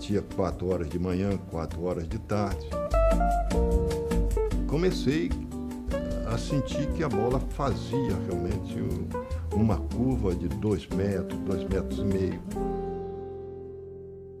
batia 4 horas de manhã, 4 horas de tarde. Comecei a sentir que a bola fazia realmente uma curva de 2 metros, 2 metros e meio.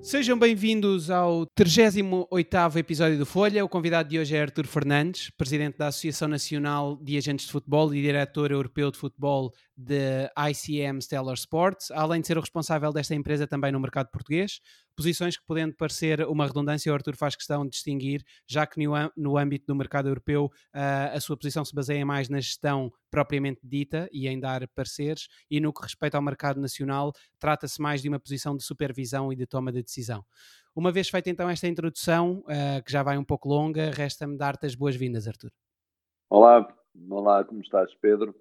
Sejam bem-vindos ao 38º episódio do Folha. O convidado de hoje é Artur Fernandes, presidente da Associação Nacional de Agentes de Futebol e diretor europeu de futebol de ICM Stellar Sports, além de ser o responsável desta empresa também no mercado português, posições que podendo parecer uma redundância, o Arthur faz questão de distinguir, já que no, âmbito do mercado europeu uh, a sua posição se baseia mais na gestão propriamente dita e em dar pareceres, e no que respeita ao mercado nacional, trata-se mais de uma posição de supervisão e de toma de decisão. Uma vez feita então esta introdução, uh, que já vai um pouco longa, resta-me dar-te as boas-vindas, Arthur. Olá, olá, como estás, Pedro?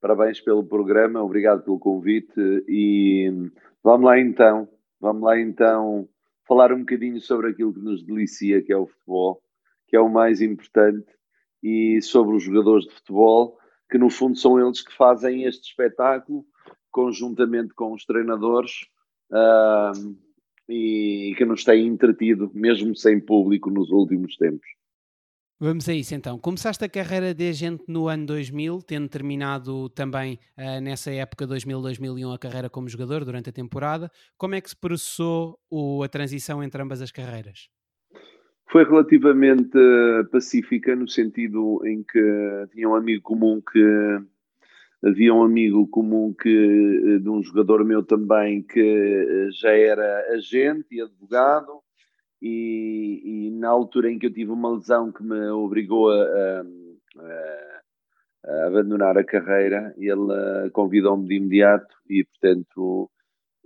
Parabéns pelo programa, obrigado pelo convite e vamos lá então, vamos lá então falar um bocadinho sobre aquilo que nos delicia, que é o futebol, que é o mais importante, e sobre os jogadores de futebol, que no fundo são eles que fazem este espetáculo, conjuntamente com os treinadores, uh, e que nos têm entretido, mesmo sem público, nos últimos tempos. Vamos a isso então. Começaste a carreira de agente no ano 2000, tendo terminado também uh, nessa época 2000-2001 a carreira como jogador durante a temporada. Como é que se processou o, a transição entre ambas as carreiras? Foi relativamente uh, pacífica no sentido em que tinha um amigo comum que havia um amigo comum que eh, de um jogador meu também que já era agente e advogado e, e, na altura em que eu tive uma lesão que me obrigou a, a, a abandonar a carreira, ele convidou-me de imediato e, portanto,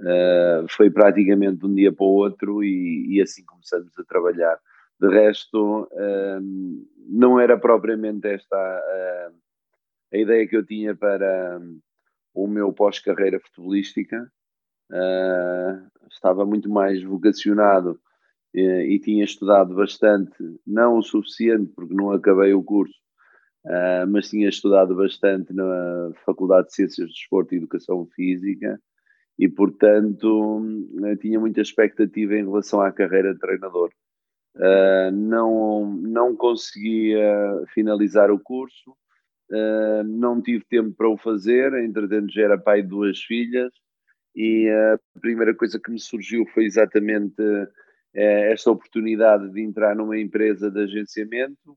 uh, foi praticamente de um dia para o outro e, e assim começamos a trabalhar. De resto, uh, não era propriamente esta a, ideia que eu tinha para o meu pós-carreira futebolística. Estava muito mais vocacionado eh, e tinha estudado bastante, não o suficiente porque não acabei o curso, uh, mas tinha estudado bastante na Faculdade de Ciências de Desporto e Educação Física e, portanto, eh, tinha muita expectativa em relação à carreira de treinador. Não, não conseguia finalizar o curso, não tive tempo para o fazer, entretanto já era pai de duas filhas e a primeira coisa que me surgiu foi exatamente eh, esta oportunidade de entrar numa empresa de agenciamento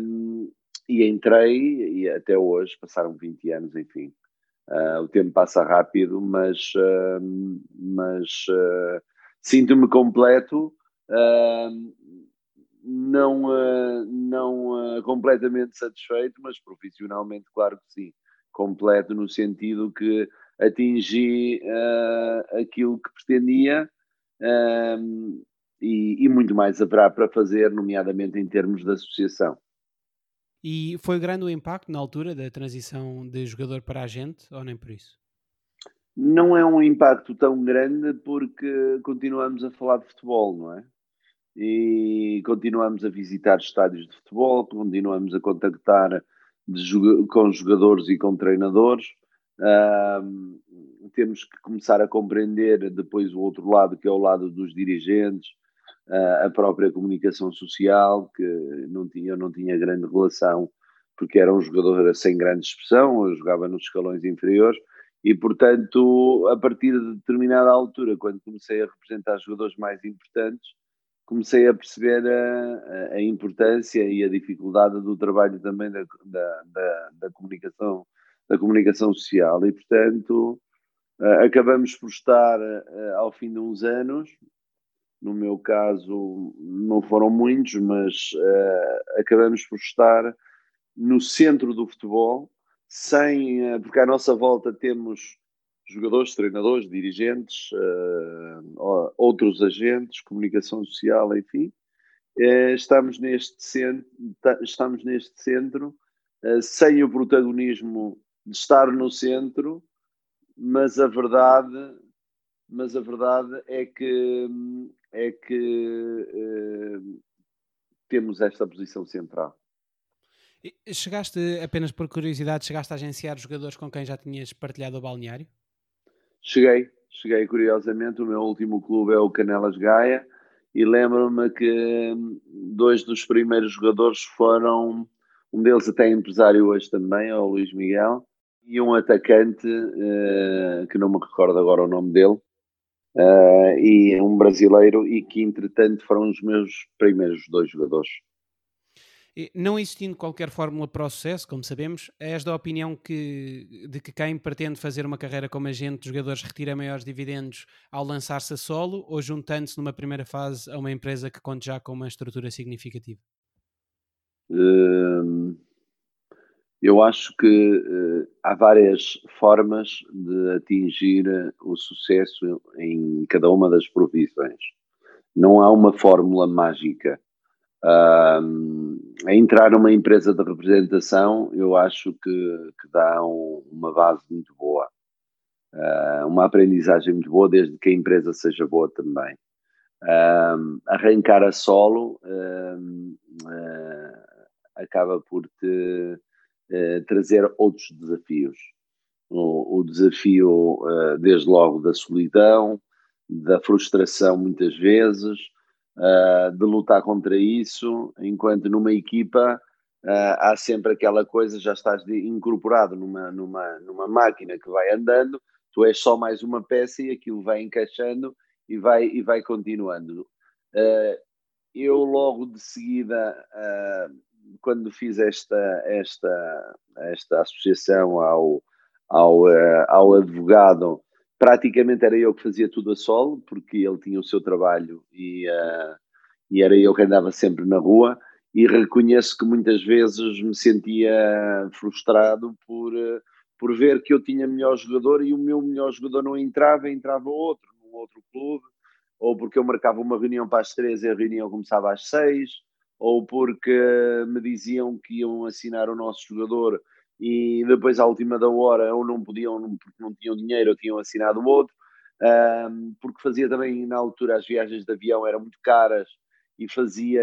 um, e entrei e até hoje, passaram 20 anos, enfim. Uh, o tempo passa rápido, mas, uh, mas uh, sinto-me completo, não, não completamente satisfeito, mas profissionalmente, claro que sim. Completo no sentido que atingi aquilo que pretendia um, e, e, muito mais haverá para fazer, nomeadamente em termos de associação. E foi grande o impacto na altura da transição de jogador para agente, ou nem por isso? Não é um impacto tão grande porque continuamos a falar de futebol, não é? E continuamos a visitar estádios de futebol, continuamos a contactar com jogadores e com treinadores. Um, temos que começar a compreender depois o outro lado, que é o lado dos dirigentes, uh, a própria comunicação social, que não tinha, não tinha grande relação, porque era um jogador sem grande expressão, eu jogava nos escalões inferiores, e portanto, a partir de determinada altura, quando comecei a representar jogadores mais importantes, comecei a perceber a, a importância e a dificuldade do trabalho também da, da, da, da comunicação da comunicação social. E, portanto, acabamos por estar uh, ao fim de uns anos, no meu caso não foram muitos, mas uh, acabamos por estar no centro do futebol, sem, porque à nossa volta temos jogadores, treinadores, dirigentes, outros agentes, comunicação social, enfim. estamos neste centro, estamos neste centro sem o protagonismo de estar no centro, mas a verdade, mas a verdade é que é que uh, temos esta posição central. chegaste, apenas por curiosidade, chegaste a agenciar jogadores com quem já tinhas partilhado o balneário? Cheguei, cheguei curiosamente, o meu último clube é o Canelas Gaia, e lembro-me que dois dos primeiros jogadores foram, um deles até é empresário hoje também, é o Luís Miguel, e um atacante, uh, que não me recordo agora o nome dele, uh, e um brasileiro, e que entretanto foram os meus primeiros dois jogadores. Não existindo qualquer fórmula para o sucesso, como sabemos, és da opinião que, de que quem pretende fazer uma carreira como agente de jogadores retira maiores dividendos ao lançar-se a solo ou juntando-se numa primeira fase a uma empresa que conte já com uma estrutura significativa? Hum, eu acho que uh, há várias formas de atingir o sucesso em cada uma das profissões. Não há uma fórmula mágica Uh, a entrar numa empresa de representação, eu acho que, que dá um, uma base muito boa, uh, uma aprendizagem muito boa, desde que a empresa seja boa também. Uh, arrancar a solo acaba por te eh, trazer outros desafios. O, o desafio, desde logo, da solidão, da frustração, muitas vezes uh, de lutar contra isso, enquanto numa equipa há sempre aquela coisa, já estás de, incorporado numa, numa, numa máquina que vai andando, tu és só mais uma peça e aquilo vai encaixando e vai, e vai continuando. Eu logo de seguida, quando fiz esta, esta, esta associação ao, ao, ao advogado praticamente era eu que fazia tudo a solo, porque ele tinha o seu trabalho e, uh, e era eu que andava sempre na rua. E reconheço que muitas vezes me sentia frustrado por, uh, por ver que eu tinha melhor jogador e o meu melhor jogador não entrava, entrava outro, num outro clube, ou porque eu marcava uma reunião para as três e a reunião começava às seis, ou porque me diziam que iam assinar o nosso jogador e depois à última da hora ou não podiam porque não tinham dinheiro ou tinham assinado outro, um, porque fazia também na altura as viagens de avião eram muito caras e fazia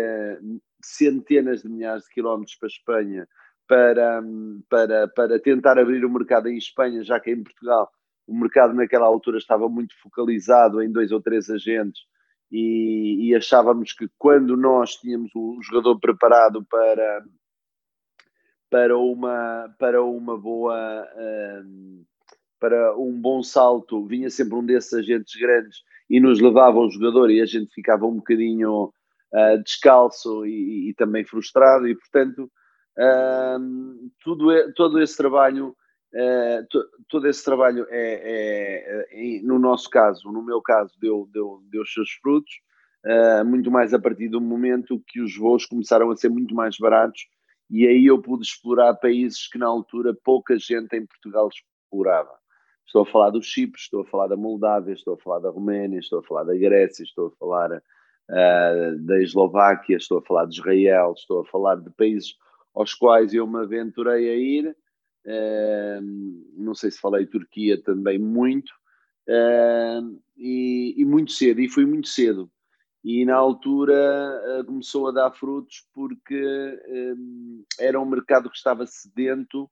centenas de milhares de quilómetros para a Espanha para, para, para tentar abrir o mercado em Espanha, já que em Portugal o mercado naquela altura estava muito focalizado em dois ou três agentes e, e achávamos que quando nós tínhamos o jogador preparado para, para uma, para uma boa. Um, para um bom salto, vinha sempre um desses agentes grandes e nos levava o jogador e a gente ficava um bocadinho uh, descalço e, e, também frustrado, e portanto, uh, tudo, todo esse trabalho. Uh, todo esse trabalho é, é, é, no nosso caso, no meu caso, deu, deu, deu os seus frutos, uh, muito mais a partir do momento que os voos começaram a ser muito mais baratos e aí eu pude explorar países que na altura pouca gente em Portugal explorava. Estou a falar do Chipre, estou a falar da Moldávia, estou a falar da Roménia, estou a falar da Grécia, estou a falar uh, da Eslováquia, estou a falar de Israel, estou a falar de países aos quais eu me aventurei a ir. Não sei se falei Turquia também muito, e, e, muito cedo, e fui muito cedo e na altura uh, começou a dar frutos porque era um mercado que estava sedento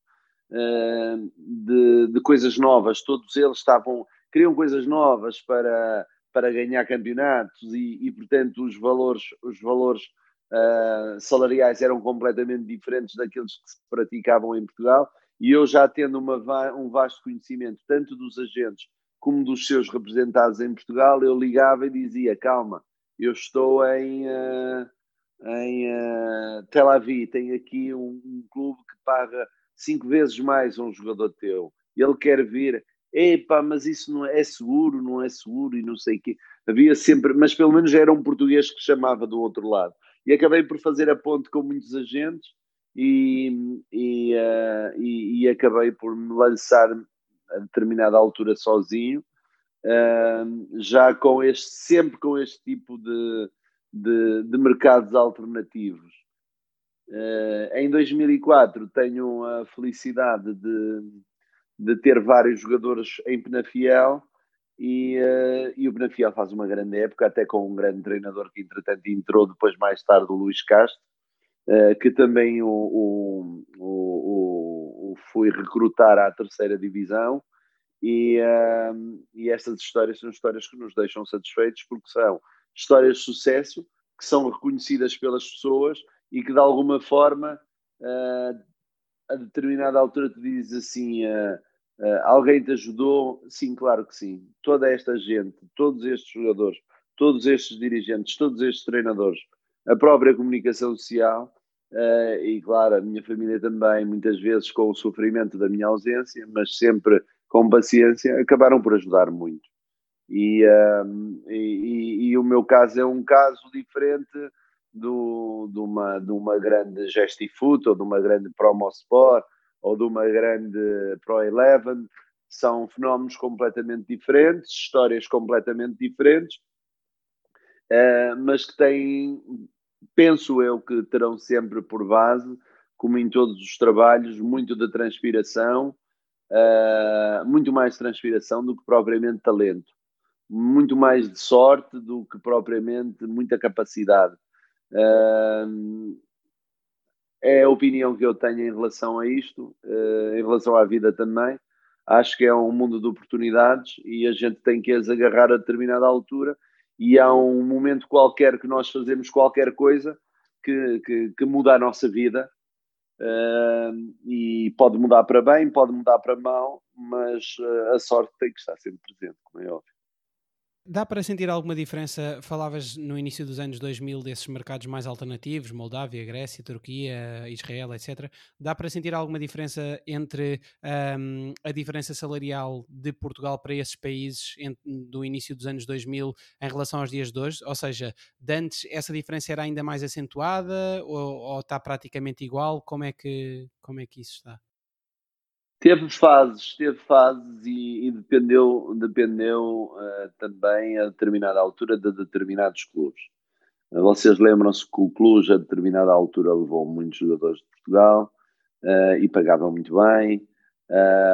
de, de, coisas novas. Todos eles estavam queriam coisas novas para para ganhar campeonatos e, e portanto os valores os valores uh, salariais eram completamente diferentes daqueles que se praticavam em Portugal e eu já tendo uma, um vasto conhecimento tanto dos agentes como dos seus representados em Portugal, eu ligava e dizia calma eu estou em, uh, em uh, Tel Aviv, tenho aqui um, um, clube que paga cinco vezes mais um jogador teu. Ele quer vir, epá, mas isso não é, é seguro, não é seguro e não sei o quê. Havia sempre, mas pelo menos era um português que chamava do outro lado. E acabei por fazer a ponte com muitos agentes e, e, uh, e, e acabei por me lançar a determinada altura sozinho já com este, sempre com este tipo de, de, de mercados alternativos. Uh, em 2004 tenho a felicidade de, de ter vários jogadores em Penafiel e, uh, e o Penafiel faz uma grande época, até com um grande treinador que entretanto entrou depois mais tarde, o Luís Castro, uh, que também o, o, o, o, fui recrutar à terceira divisão E, uh, e estas histórias são histórias que nos deixam satisfeitos porque são histórias de sucesso que são reconhecidas pelas pessoas e que de alguma forma uh, a determinada altura te diz assim uh, uh, alguém te ajudou? Sim, claro que sim. Toda esta gente, todos estes jogadores, todos estes dirigentes, todos estes treinadores, a própria comunicação social Uh, e claro, a minha família também, muitas vezes com o sofrimento da minha ausência, mas sempre com paciência, acabaram por ajudar muito. E, uh, e, e, o meu caso é um caso diferente do, de, uma, de uma grande Gestifoot, ou de uma grande Promosport, ou de uma grande Pro Eleven. São fenómenos completamente diferentes, histórias completamente diferentes, uh, mas que têm penso eu que terão sempre por base, como em todos os trabalhos, muito de transpiração, uh, muito mais transpiração do que propriamente talento, muito mais de sorte do que propriamente muita capacidade. Uh, é a opinião que eu tenho em relação a isto, uh, em relação à vida também. Acho que é um mundo de oportunidades e a gente tem que as agarrar a determinada altura e há um momento qualquer que nós fazemos qualquer coisa que, que, que muda a nossa vida uh, e pode mudar para bem, pode mudar para mal, mas uh, a sorte tem que estar sempre presente, como é óbvio. Dá para sentir alguma diferença? Falavas no início dos anos 2000 desses mercados mais alternativos, Moldávia, Grécia, Turquia, Israel, etc. Dá para sentir alguma diferença entre um, a diferença salarial de Portugal para esses países do início dos anos 2000 em relação aos dias de hoje? Ou seja, de antes essa diferença era ainda mais acentuada ou, ou está praticamente igual? Como é que, como é que isso está? Teve fases, teve fases e, e dependeu, dependeu uh, também a determinada altura de determinados clubes. Uh, vocês lembram-se que o Cluj a determinada altura levou muitos jogadores de Portugal uh, e pagava muito bem.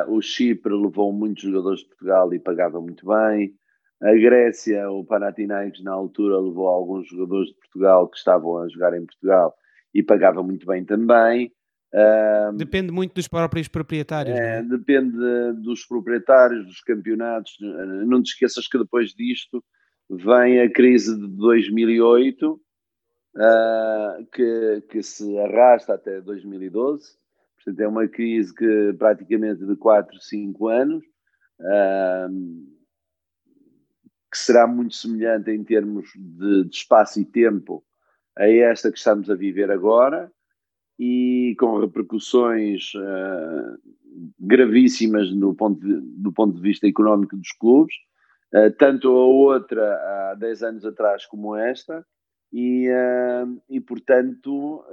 o Chipre levou muitos jogadores de Portugal e pagava muito bem. A Grécia, o Panathinaikos na altura levou alguns jogadores de Portugal que estavam a jogar em Portugal e pagava muito bem também. Uh, depende muito dos próprios proprietários. É, é? Depende dos proprietários, dos campeonatos. Não te esqueças que depois disto vem a crise de 2008, uh, ah, que, que se arrasta até 2012. Portanto, é uma crise que praticamente de 4, 5 anos, uh, que será muito semelhante em termos de, de espaço e tempo a esta que estamos a viver agora e com repercussões uh, gravíssimas no ponto de, do ponto de vista económico dos clubes, uh, tanto a outra há 10 anos atrás como esta, e, uh, e portanto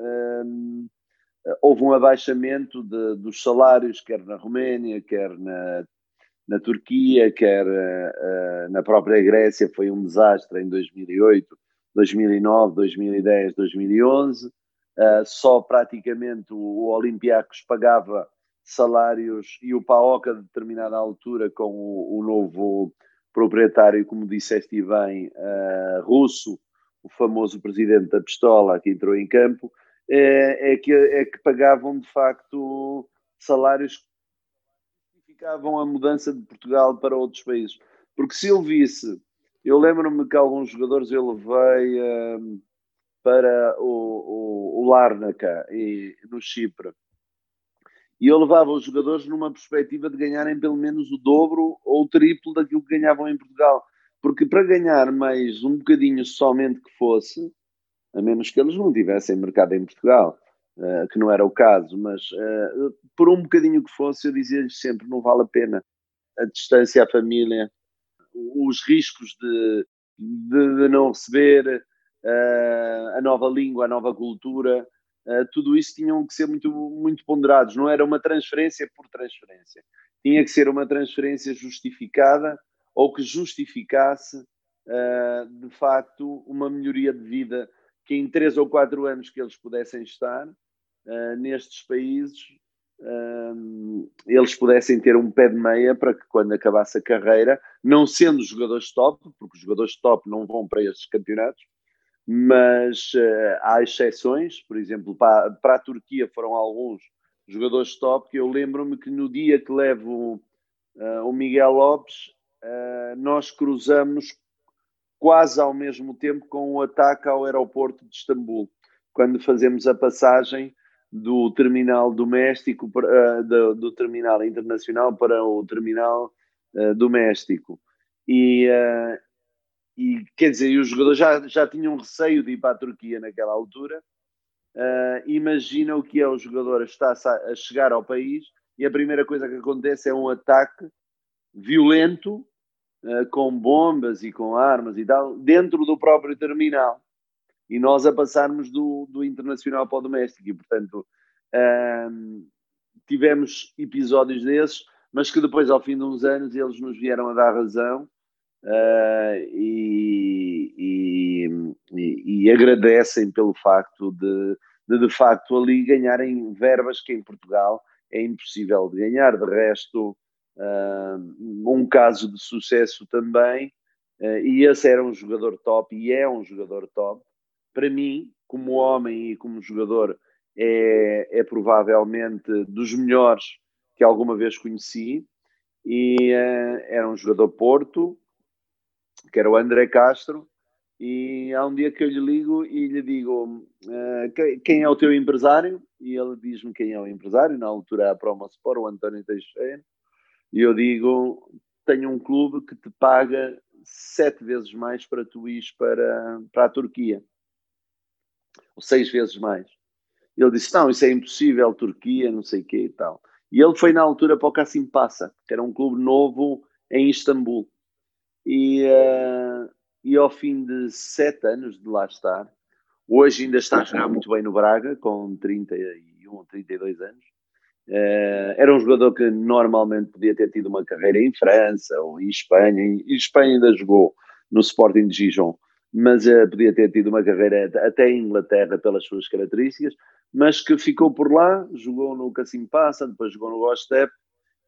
houve um abaixamento de, dos salários, quer na Roménia, quer na, na Turquia, quer na própria Grécia, foi um desastre em 2008, 2009, 2010, 2011. Uh, só praticamente o, Olympiacos pagava salários e o PAOK a determinada altura com o, o novo proprietário, como disseste bem, uh, russo, o famoso presidente da pistola que entrou em campo, é, é, que, é que pagavam de facto salários que justificavam a mudança de Portugal para outros países. Porque se eu visse, eu lembro-me que alguns jogadores eu levei. Uh, para o, o, o Larnaca e no Chipre. E eu levava os jogadores numa perspectiva de ganharem pelo menos o dobro ou o triplo daquilo que ganhavam em Portugal. Porque para ganhar mais um bocadinho somente que fosse, a menos que eles não tivessem mercado em Portugal, uh, que não era o caso, mas uh, por um bocadinho que fosse, eu dizia-lhes sempre: não vale a pena. A distância à família, os riscos de, de, de não receber, a nova língua, a nova cultura, uh, tudo isso tinham que ser muito, muito ponderados. Não era uma transferência por transferência. Tinha que ser uma transferência justificada ou que justificasse, uh, de facto, uma melhoria de vida que em três ou quatro anos que eles pudessem estar nestes países, eles pudessem ter um pé de meia para que quando acabasse a carreira, não sendo jogadores top, porque os jogadores top não vão para estes campeonatos, mas uh, há exceções, por exemplo, para, para, a Turquia foram alguns jogadores top que eu lembro-me que no dia que levo uh, o Miguel Lopes, uh, nós cruzamos quase ao mesmo tempo com o ataque ao aeroporto de Istambul, quando fazemos a passagem do terminal doméstico do, do, terminal internacional para o terminal doméstico. E, e quer dizer, os jogadores já, já tinham receio de ir para a Turquia naquela altura. imagina o que é o jogador estar a chegar ao país e a primeira coisa que acontece é um ataque violento com bombas e com armas e tal dentro do próprio terminal e nós a passarmos do, do internacional para o doméstico. E, portanto, um, tivemos episódios desses, mas que depois, ao fim de uns anos, eles nos vieram a dar razão uh, e, e, e, agradecem pelo facto de, de, de facto, ali ganharem verbas que em Portugal é impossível de ganhar. De resto, uh, um caso de sucesso também. Uh, e esse era um jogador top e é um jogador top para mim, como homem e como jogador, é, é provavelmente dos melhores que alguma vez conheci. E uh, era um jogador Porto, que era o André Castro. E há um dia que eu lhe ligo e lhe digo uh, quem é o teu empresário? E ele diz-me quem é o empresário, na altura a Promosport, o António Teixeira. E eu digo: tenho um clube que te paga sete vezes mais para tu ires para, para a Turquia ou seis vezes mais. Ele disse: Não, isso é impossível, Turquia, não sei o quê e tal. E ele foi na altura para o Cassim Passa, que era um clube novo em Istambul. E, uh, e ao fim de sete anos de lá estar, hoje ainda está a jogar muito bem no Braga, com 31, 32 anos. Uh, era um jogador que normalmente podia ter tido uma carreira em França ou em Espanha. Em Espanha ainda jogou no Sporting de Gijón mas uh, podia ter tido uma carreira até em Inglaterra pelas suas características, mas que ficou por lá, jogou no Cassim Passa, depois jogou no Gostep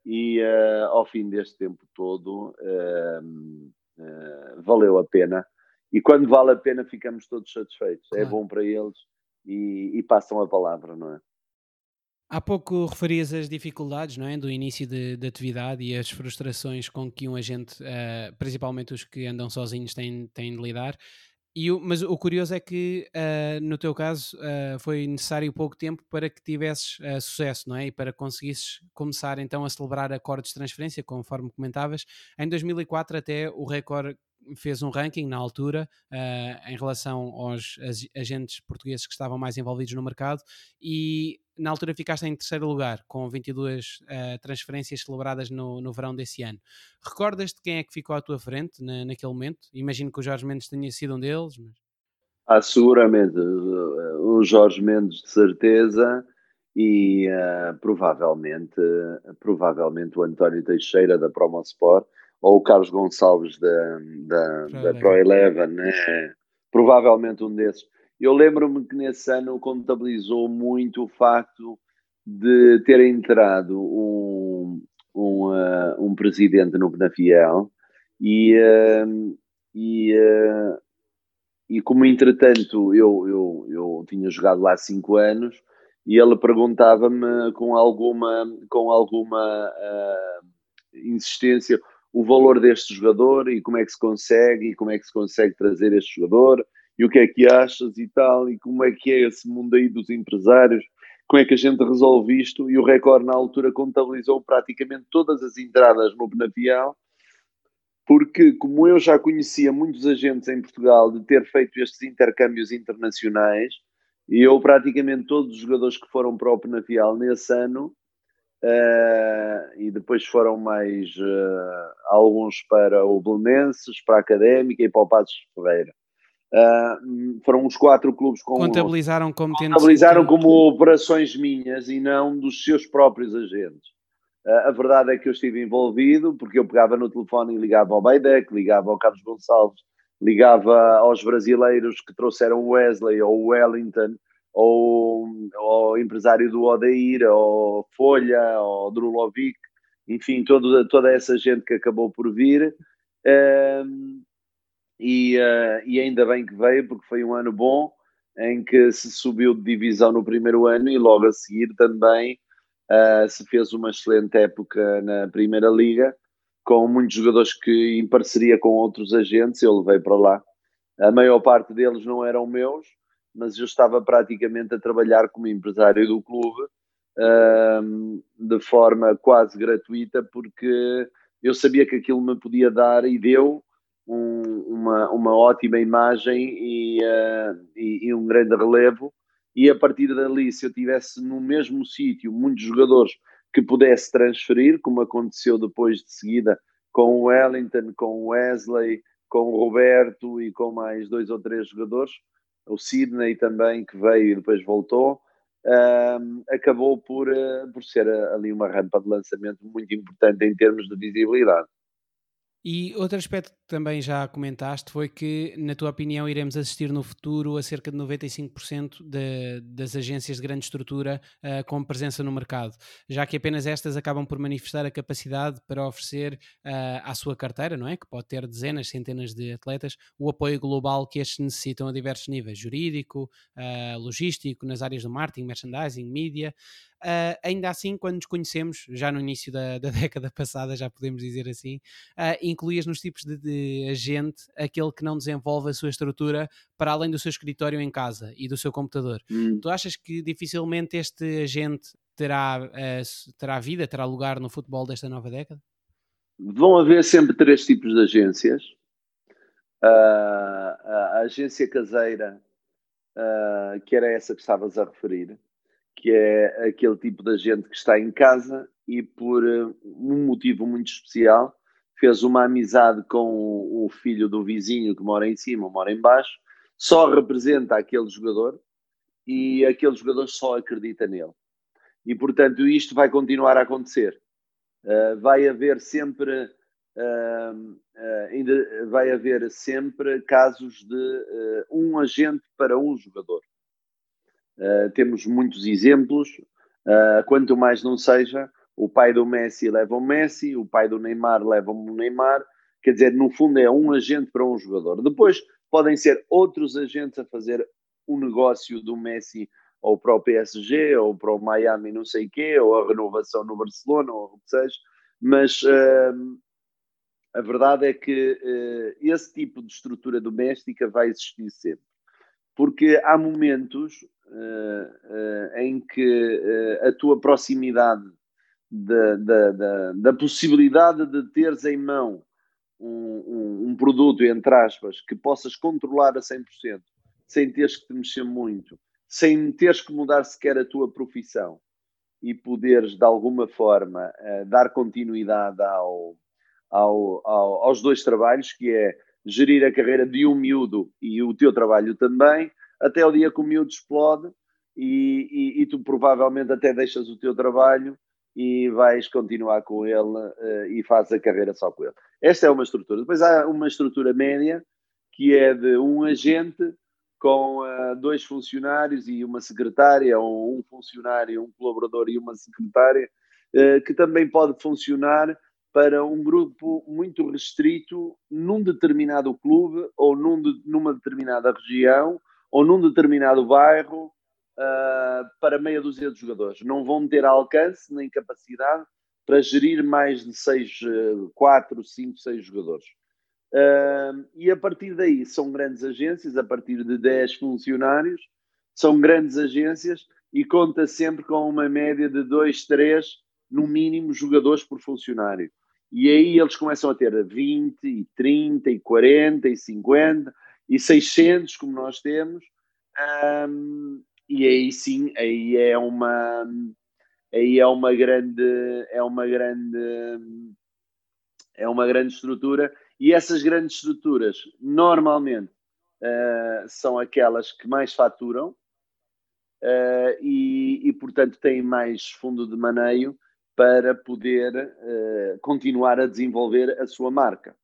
e uh, ao fim deste tempo todo uh, valeu a pena. E quando vale a pena ficamos todos satisfeitos. É claro. É bom para eles e, e passam a palavra, não é? Há pouco referias as dificuldades não é? do início de, de atividade e as frustrações com que um agente, uh, principalmente os que andam sozinhos, têm, têm de lidar. E o, mas o curioso é que, uh, no teu caso, uh, foi necessário pouco tempo para que tivesses sucesso, não é? E para conseguisses começar então a celebrar acordos de transferência, conforme comentavas. Em 2004 até o recorde fez um ranking na altura uh, em relação aos agentes portugueses que estavam mais envolvidos no mercado e na altura ficaste em terceiro lugar, com 22 uh, eh, transferências celebradas no, no verão desse ano. Recordas-te quem é que ficou à tua frente na, naquele momento? Imagino que o Jorge Mendes tenha sido um deles. Mas... Ah, seguramente. O Jorge Mendes, de certeza, e uh, provavelmente, provavelmente o António Teixeira, da Promosport, ou o Carlos Gonçalves, da, da, Pro da Pro Eleven, né? provavelmente um desses eu lembro-me que nesse ano contabilizou muito o facto de ter entrado um, um, uh, um presidente no Penafiel e, uh, e, uh, e como entretanto eu, eu, eu tinha jogado lá cinco anos e ele perguntava-me com alguma, com alguma insistência o valor deste jogador e como é que se consegue e como é que se consegue trazer este jogador e o que é que achas e tal, e como é que é esse mundo aí dos empresários, como é que a gente resolve isto, e o Record na altura contabilizou praticamente todas as entradas no Benavial, porque como eu já conhecia muitos agentes em Portugal de ter feito estes intercâmbios internacionais, e eu praticamente todos os jogadores que foram para o Penafiel nesse ano, uh, e depois foram mais uh, alguns para o Belenenses, para a Académica e para o Passos Ferreira. Uh, foram os quatro clubes com contabilizaram como contabilizaram como operações minhas e não dos seus próprios agentes. A verdade é que eu estive envolvido porque eu pegava no telefone e ligava ao Baidec, ligava ao Carlos Gonçalves, ligava aos brasileiros que trouxeram o Wesley ou o Wellington ou ao empresário do Odeir, ou Folha, ou Drulovic, enfim, todo, toda essa gente que acabou por vir. Uh, e, uh, e ainda bem que veio, porque foi um ano bom em que se subiu de divisão no primeiro ano e logo a seguir também uh, se fez uma excelente época na Primeira Liga com muitos jogadores que, em parceria com outros agentes, eu levei para lá. A maior parte deles não eram meus, mas eu estava praticamente a trabalhar como empresário do clube de forma quase gratuita, porque eu sabia que aquilo me podia dar e deu um, uma, uma ótima imagem e, uh, e, e, um grande relevo. E a partir dali, se eu tivesse no mesmo sítio muitos jogadores que pudesse transferir, como aconteceu depois de seguida com o Wellington, com o Wesley, com o Roberto e com mais dois ou três jogadores, o Sidney também, que veio e depois voltou, uh, acabou por, uh, por ser ali uma rampa de lançamento muito importante em termos de visibilidade. E outro aspecto que também já comentaste foi que, na tua opinião, iremos assistir no futuro a cerca de 95% de, das agências de grande estrutura uh, com presença no mercado, já que apenas estas acabam por manifestar a capacidade para oferecer uh, à sua carteira, não é? Que pode ter dezenas, centenas de atletas, o apoio global que estes necessitam a diversos níveis, jurídico, uh, logístico, nas áreas do marketing, merchandising, mídia. Uh, ainda assim, quando nos conhecemos, já no início da, da década passada, já podemos dizer assim, uh, incluías nos tipos de, de, agente aquele que não desenvolve a sua estrutura para além do seu escritório em casa e do seu computador. Hum. Tu achas que dificilmente este agente terá, uh, terá vida, terá lugar no futebol desta nova década? Vão haver sempre três tipos de agências. a agência caseira, que era essa que estavas a referir, que é aquele tipo de gente que está em casa e por eh, um motivo muito especial fez uma amizade com o filho do vizinho que mora em cima mora em baixo, só representa aquele jogador e aquele jogador só acredita nele. E portanto isto vai continuar a acontecer. Uh, vai haver sempre uh, uh, ainda vai haver sempre casos de um agente para um jogador. Uh, temos muitos exemplos. Uh, quanto mais não seja, o pai do Messi leva o Messi, o pai do Neymar leva o Neymar. Quer dizer, no fundo é um agente para um jogador. Depois podem ser outros agentes a fazer o um negócio do Messi ou para o PSG ou para o Miami não sei quê, ou a renovação no Barcelona ou o que seja. Mas uh, a verdade é que esse tipo de estrutura doméstica vai existir sempre. Porque há momentos uh, em que uh, a tua proximidade da, da, da, da, possibilidade de teres em mão um, um, um, produto, entre aspas, que possas controlar a 100%, sem teres que te mexer muito, sem teres que mudar sequer a tua profissão e poderes, de alguma forma, dar continuidade ao, ao, ao, aos dois trabalhos, que é gerir a carreira de um miúdo e o teu trabalho também, até o dia que o miúdo explode e, e, e, tu provavelmente até deixas o teu trabalho e vais continuar com ele uh, e fazes a carreira só com ele. Esta é uma estrutura. Depois há uma estrutura média que é de um agente com uh, dois funcionários e uma secretária, ou um funcionário, um colaborador e uma secretária, uh, que também pode funcionar para um grupo muito restrito num determinado clube ou num de, numa determinada região ou num determinado bairro uh, para meia dúzia de jogadores. Não vão ter alcance nem capacidade para gerir mais de 6, 4, 5, 6 jogadores. Uh, e a partir daí são grandes agências, a partir de 10 funcionários, são grandes agências e conta sempre com uma média de 2, 3, no mínimo, jogadores por funcionário. E aí eles começam a ter 20, e 30, e 40, e 50, e 600, como nós temos, um, e aí sim, aí é uma aí é uma grande é uma grande é uma grande estrutura e essas grandes estruturas normalmente uh, são aquelas que mais faturam uh, e, e portanto têm mais fundo de maneio para poder uh, continuar a desenvolver a sua marca.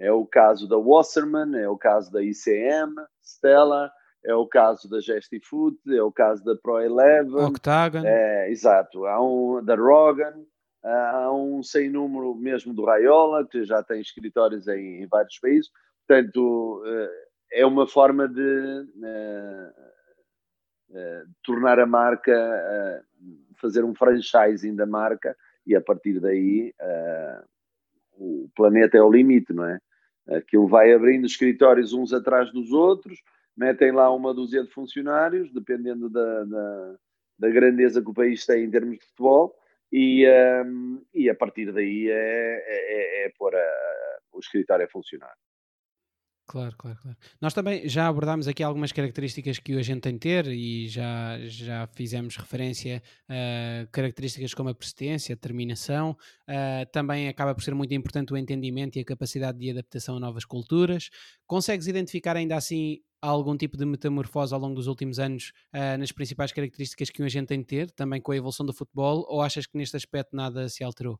É o caso da Wasserman, é o caso da ICM, Stella, é o caso da Gestifoot, é o caso da Pro Eleven. Octagon. É, exato. Há um da Rogan, há um sem número mesmo do Raiola, que já tem escritórios em, em vários países. Portanto, eh, é uma forma de uh, uh, tornar a marca, fazer um franchising da marca e a partir daí o planeta é o limite, não é? Aquilo vai abrindo escritórios uns atrás dos outros, metem lá uma dúzia de funcionários, dependendo da, da, da grandeza que o país tem em termos de futebol, e, um, e a partir daí é, é, é, é pôr a, o escritório a funcionar. Claro, claro, claro. Nós também já abordámos aqui algumas características que o agente tem de ter e já, já fizemos referência a características como a persistência, a determinação. Uh, também acaba por ser muito importante o entendimento e a capacidade de adaptação a novas culturas. Consegues identificar ainda assim algum tipo de metamorfose ao longo dos últimos anos uh, nas principais características que um agente tem de ter, também com a evolução do futebol, ou achas que neste aspecto nada se alterou?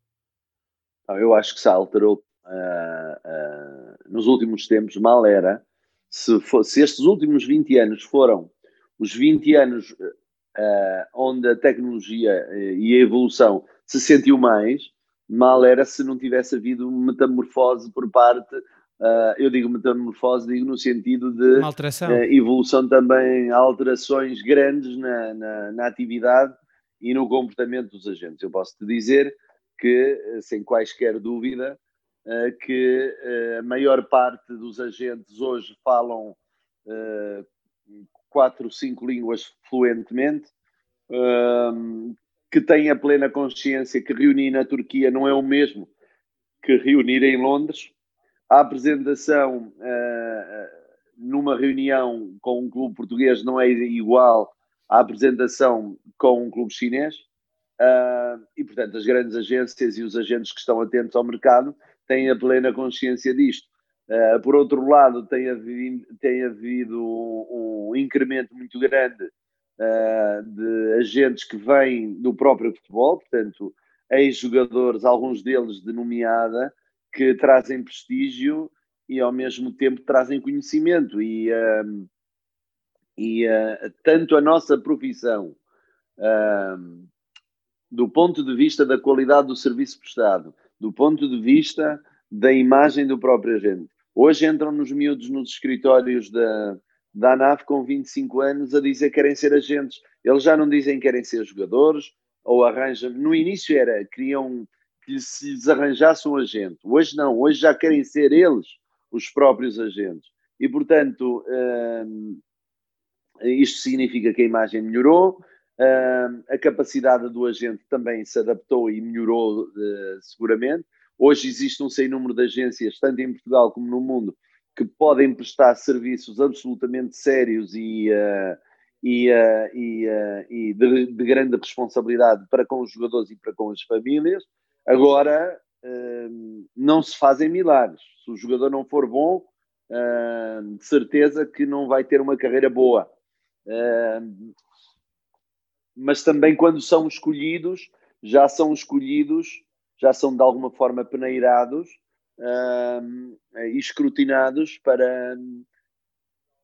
Eu acho que se alterou uh, uh, nos últimos tempos, mal era, se, for, se, estes últimos 20 anos foram os 20 anos uh, onde a tecnologia e a evolução se sentiu mais, mal era se não tivesse havido metamorfose por parte, eu digo metamorfose, digo no sentido de evolução também, alterações grandes na, na, na atividade e no comportamento dos agentes. Eu posso te dizer que, sem quaisquer dúvida, eh, que eh, a maior parte dos agentes hoje falam eh, quatro, cinco línguas fluentemente, ehm, que têm a plena consciência que reunir na Turquia não é o mesmo que reunir em Londres. A apresentação numa reunião com um clube português não é igual à apresentação com um clube chinês. e, portanto, as grandes agências e os agentes que estão atentos ao mercado têm a plena consciência disto. Uh, por outro lado, tem havido, tem havido um, um incremento muito grande uh, de agentes que vêm do próprio futebol, portanto, ex-jogadores, alguns deles de nomeada, que trazem prestígio e ao mesmo tempo trazem conhecimento. E, uh, e tanto a nossa profissão, do ponto de vista da qualidade do serviço prestado, do ponto de vista da imagem do próprio agente. Hoje entram nos miúdos nos escritórios da, da ANAF com 25 anos a dizer que querem ser agentes. Eles já não dizem que querem ser jogadores ou arranjam. No início era, queriam que se lhes arranjasse um agente. Hoje não, hoje já querem ser eles os próprios agentes. E, portanto, hum, isto significa que a imagem melhorou, a capacidade do agente também se adaptou e melhorou uh, seguramente. Hoje existe um sem número de agências, tanto em Portugal como no mundo, que podem prestar serviços absolutamente sérios e, uh, e, uh, e, uh, e de, de, grande responsabilidade para com os jogadores e para com as famílias. Agora, não se fazem milagres. Se o jogador não for bom, de certeza que não vai ter uma carreira boa. Mas também quando são escolhidos, já são escolhidos já são de alguma forma peneirados e escrutinados para,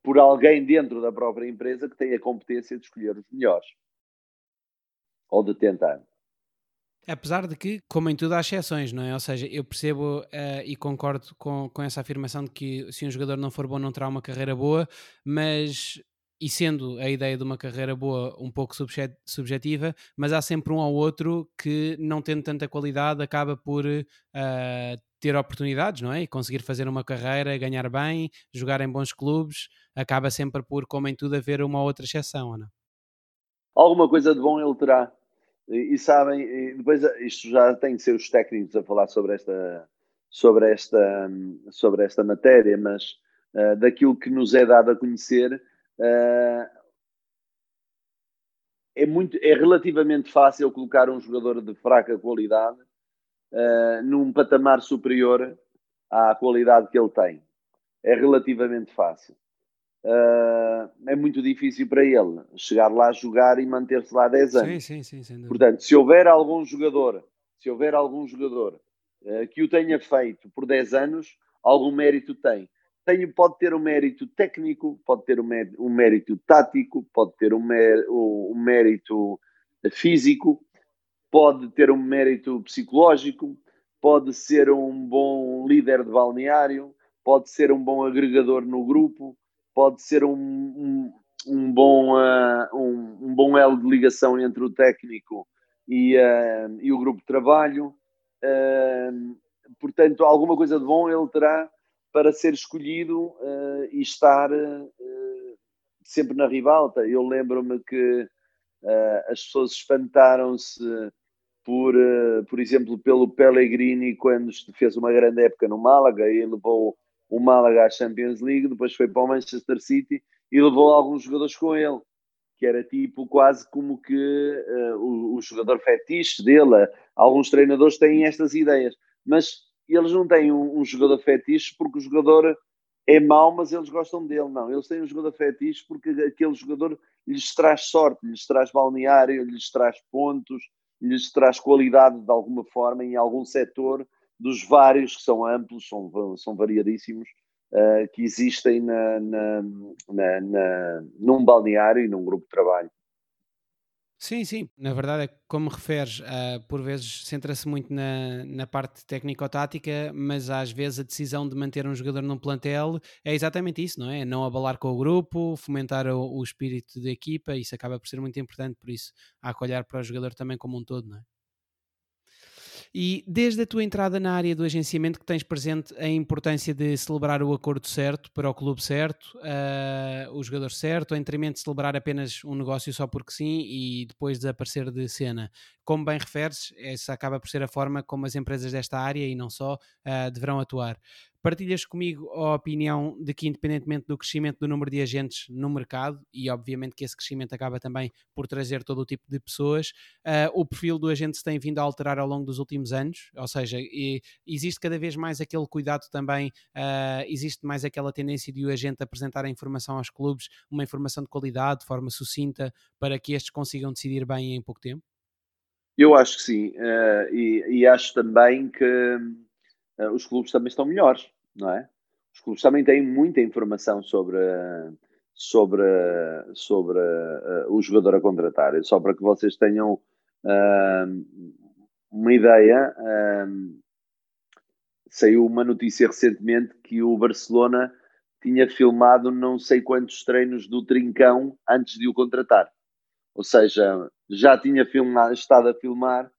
por alguém dentro da própria empresa que tem a competência de escolher os melhores ou de tentar. Apesar de que, como em tudo, há exceções, não é? Ou seja, eu percebo uh, e concordo com, com essa afirmação de que se um jogador não for bom, não terá uma carreira boa, mas e sendo a ideia de uma carreira boa um pouco subjetiva, mas há sempre um ou outro que, não tendo tanta qualidade, acaba por uh, ter oportunidades, não é? E conseguir fazer uma carreira, ganhar bem, jogar em bons clubes, acaba sempre por, como em tudo, haver uma outra exceção, ou não? Alguma coisa de bom ele terá. E, e sabem, e depois isto já tem que ser os técnicos a falar sobre esta, sobre esta, sobre esta matéria, mas uh, daquilo que nos é dado a conhecer é, muito, é relativamente fácil colocar um jogador de fraca qualidade uh, num patamar superior à qualidade que ele tem. É relativamente fácil. Uh, é muito difícil para ele chegar lá a jogar e manter-se lá 10 anos. Sim, sim, sim, Portanto, se houver algum jogador, se houver algum jogador uh, que o tenha feito por 10 anos, algum mérito tem tem, pode ter um mérito técnico, pode ter um mérito, um mérito tático, pode ter um, um mérito físico, pode ter um mérito psicológico, pode ser um bom líder de balneário, pode ser um bom agregador no grupo, pode ser um, um, um bom, uh, um, um, bom elo de ligação entre o técnico e, uh, e o grupo de trabalho. Uh, portanto, alguma coisa de bom ele terá para ser escolhido uh, e estar uh, sempre na ribalta. Eu lembro-me que uh, as pessoas espantaram-se por, por exemplo, pelo Pellegrini quando fez uma grande época no Málaga e levou o Málaga à Champions League, depois foi para o Manchester City e levou alguns jogadores com ele, que era tipo quase como que o, o jogador fetiche dele. Alguns treinadores têm estas ideias, mas e eles não têm um, um jogador fetiche porque o jogador é mau, mas eles gostam dele. Não, eles têm um jogador fetiche porque aquele jogador lhes traz sorte, lhes traz balneário, lhes traz pontos, lhes traz qualidade de alguma forma em algum setor dos vários que são amplos, são, são variadíssimos, uh, que existem na, na, na, na, num balneário e num grupo de trabalho. Sim, sim. Na verdade, é como referes, uh, por vezes centra-se muito na, na parte técnico-tática, mas às vezes a decisão de manter um jogador num plantel é exatamente isso, não é? Não abalar com o grupo, fomentar o, o espírito da equipa, isso acaba por ser muito importante, por isso há que olhar para o jogador também como um todo, não é? E desde a tua entrada na área do agenciamento que tens presente a importância de celebrar o acordo certo para o clube certo, uh, o jogador certo, em detrimento de celebrar apenas um negócio só porque sim e depois desaparecer de cena. Como bem referes, essa acaba por ser a forma como as empresas desta área e não só uh, deverão atuar. Partilhas comigo a opinião de que, independentemente do crescimento do número de agentes no mercado, e obviamente que esse crescimento acaba também por trazer todo o tipo de pessoas, uh, o perfil do agente se tem vindo a alterar ao longo dos últimos anos, ou seja, existe cada vez mais aquele cuidado também, uh, existe mais aquela tendência de o agente apresentar a informação aos clubes, uma informação de qualidade, de forma sucinta, para que estes consigam decidir bem em pouco tempo? Eu acho que sim, uh, e, e, acho também que os clubes também estão melhores não é? Os clubes também têm muita informação sobre, sobre, sobre uh, o jogador a contratar. Só para que vocês tenham uh, uma ideia, uh, saiu uma notícia recentemente que o Barcelona tinha filmado não sei quantos treinos do Trincão antes de o contratar. Ou seja, já tinha filmado, estado a filmar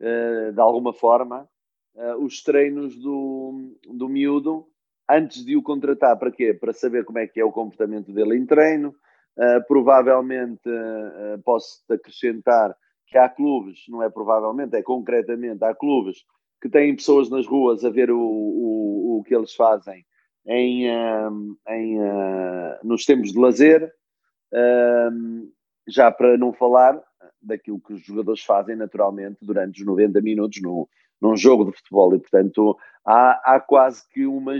de alguma forma uh, os treinos do, do miúdo antes de o contratar. Para quê? Para saber como é que é o comportamento dele em treino. Uh, provavelmente uh, posso acrescentar que há clubes, não é provavelmente, é concretamente, há clubes que têm pessoas nas ruas a ver o, o, o que eles fazem em, em, nos tempos de lazer, já para não falar daquilo que os jogadores fazem naturalmente durante os 90 minutos no, num jogo de futebol e, portanto, há, há quase que uma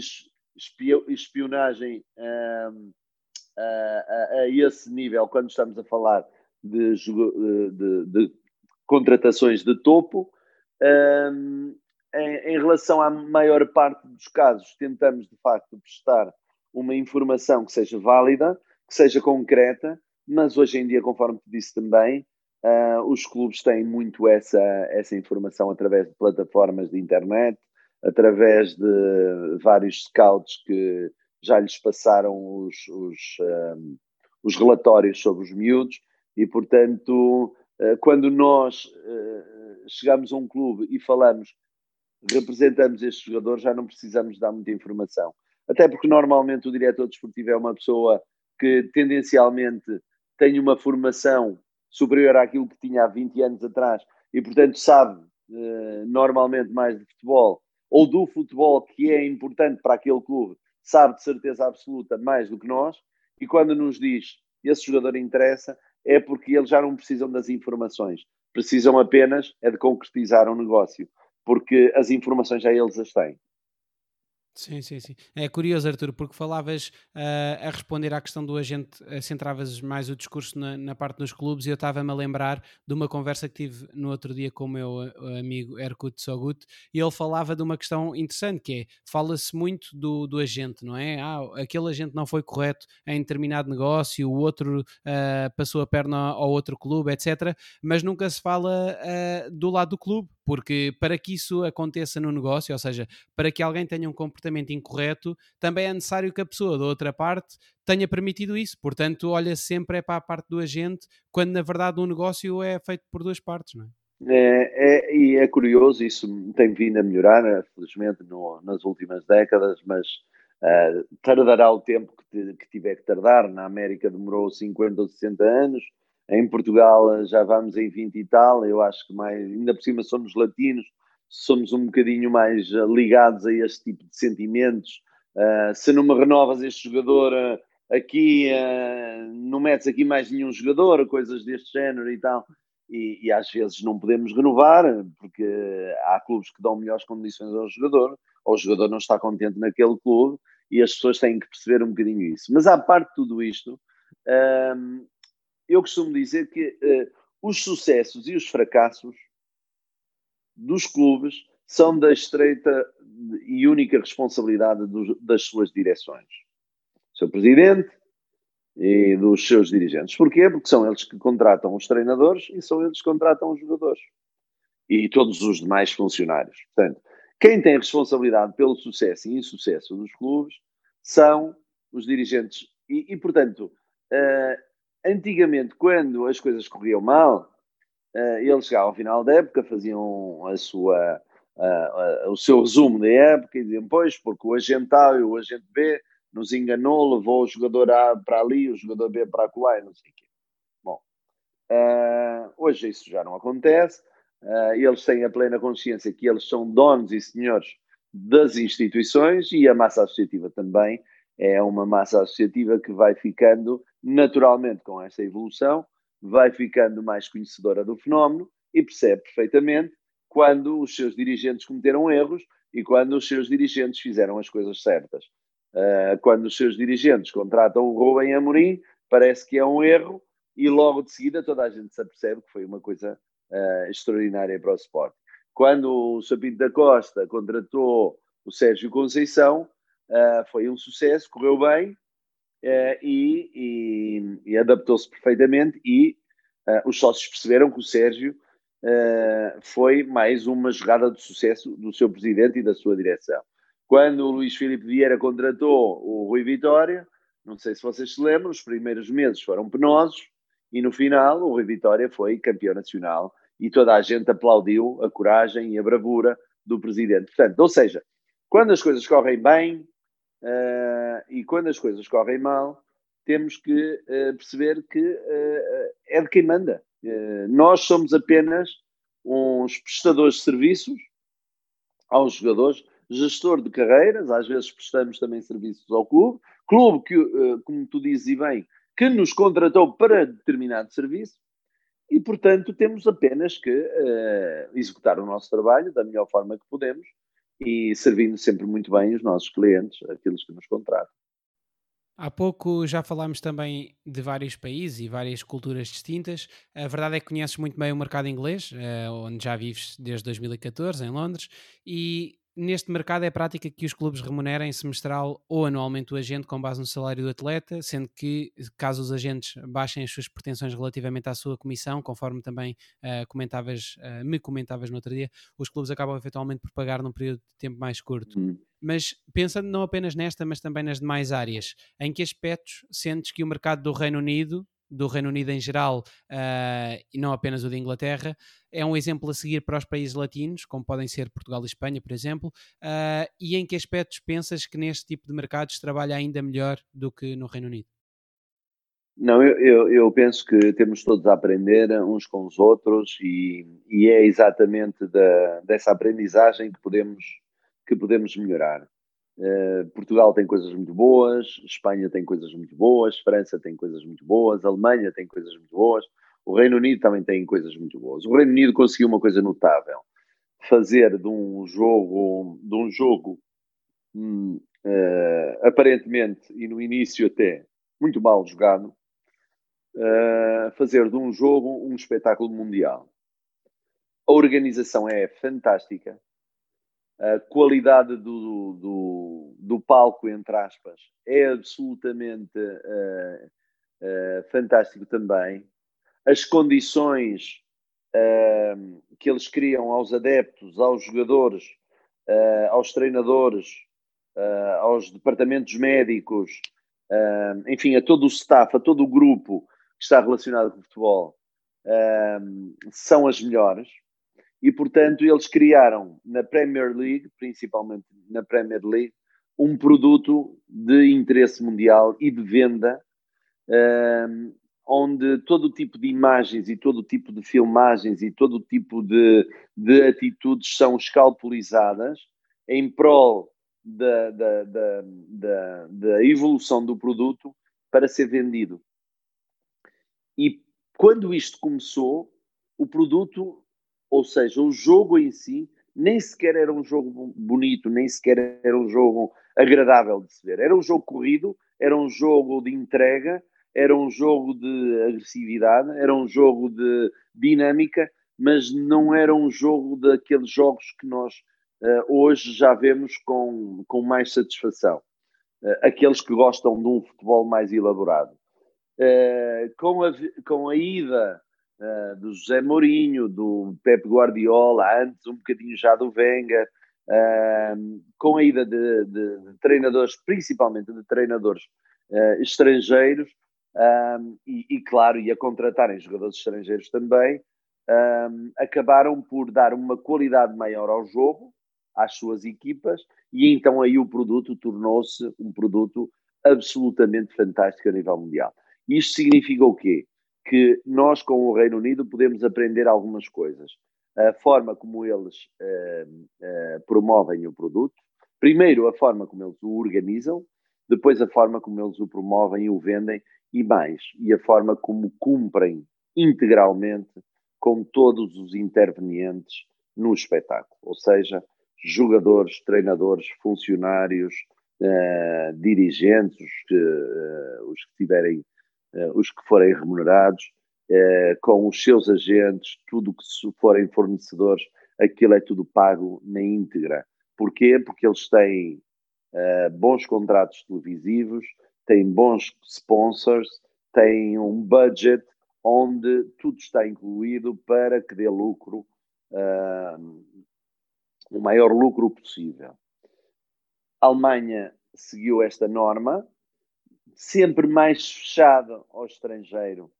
espionagem um, a, a, a, esse nível quando estamos a falar de, de, de contratações de topo. Um, em, em, relação à maior parte dos casos, tentamos de facto prestar uma informação que seja válida, que seja concreta, mas hoje em dia, conforme te disse também, Uh, os clubes têm muito essa, essa informação através de plataformas de internet, através de vários scouts que já lhes passaram os, os, um, os relatórios sobre os miúdos e, portanto, uh, quando nós uh, chegamos a um clube e falamos, representamos este jogador, já não precisamos dar muita informação. Até porque normalmente o diretor desportivo é uma pessoa que tendencialmente tem uma formação superior àquilo que tinha há 20 anos atrás e, portanto, sabe uh, normalmente mais de futebol ou do futebol que é importante para aquele clube, sabe de certeza absoluta mais do que nós. E quando nos diz esse jogador interessa, é porque eles já não precisam das informações, precisam apenas é de concretizar um negócio, porque as informações já eles as têm. Sim, sim, sim. É curioso, Arthur, porque falavas uh, a responder à questão do agente, uh, centravas mais o discurso na, na parte dos clubes e eu estava-me a lembrar de uma conversa que tive no outro dia com o meu uh, amigo Erkut Sogut e ele falava de uma questão interessante que é, fala-se muito do, do agente, não é? Ah, aquele agente não foi correto em determinado negócio, o outro uh, passou a perna ao outro clube, etc. Mas nunca se fala do lado do clube, porque para que isso aconteça no negócio, ou seja, para que alguém tenha um comportamento incorreto, também é necessário que a pessoa da outra parte tenha permitido isso. Portanto, olha sempre é para a parte do agente, quando na verdade o um negócio é feito por duas partes, não é? É, é, e é curioso, isso tem vindo a melhorar, felizmente, no, nas últimas décadas, mas uh, tardará o tempo que, que, tiver que tardar. Na América demorou 50 ou 60 anos, em Portugal já vamos em 20 e tal. Eu acho que mais, ainda por cima somos latinos, somos um bocadinho mais ligados a este tipo de sentimentos. Uh, se não me renovas este jogador uh, aqui, não metes aqui mais nenhum jogador, coisas deste género e tal e, e, às vezes não podemos renovar, porque há clubes que dão melhores condições ao jogador, ou o jogador não está contente naquele clube, e as pessoas têm que perceber um bocadinho isso. Mas à parte de tudo isto, eu costumo dizer que uh, os sucessos e os fracassos dos clubes são da estreita e única responsabilidade do, das suas direções. O seu presidente, e dos seus dirigentes. Porquê? Porque são eles que contratam os treinadores e são eles que contratam os jogadores. E todos os demais funcionários. Portanto, quem tem responsabilidade pelo sucesso e insucesso dos clubes são os dirigentes. E, e portanto, uh, antigamente, quando as coisas corriam mal, uh, eles chegavam ao final da época, faziam a sua, uh, o seu resumo da época e diziam, pois, porque o agente A e o agente B nos enganou, levou o jogador A para ali, o jogador B para lá e não sei o quê. Bom, uh, hoje isso já não acontece. Uh, eles têm a plena consciência que eles são donos e senhores das instituições e a massa associativa também é uma massa associativa que vai ficando naturalmente com essa evolução, vai ficando mais conhecedora do fenómeno e percebe perfeitamente quando os seus dirigentes cometeram erros e quando os seus dirigentes fizeram as coisas certas. Uh, quando os seus dirigentes contratam o Rubem Amorim, parece que é um erro e logo de seguida toda a gente se apercebe que foi uma coisa uh, extraordinária para o Sport. Quando o Sapinto da Costa contratou o Sérgio Conceição, uh, foi um sucesso, correu bem e, e, e adaptou-se perfeitamente e os sócios perceberam que o Sérgio foi mais uma jogada de sucesso do seu presidente e da sua direção. Quando o Luís Filipe Vieira contratou o Rui Vitória, não sei se vocês se lembram, os primeiros meses foram penosos e no final o Rui Vitória foi campeão nacional e toda a gente aplaudiu a coragem e a bravura do presidente. Portanto, ou seja, quando as coisas correm bem uh, e quando as coisas correm mal, temos que uh, perceber que uh, é de quem manda. nós somos apenas uns prestadores de serviços aos jogadores gestor de carreiras, às vezes prestamos também serviços ao clube, clube que, como tu dizes e bem, que nos contratou para determinado serviço e, portanto, temos apenas que executar o nosso trabalho da melhor forma que podemos e servindo sempre muito bem os nossos clientes, aqueles que nos contratam. Há pouco já falámos também de vários países e várias culturas distintas. A verdade é que conheces muito bem o mercado inglês, uh, onde já vives desde 2014 em Londres, e neste mercado é prática que os clubes remunerem semestral ou anualmente o agente com base no salário do atleta, sendo que, caso os agentes baixem as suas pretensões relativamente à sua comissão, conforme também uh, comentavas, uh, me comentavas no outro dia, os clubes acabam eventualmente por pagar num período de tempo mais curto. Uhum. Mas pensando não apenas nesta, mas também nas demais áreas, em que aspectos sentes que o mercado do Reino Unido do Reino Unido em geral uh, e não apenas o de Inglaterra, é um exemplo a seguir para os países latinos, como podem ser Portugal e Espanha, por exemplo, uh, e em que aspectos pensas que neste tipo de mercados trabalha ainda melhor do que no Reino Unido? Não, eu, eu, eu penso que temos todos a aprender uns com os outros e, e é exatamente da, dessa aprendizagem que podemos, que podemos melhorar. Uh, Portugal tem coisas muito boas, Espanha tem coisas muito boas, França tem coisas muito boas, Alemanha tem coisas muito boas, o Reino Unido também tem coisas muito boas. O Reino Unido conseguiu uma coisa notável: fazer de um jogo, de um jogo hum, uh, aparentemente e no início até muito mal jogado, uh, fazer de um jogo um espetáculo mundial. A organização é fantástica a qualidade do, do, do, palco, entre aspas, é absolutamente uh, uh, fantástico também. As condições uh, que eles criam aos adeptos, aos jogadores, aos treinadores, aos departamentos médicos, enfim, a todo o staff, a todo o grupo que está relacionado com o futebol, são as melhores e, portanto, eles criaram na Premier League, principalmente na Premier League, um produto de interesse mundial e de venda, um, onde todo o tipo de imagens e todo o tipo de filmagens e todo o tipo de, de atitudes são escalpelizadas em prol da, da, da, da, da evolução do produto para ser vendido. E quando isto começou, o produto, ou seja, o jogo em si, nem sequer era um jogo bonito, nem sequer era um jogo agradável de se ver. Era um jogo corrido, era um jogo de entrega, era um jogo de agressividade, era um jogo de dinâmica, mas não era um jogo daqueles jogos que nós uh, hoje já vemos com, com mais satisfação. Uh, aqueles que gostam de um futebol mais elaborado. Uh, com, a, com a ida do José Mourinho, do Pep Guardiola, antes um bocadinho já do Wenger, com a ida de, de, de, treinadores, principalmente de treinadores estrangeiros, e, e, claro, e a contratarem jogadores estrangeiros também, acabaram por dar uma qualidade maior ao jogo, às suas equipas e então aí o produto tornou-se um produto absolutamente fantástico a nível mundial. Isto significa o quê? Que nós com o Reino Unido podemos aprender algumas coisas. A forma como eles uh, uh, promovem o produto, primeiro a forma como eles o organizam, depois a forma como eles o promovem e o vendem e mais, e a forma como cumprem integralmente com todos os intervenientes no espetáculo. Ou seja, jogadores, treinadores, funcionários, uh, dirigentes, os que, os que tiverem, os que forem remunerados, com os seus agentes, tudo que forem fornecedores, aquilo é tudo pago na íntegra. Porquê? Porque eles têm bons contratos televisivos, têm bons sponsors, têm um budget onde tudo está incluído para que dê lucro o maior lucro possível. A Alemanha seguiu esta norma, sempre mais fechada ao estrangeiro.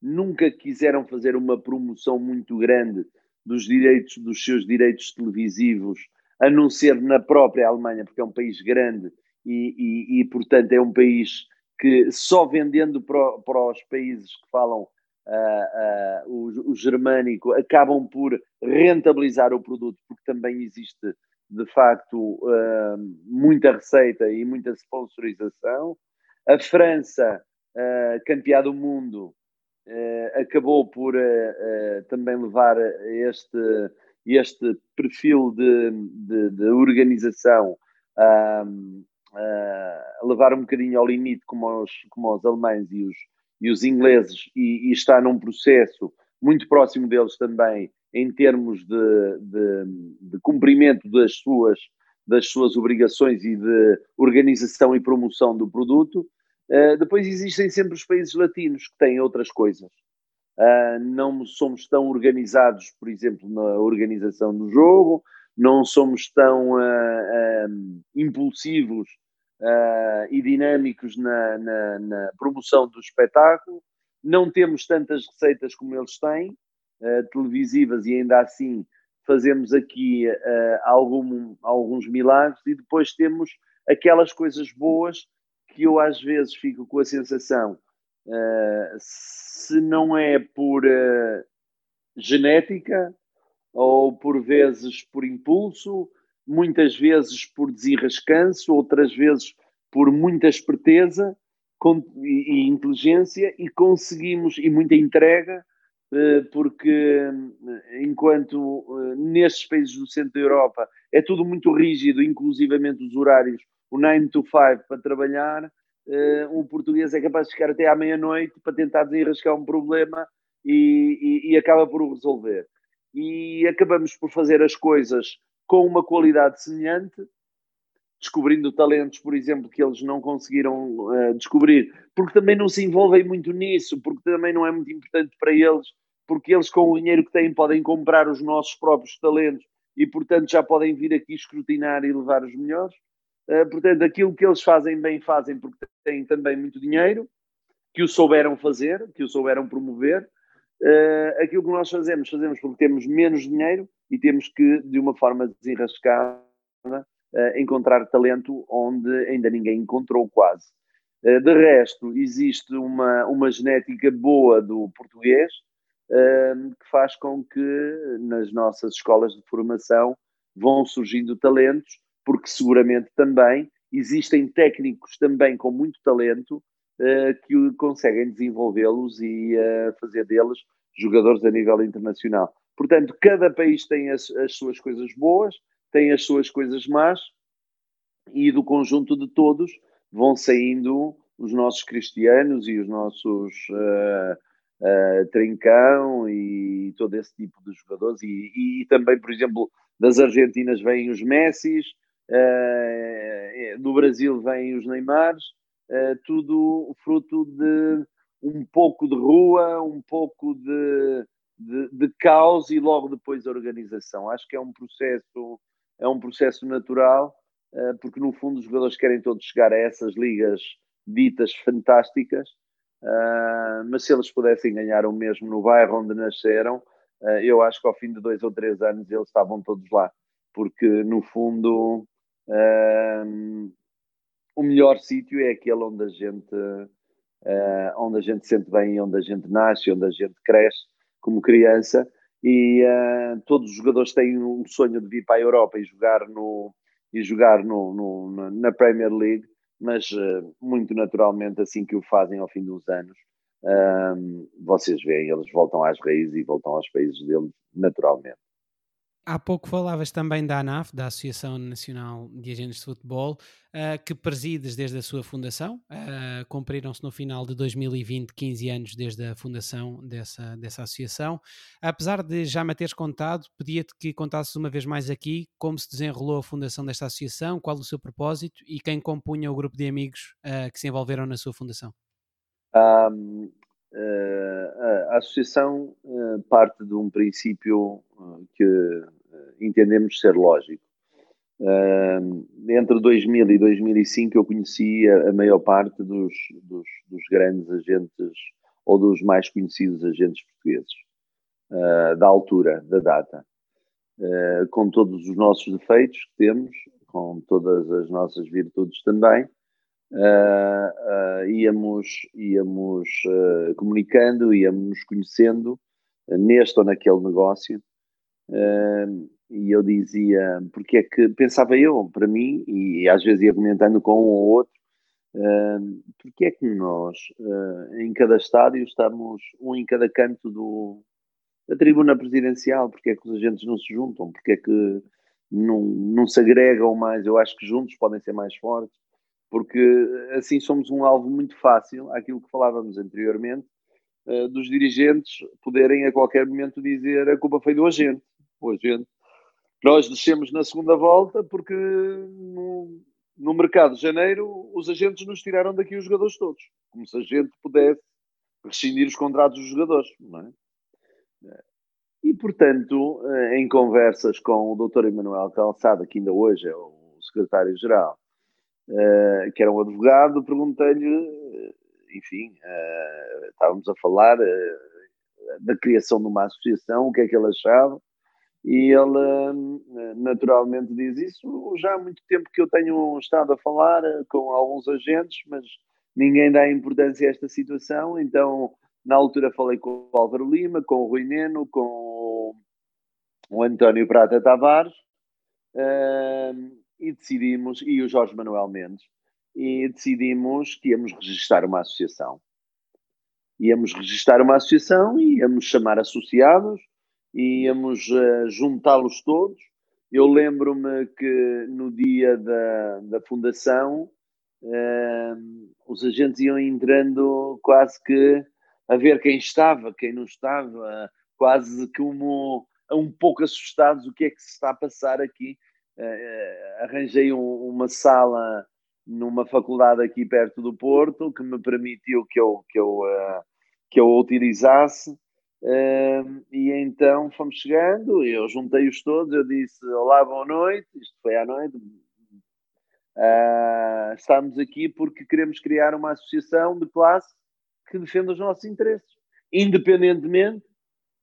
Nunca quiseram fazer uma promoção muito grande dos direitos dos seus direitos televisivos, a não ser na própria Alemanha, porque é um país grande e, e, e portanto, é um país que só vendendo para, para os países que falam uh, uh, o, o, germânico, acabam por rentabilizar o produto, porque também existe, de facto, uh, muita receita e muita sponsorização. A França, campeã do mundo, acabou por também levar este, este perfil de, de, de organização a levar um bocadinho ao limite, como os, como os alemães e os, e os ingleses, e, e, está num processo muito próximo deles também, em termos de, de, de cumprimento das suas, das suas obrigações e de organização e promoção do produto. Uh, depois existem sempre os países latinos que têm outras coisas. Uh, não somos tão organizados, por exemplo, na organização do jogo, não somos tão uh, impulsivos e dinâmicos na, na, na, promoção do espetáculo. Não temos tantas receitas como eles têm, televisivas, e ainda assim fazemos aqui algum, alguns milagres, e depois temos aquelas coisas boas que eu às vezes fico com a sensação, se não é por genética, ou por vezes por impulso, muitas vezes por desenrascanço, outras vezes por muita esperteza e, inteligência, e conseguimos, e muita entrega, eh, porque enquanto nestes países do centro da Europa é tudo muito rígido, inclusivamente os horários, o 9 to 5 para trabalhar, o português é capaz de ficar até à meia-noite para tentar desenrascar um problema e, e, e acaba por o resolver. E acabamos por fazer as coisas com uma qualidade semelhante, descobrindo talentos, por exemplo, que eles não conseguiram uh, descobrir, porque também não se envolvem muito nisso, porque também não é muito importante para eles, porque eles com o dinheiro que têm podem comprar os nossos próprios talentos e, portanto, já podem vir aqui escrutinar e levar os melhores. Uh, portanto, aquilo que eles fazem bem, fazem porque têm também muito dinheiro, que o souberam fazer, que o souberam promover. Uh, aquilo que nós fazemos, fazemos porque temos menos dinheiro e temos que, de uma forma desenrascada, uh, encontrar talento onde ainda ninguém encontrou quase. De resto, existe uma, uma genética boa do português que faz com que nas nossas escolas de formação vão surgindo talentos, porque seguramente também existem técnicos também com muito talento que conseguem desenvolvê-los e fazer deles jogadores a nível internacional. Portanto, cada país tem as, as suas coisas boas, tem as suas coisas más, e do conjunto de todos vão saindo os nossos cristianos e os nossos uh, uh, trincão e todo esse tipo de jogadores. E, e, e, também, por exemplo, das Argentinas vêm os Messis, uh, do Brasil vêm os Neymars, tudo fruto de um pouco de rua, um pouco de de, de caos e logo depois a organização. Acho que é um processo, é um processo natural, porque no fundo os jogadores querem todos chegar a essas ligas ditas fantásticas, mas se eles pudessem ganhar o mesmo no bairro onde nasceram, eu acho que ao fim de dois ou três anos eles estavam todos lá, porque no fundo o melhor sítio é aquele onde a gente onde a gente se sente bem, onde a gente nasce, onde a gente cresce como criança e uh, todos os jogadores têm um sonho de vir para a Europa e jogar no e jogar no, no na Premier League, mas uh, muito naturalmente assim que o fazem ao fim dos anos, uh, vocês veem, eles voltam às raízes e voltam aos países deles naturalmente. Há pouco falavas também da ANAF, da Associação Nacional de Agentes de Futebol, uh, que presides desde a sua fundação. Uh, Cumpriram-se no final de 2020 15 anos desde a fundação dessa, dessa associação. Apesar de já me teres contado, pedia-te que contasses uma vez mais aqui como se desenrolou a fundação desta associação, qual o seu propósito e quem compunha o grupo de amigos uh, que se envolveram na sua fundação. Um, a associação parte de um princípio que entendemos ser lógico. Uh, entre 2000 e 2005 eu conheci a, a maior parte dos, dos, dos, grandes agentes ou dos mais conhecidos agentes portugueses uh, da altura, da data, uh, com todos os nossos defeitos que temos, com todas as nossas virtudes também, íamos, íamos comunicando, íamos conhecendo neste ou naquele negócio e eu dizia, porque é que pensava eu, para mim, e às vezes ia comentando com um ou outro, uh, porque é que nós, uh, em cada estádio, estamos um em cada canto do, da tribuna presidencial, porque é que os agentes não se juntam, porque é que não, não se agregam mais, eu acho que juntos podem ser mais fortes, porque assim somos um alvo muito fácil, aquilo que falávamos anteriormente, uh, dos dirigentes poderem a qualquer momento dizer a culpa foi do agente, o agente nós descemos na segunda volta porque no, no mercado de janeiro os agentes nos tiraram daqui os jogadores todos. Como se a gente pudesse rescindir os contratos dos jogadores. Não é? E, portanto, eh, em conversas com o Dr. Emanuel Calçada, que ainda hoje é o secretário-geral, eh, que era um advogado, perguntei-lhe, eh, enfim, estávamos a falar da criação de uma associação, o que é que ele achava, e ele naturalmente diz isso. Já há muito tempo que eu tenho estado a falar eh, com alguns agentes, mas ninguém dá importância a esta situação. Então, na altura, falei com o Álvaro Lima, com o Rui Neno, com o António Prata Tavares uh, e decidimos, e o Jorge Manuel Mendes, e decidimos que íamos registrar uma associação. Íamos registrar uma associação e íamos chamar associados íamos uh, juntá-los todos. Eu lembro-me que no dia da, da fundação uh, os agentes iam entrando quase que a ver quem estava, quem não estava, quase como um pouco assustados o que é que se está a passar aqui. Uh, arranjei um, uma sala numa faculdade aqui perto do Porto que me permitiu que eu, que eu, que eu utilizasse E então fomos chegando, eu juntei-os todos, eu disse olá, boa noite, isto foi à noite. Uh, estamos aqui porque queremos criar uma associação de classe que defenda os nossos interesses, independentemente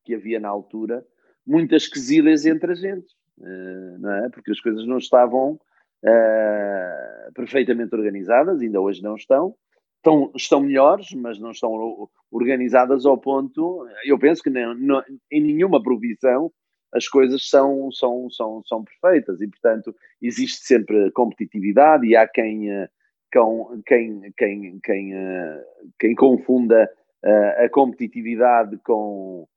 que havia na altura muitas quesilhas entre a gente, uh, não é? Porque as coisas não estavam uh, perfeitamente organizadas, ainda hoje não estão. Estão, estão melhores, mas não estão organizadas ao ponto. Eu penso que não, não, em nenhuma provisão as coisas são, são, são, são perfeitas e, portanto, existe sempre competitividade e há quem, quem, quem, quem, quem confunda a competitividade com.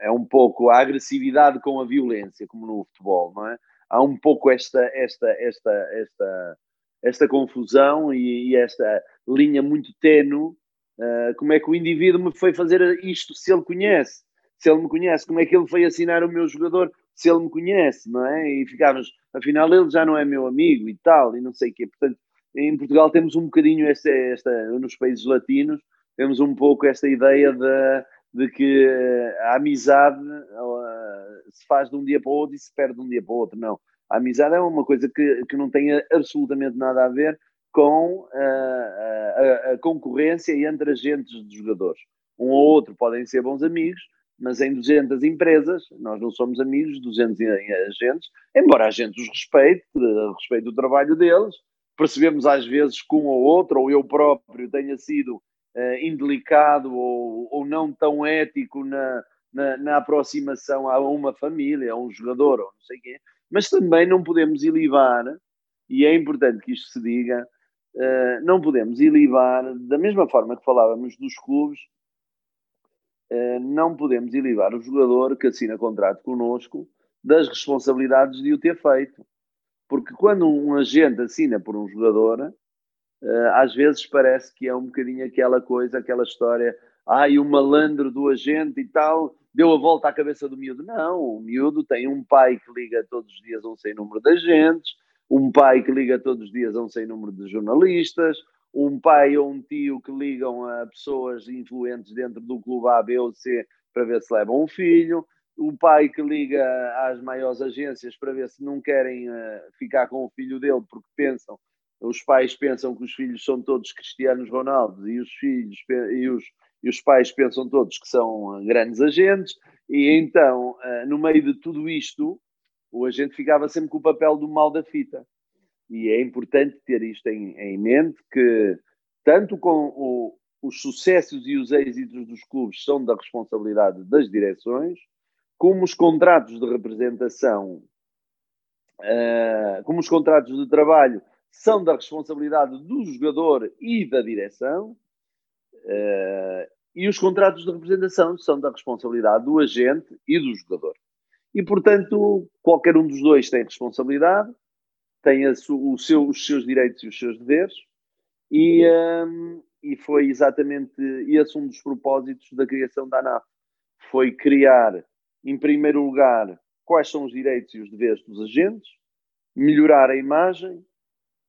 é um pouco a agressividade com a violência, como no futebol, não é? Há um pouco esta, esta, esta, esta, esta confusão e, e esta linha muito tenue. Uh, como é que o indivíduo me foi fazer isto se ele conhece? Se ele me conhece, como é que ele foi assinar o meu jogador se ele me conhece, não é? E ficávamos, afinal, ele já não é meu amigo e tal, e não sei o quê. Portanto, em Portugal temos um bocadinho esta, esta nos países latinos, temos um pouco esta ideia de, de que a amizade uh, se faz de um dia para o outro e se perde de um dia para o outro. Não. A amizade é uma coisa que, que não tem absolutamente nada a ver com uh, a, a, concorrência entre agentes de jogadores. Um ou outro podem ser bons amigos, mas em 200 empresas, nós não somos amigos de 200 agentes, embora a gente os respeite, respeite o trabalho deles, percebemos às vezes que um ou outro, ou eu próprio, tenha sido uh, indelicado ou, ou não tão ético na, na, na, aproximação a uma família, a um jogador, ou não sei quem, mas também não podemos ilivar, e é importante que isto se diga, uh, não podemos ilivar, da mesma forma que falávamos dos clubes, uh, não podemos ilivar o jogador que assina contrato connosco das responsabilidades de o ter feito. Porque quando um agente assina por um jogador, uh, às vezes parece que é um bocadinho aquela coisa, aquela história, ai, o malandro do agente e tal, deu a volta à cabeça do miúdo. Não, o miúdo tem um pai que liga todos os dias a um sem número de agentes, um pai que liga todos os dias a um sem número de jornalistas, um pai ou um tio que ligam a pessoas influentes dentro do clube A, B ou C para ver se levam um filho, o pai que liga às maiores agências para ver se não querem uh, ficar com o filho dele porque pensam os pais pensam que os filhos são todos Cristianos Ronaldo e os filhos e os, e os pais pensam todos que são grandes agentes, e então, eh, no meio de tudo isto, o agente ficava sempre com o papel do mal da fita. E é importante ter isto em, em mente, que tanto com o, os sucessos e os êxitos dos clubes são da responsabilidade das direções, como os contratos de representação, uh, como os contratos de trabalho são da responsabilidade do jogador e da direção, uh, e os contratos de representação são da responsabilidade do agente e do jogador. E, portanto, qualquer um dos dois tem responsabilidade, tem o seu, os seus direitos e os seus deveres, e, um, ehm, e foi exatamente esse um dos propósitos da criação da ANAF. Foi criar, em primeiro lugar, quais são os direitos e os deveres dos agentes, melhorar a imagem,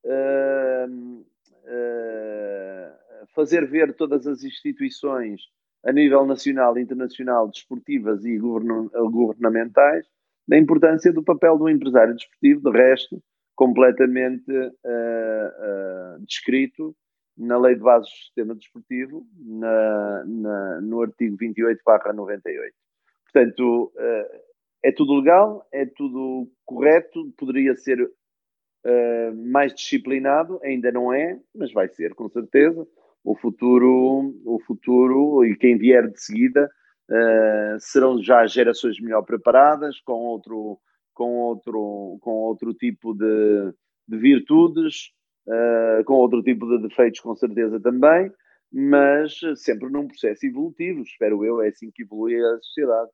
uh, uh, fazer ver todas as instituições a nível nacional internacional, desportivas e governamentais, da importância do papel do empresário desportivo, de resto, completamente uh, descrito na Lei de Bases do Sistema Desportivo, na, na, no artigo 28 98. Portanto, é tudo legal, é tudo correto, poderia ser uh, mais disciplinado, ainda não é, mas vai ser, com certeza. O futuro, o futuro e quem vier de seguida uh, serão já gerações melhor preparadas, com outro, com outro, com outro tipo de, de virtudes, uh, com outro tipo de defeitos, com certeza também, mas sempre num processo evolutivo, espero eu, é assim que evolui a sociedade.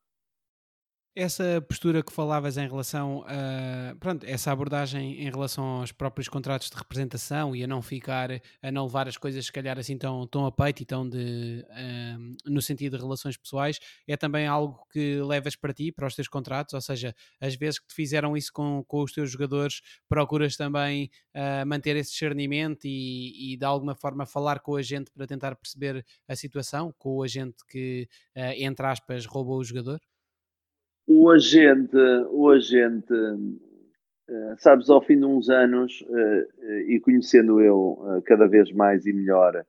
Essa postura que falavas em relação a, pronto, essa abordagem em relação aos próprios contratos de representação e a não ficar, a não levar as coisas se calhar assim tão, tão a peito e tão de, um, no sentido de relações pessoais, é também algo que levas para ti, para os teus contratos, ou seja, as vezes que te fizeram isso com, com os teus jogadores, procuras também uh, manter esse discernimento e, e de alguma forma falar com a gente para tentar perceber a situação, com o agente que, uh, entre aspas, roubou o jogador? O agente, o agente, uh, sabes, ao fim de uns anos, uh, e conhecendo eu uh, cada vez mais e melhor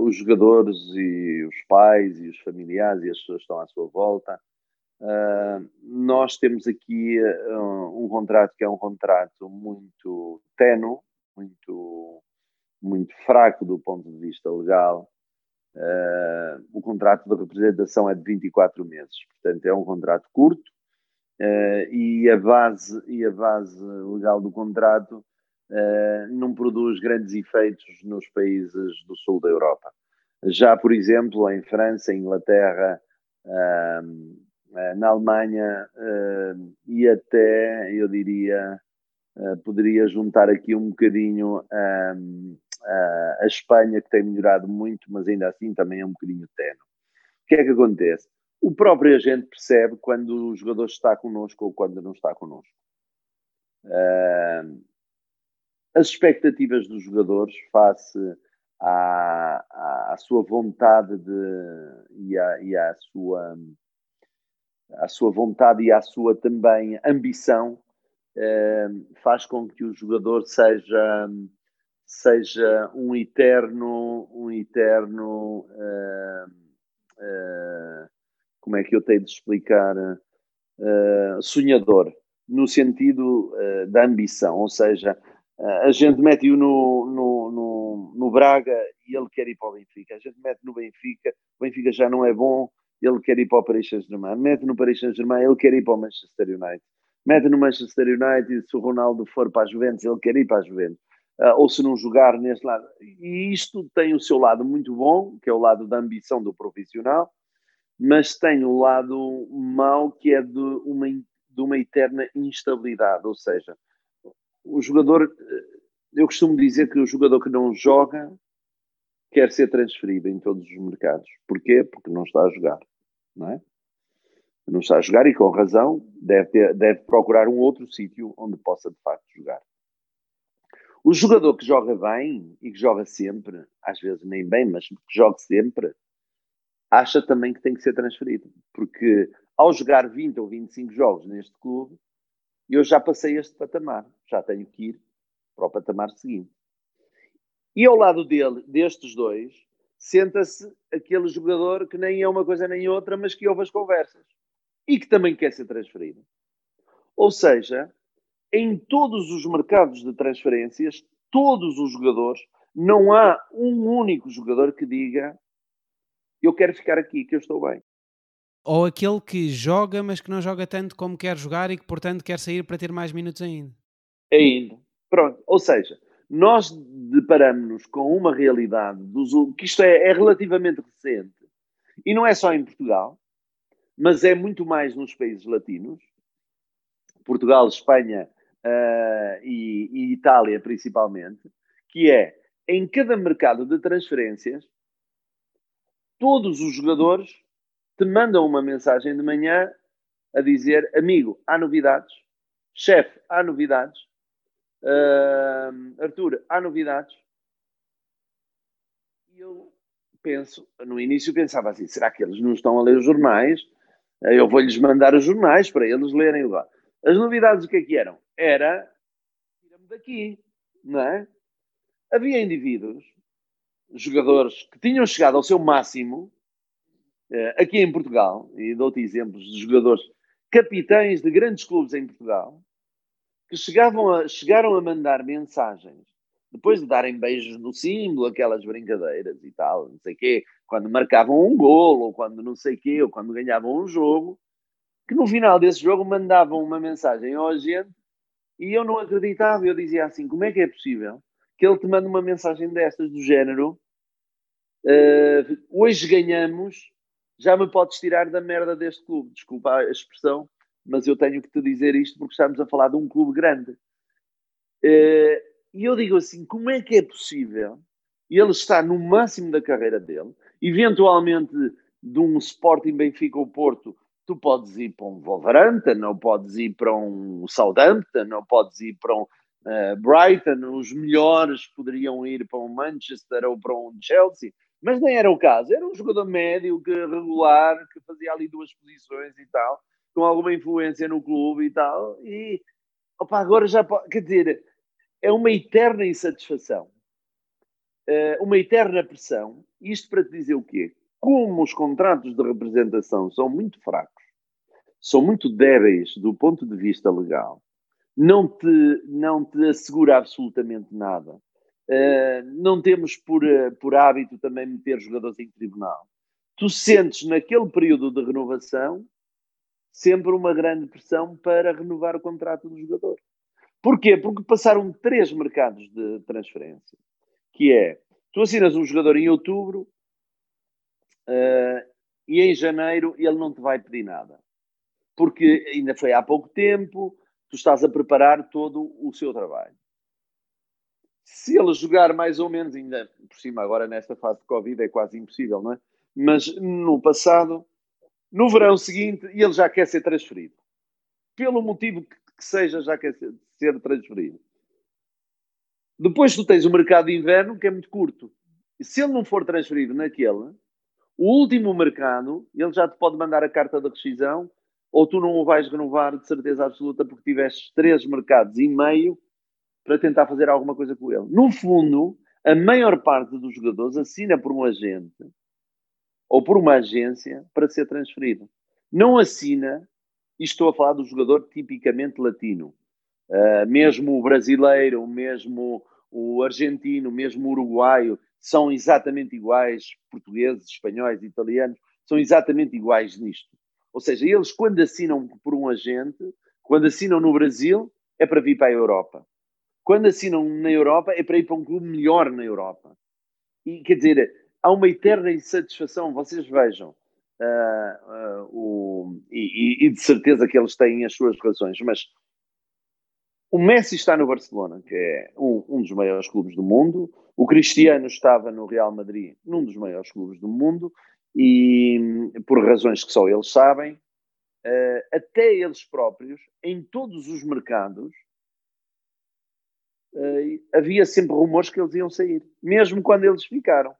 os jogadores e os pais e os familiares e as pessoas que estão à sua volta, nós temos aqui um contrato que é um contrato muito tenue, muito, muito fraco do ponto de vista legal. Uh, o contrato de representação é de 24 meses, portanto é um contrato curto e, a base, e a base legal do contrato não produz grandes efeitos nos países do sul da Europa. Já, por exemplo, em França, Inglaterra, eh, na Alemanha e até, eu diria, poderia juntar aqui um bocadinho a Espanha, que tem melhorado muito, mas ainda assim também é um bocadinho tenue. O que é que acontece? O próprio agente percebe quando o jogador está connosco ou quando não está connosco. as expectativas dos jogadores face à, à, sua vontade de, e, à, e à sua à sua vontade e à sua também ambição eh, faz com que o jogador seja seja um eterno um eterno eh, eh, como é que eu tenho de explicar sonhador no sentido da ambição ou seja a gente mete-o no, no, no, no Braga e ele quer ir para o Benfica a gente mete no Benfica o Benfica já não é bom ele quer ir para o Paris Saint-Germain. Mete no Paris Saint-Germain, ele quer ir para o Manchester United. Mete no Manchester United, se o Ronaldo for para a Juventus, ele quer ir para a Juventus. Uh, ou se não jogar neste lado. E isto tem o seu lado muito bom, que é o lado da ambição do profissional, mas tem o lado mau, que é de uma, de uma eterna instabilidade. Ou seja, o jogador, eh, eu costumo dizer que o jogador que não joga quer ser transferido em todos os mercados. Porquê? Porque não está a jogar não é? Não está a jogar e com razão deve, ter, deve procurar um outro sítio onde possa de facto jogar. O jogador que joga bem e que joga sempre, às vezes nem bem, mas que joga sempre, acha também que tem que ser transferido. Porque ao jogar 20 ou 25 jogos neste clube, eu já passei este patamar, já tenho que ir para o patamar seguinte. E ao lado dele, destes dois, senta-se aquele jogador que nem é uma coisa nem outra, mas que ouve as conversas e que também quer ser transferido. Ou seja, em todos os mercados de transferências, todos os jogadores, não há um único jogador que diga eu quero ficar aqui, que eu estou bem. Ou aquele que joga, mas que não joga tanto como quer jogar e que, portanto, quer sair para ter mais minutos ainda. Ainda. Pronto. Ou seja, nós deparamos-nos com uma realidade dos, que isto é, é, relativamente recente e não é só em Portugal, mas é muito mais nos países latinos, Portugal, Espanha uh, e, e Itália principalmente, que é em cada mercado de transferências, todos os jogadores te mandam uma mensagem de manhã a dizer: amigo, há novidades, chefe, há novidades, Uh, Arthur, há novidades? E eu penso, no início pensava assim, será que eles não estão a ler os jornais? Eu vou-lhes mandar os jornais para eles lerem lá. As novidades o que é que eram? Era, tira-me daqui, não é? Havia indivíduos, jogadores que tinham chegado ao seu máximo, uh, aqui em Portugal, e dou-te exemplos de jogadores capitães de grandes clubes em Portugal, que chegavam a, chegaram a mandar mensagens, depois de darem beijos no símbolo, aquelas brincadeiras e tal, não sei quê, quando marcavam um golo, ou quando não sei quê, ou quando ganhavam um jogo, que no final desse jogo mandavam uma mensagem ao agente e eu não acreditava, eu dizia assim, como é que é possível que ele te mande uma mensagem destas do género? Uh, hoje ganhamos, já me podes tirar da merda deste clube, desculpa a expressão, mas eu tenho que te dizer isto porque estamos a falar de um clube grande. Eh, e eu digo assim: como é que é possível ele estar no máximo da carreira dele, eventualmente de um Sporting Benfica ou Porto, tu podes ir para um Wolverhampton, ou podes ir para um Southampton, ou podes ir para um uh, Brighton, os melhores poderiam ir para um Manchester ou para um Chelsea, mas nem era o caso. Era um jogador médio, que regular, que fazia ali duas posições e tal com alguma influência no clube e tal, e opa, agora já pode, quer dizer, é uma eterna insatisfação, uh, uma eterna pressão. Isto para te dizer o quê? Como os contratos de representação são muito fracos, são muito débeis do ponto de vista legal, não te, não te assegura absolutamente nada. Uh, não temos por, por hábito também meter jogadores em tribunal. Tu sentes naquele período de renovação sempre uma grande pressão para renovar o contrato do jogador. Porquê? Porque passaram três mercados de transferência, que é, tu assinas um jogador em outubro uh, e em janeiro ele não te vai pedir nada. Porque ainda foi há pouco tempo, tu estás a preparar todo o seu trabalho. Se ele jogar mais ou menos, ainda por cima agora nesta fase de Covid é quase impossível, não é? Mas no passado, no verão seguinte, ele já quer ser transferido. Pelo motivo que seja já quer ser, transferido. Depois tu tens o mercado de inverno, que é muito curto. Se ele não for transferido naquele, o último mercado, ele já te pode mandar a carta de rescisão, ou tu não o vais renovar de certeza absoluta porque tiveste três mercados e meio para tentar fazer alguma coisa com ele. No fundo, a maior parte dos jogadores assina por um agente ou por uma agência para ser transferido. Não assina e estou a falar do jogador tipicamente latino. Uh, mesmo o brasileiro, mesmo o argentino, mesmo o uruguaio, são exatamente iguais, portugueses, espanhóis, italianos, são exatamente iguais nisto. Ou seja, eles quando assinam por um agente, quando assinam no Brasil, é para vir para a Europa. Quando assinam na Europa, é para ir para um clube melhor na Europa. E quer dizer, há uma eterna insatisfação. Vocês vejam, Uh, uh, o, e, e, de certeza que eles têm as suas razões, mas o Messi está no Barcelona, que é um, um, dos maiores clubes do mundo, o Cristiano estava no Real Madrid, num dos maiores clubes do mundo, e por razões que só eles sabem, uh, até eles próprios, em todos os mercados, havia sempre rumores que eles iam sair, mesmo quando eles ficaram.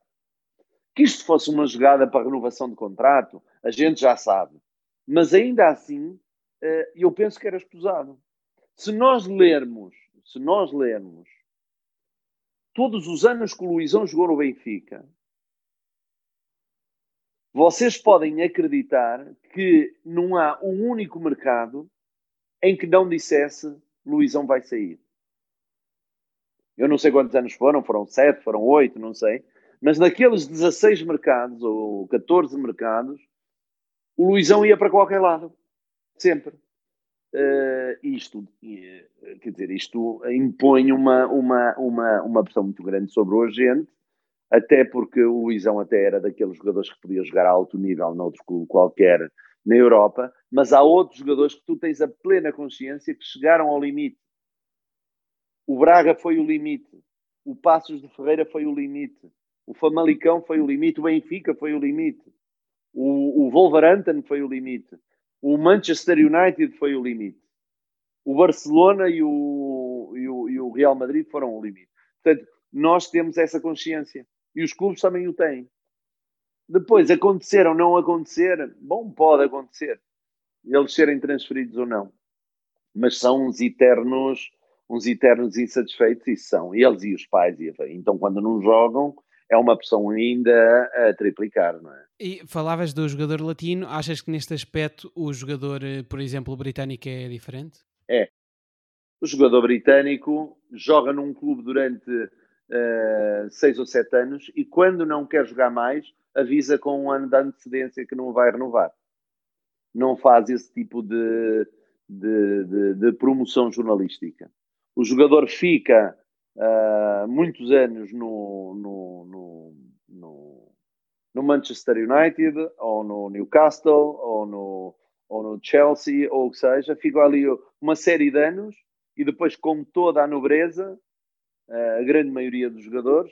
Que isto fosse uma jogada para renovação de contrato, a gente já sabe. Mas ainda assim, eh, eu penso que era escusado. Se nós lermos, se nós lermos todos os anos que o Luizão jogou no Benfica, vocês podem acreditar que não há um único mercado em que não dissesse Luizão vai sair. Eu não sei quantos anos foram, foram sete, foram oito, não sei. Mas naqueles 16 mercados ou 14 mercados, o Luizão ia para qualquer lado. Sempre. Uh, isto, uh, quer dizer, isto impõe uma, uma, uma, uma pressão muito grande sobre o agente, até porque o Luizão até era daqueles jogadores que podia jogar a alto nível noutro clube qualquer na Europa, mas há outros jogadores que tu tens a plena consciência que chegaram ao limite. O Braga foi o limite, o Passos de Ferreira foi o limite, o Famalicão foi o limite, o Benfica foi o limite, o, o Wolverhampton foi o limite, o Manchester United foi o limite, o Barcelona e o, e o, e o Real Madrid foram o limite. Portanto, nós temos essa consciência e os clubes também o têm. Depois, acontecer ou não acontecer, bom, pode acontecer, eles serem transferidos ou não, mas são uns eternos, uns eternos insatisfeitos, e são eles e os pais. Então, quando não jogam, é uma pressão ainda a triplicar, não é? E falavas do jogador latino, achas que neste aspecto o jogador, eh, por exemplo, britânico é diferente? É. O jogador britânico joga num clube durante uh, seis ou sete anos e quando não quer jogar mais, avisa com um ano de antecedência que não vai renovar. Não faz esse tipo de, de, de, de promoção jornalística. O jogador fica uh, muitos anos no, no, no, no, no Manchester United, ou no Newcastle, ou no, ou no Chelsea, ou o que seja, ficou ali uma série de anos e depois, com toda a nobreza, a grande maioria dos jogadores,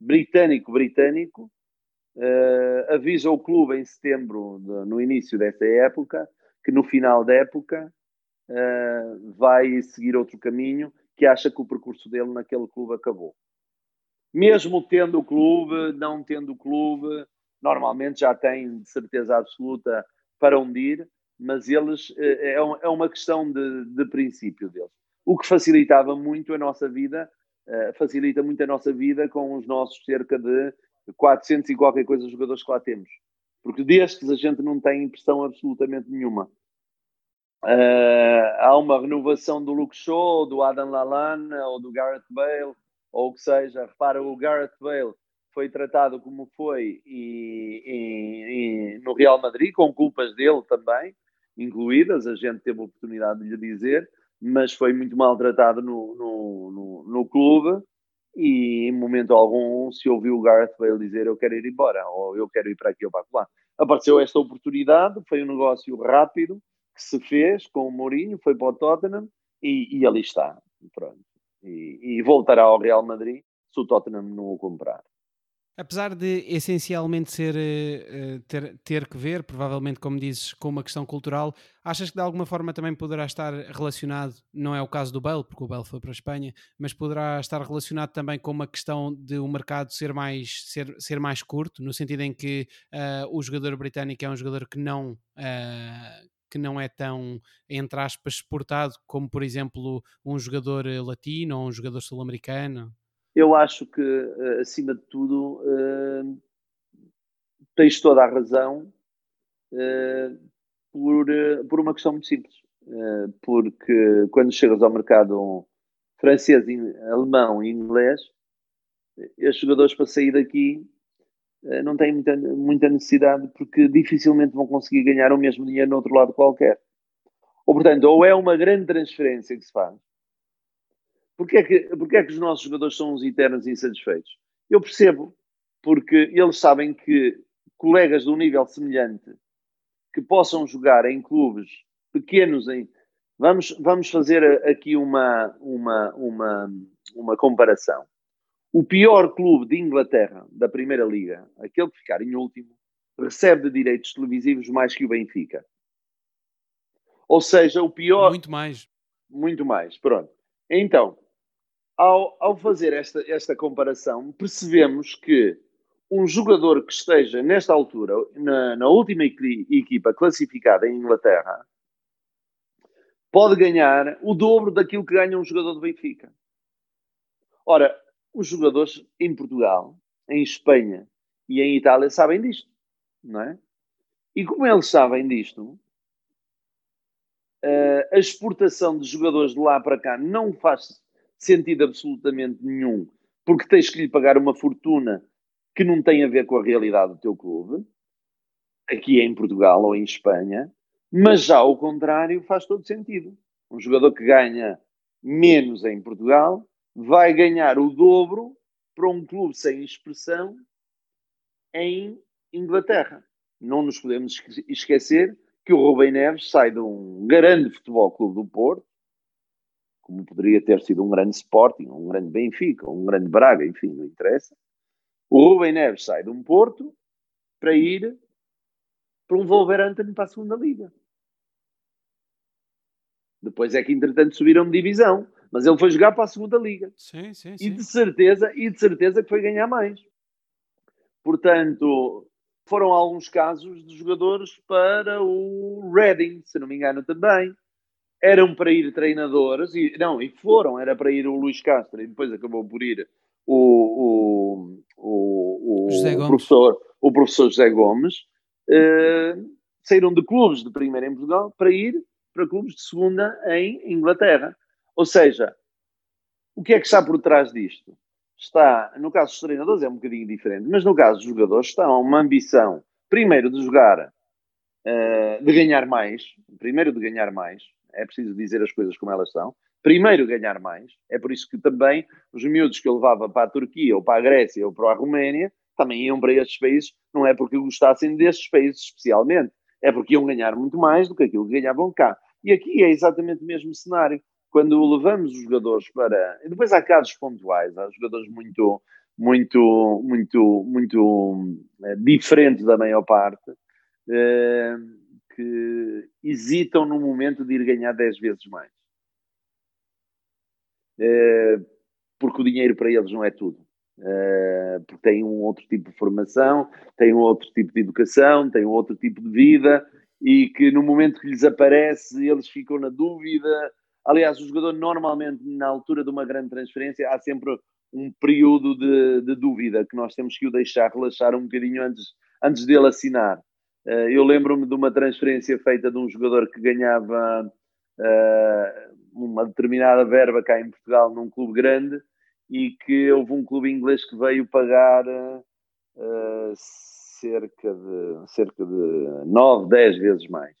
britânico-britânico, uh, avisa o clube em setembro, de, no início dessa época, que no final da época uh, vai seguir outro caminho que acha que o percurso dele naquele clube acabou. Mesmo tendo o clube, não tendo o clube, normalmente já tem certeza absoluta para onde ir, mas eles eh, é, é uma questão de, de princípio deles. O que facilitava muito a nossa vida, eh, facilita muito a nossa vida com os nossos cerca de 400 e qualquer coisa jogadores que lá temos. Porque destes a gente não tem impressão absolutamente nenhuma. Uh, há uma renovação do Luke Shaw, do Adam Lallana ou do Gareth Bale, ou o que seja. Repara, o Gareth Bale foi tratado como foi e, e, e no Real Madrid, com culpas dele também, incluídas, a gente teve a oportunidade de lhe dizer, mas foi muito maltratado no, no, no, no clube e em momento algum se ouviu o Gareth Bale dizer eu quero ir embora, ou eu quero ir para aqui ou para lá. Apareceu esta oportunidade, foi um negócio rápido que se fez com o Mourinho, foi para o Tottenham e, e ali está. Pronto. E, e voltará ao Real Madrid se o Tottenham não o comprar. Apesar de essencialmente ser, uh, ter, ter que ver, provavelmente, como dizes, com uma questão cultural, achas que de alguma forma também poderá estar relacionado, não é o caso do Bale, porque o Bale foi para a Espanha, mas poderá estar relacionado também com uma questão de o um mercado ser mais, ser, ser mais curto, no sentido em que uh, o jogador britânico é um jogador que não. Uh, que não é tão, entre aspas, exportado como, por exemplo, um jogador latino ou um jogador sul-americano? Eu acho que, eh, acima de tudo, uh, tens toda a razão por, por uma questão muito simples. porque quando chegas ao mercado francês, alemão e inglês, estes jogadores para sair daqui não têm muita, muita necessidade porque dificilmente vão conseguir ganhar o mesmo dinheiro no outro lado qualquer. Ou, portanto, ou é uma grande transferência que se faz, Porquê é que, porquê é que os nossos jogadores são os eternos insatisfeitos? Eu percebo, porque eles sabem que colegas de um nível semelhante que possam jogar em clubes pequenos em vamos vamos fazer aqui uma uma uma uma comparação o pior clube de Inglaterra da primeira liga aquele que ficar em último recebe de direitos televisivos mais que o Benfica. Ou seja o pior muito mais. Muito mais pronto. Então ao, ao fazer esta, esta comparação, percebemos que um jogador que esteja nesta altura, na, na última equipa classificada em Inglaterra, pode ganhar o dobro daquilo que ganha um jogador do Benfica. Ora, os jogadores em Portugal, em Espanha e em Itália sabem disto, não é? E como eles sabem disto, eh, a exportação de jogadores de lá para cá não faz sentido absolutamente nenhum, porque tens que lhe pagar uma fortuna que não tem a ver com a realidade do teu clube, aqui em Portugal ou em Espanha, mas já ao contrário faz todo sentido. Um jogador que ganha menos em Portugal vai ganhar o dobro para um clube sem expressão em Inglaterra. Não nos podemos esquecer que o Rubem Neves sai de um grande futebol clube do Porto, como poderia ter sido um grande Sporting, um grande Benfica, um grande Braga, enfim, não interessa. O Rubem Neves sai de um Porto para ir para um Wolverhampton para a segunda liga. Depois é que, entretanto, subiram de divisão. Mas ele foi jogar para a segunda liga. Sim, sim, sim. E de certeza, e de certeza que foi ganhar mais. Portanto, foram alguns casos de jogadores para o Reading, se não me engano também eram para ir treinadores, e, não, e foram, era para ir o Luís Castro, e depois acabou por ir o, o, o, o professor, o professor José Gomes, uh, saíram de clubes de primeira em Portugal para ir para clubes de segunda em Inglaterra. Ou seja, o que é que está por trás disto? Está, no caso dos treinadores é um bocadinho diferente, mas no caso dos jogadores está uma ambição, primeiro de jogar, uh, de ganhar mais, primeiro de ganhar mais, é preciso dizer as coisas como elas são. Primeiro, ganhar mais. É por isso que também os miúdos que eu levava para a Turquia, ou para a Grécia, ou para a Roménia, também iam para estes países, não é porque gostassem destes países especialmente, é porque iam ganhar muito mais do que aquilo que ganhavam cá. E aqui é exatamente o mesmo cenário. Quando levamos os jogadores para. Depois há casos pontuais, há jogadores muito, muito, muito, muito é, diferentes da maior parte. É, que hesitam no momento de ir ganhar 10 vezes mais. É, porque o dinheiro para eles não é tudo. Porque têm um outro tipo de formação, têm um outro tipo de educação, têm um outro tipo de vida e que no momento que lhes aparece eles ficam na dúvida. Aliás, o jogador normalmente na altura de uma grande transferência há sempre um período de, de dúvida que nós temos que o deixar relaxar um bocadinho antes, antes dele assinar eu lembro-me de uma transferência feita de um jogador que ganhava uma determinada verba cá em Portugal num clube grande e que houve um clube inglês que veio pagar uh, cerca de cerca de 9, 10 vezes mais.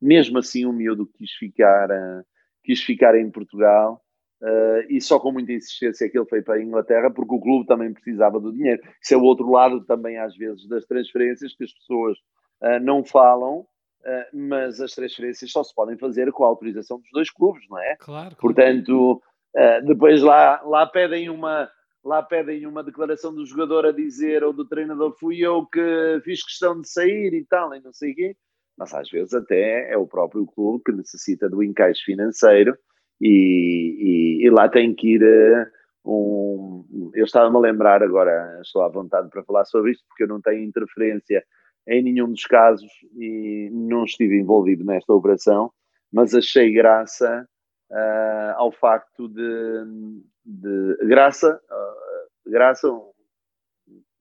Mesmo assim o miúdo quis ficar, uh, quis ficar em Portugal uh, e só com muita insistência que ele foi para a Inglaterra porque o clube também precisava do dinheiro. Isso é o outro lado também às vezes das transferências que as pessoas não falam Uh, mas as transferências só se podem fazer com a autorização dos dois clubes, não é? Claro. claro. Portanto, uh, depois lá, lá pedem uma lá pedem uma declaração do jogador a dizer ou do treinador fui eu que fiz questão de sair e tal, e não sei o quê. Mas às vezes até é o próprio clube que necessita do encaixe financeiro e, e, e lá tem que ir uh, um. Eu estava-me a lembrar agora, estou à vontade para falar sobre isto, porque eu não tenho interferência em nenhum dos casos e não estive envolvido nesta operação, mas achei graça uh, ao facto de, de graça, uh, graça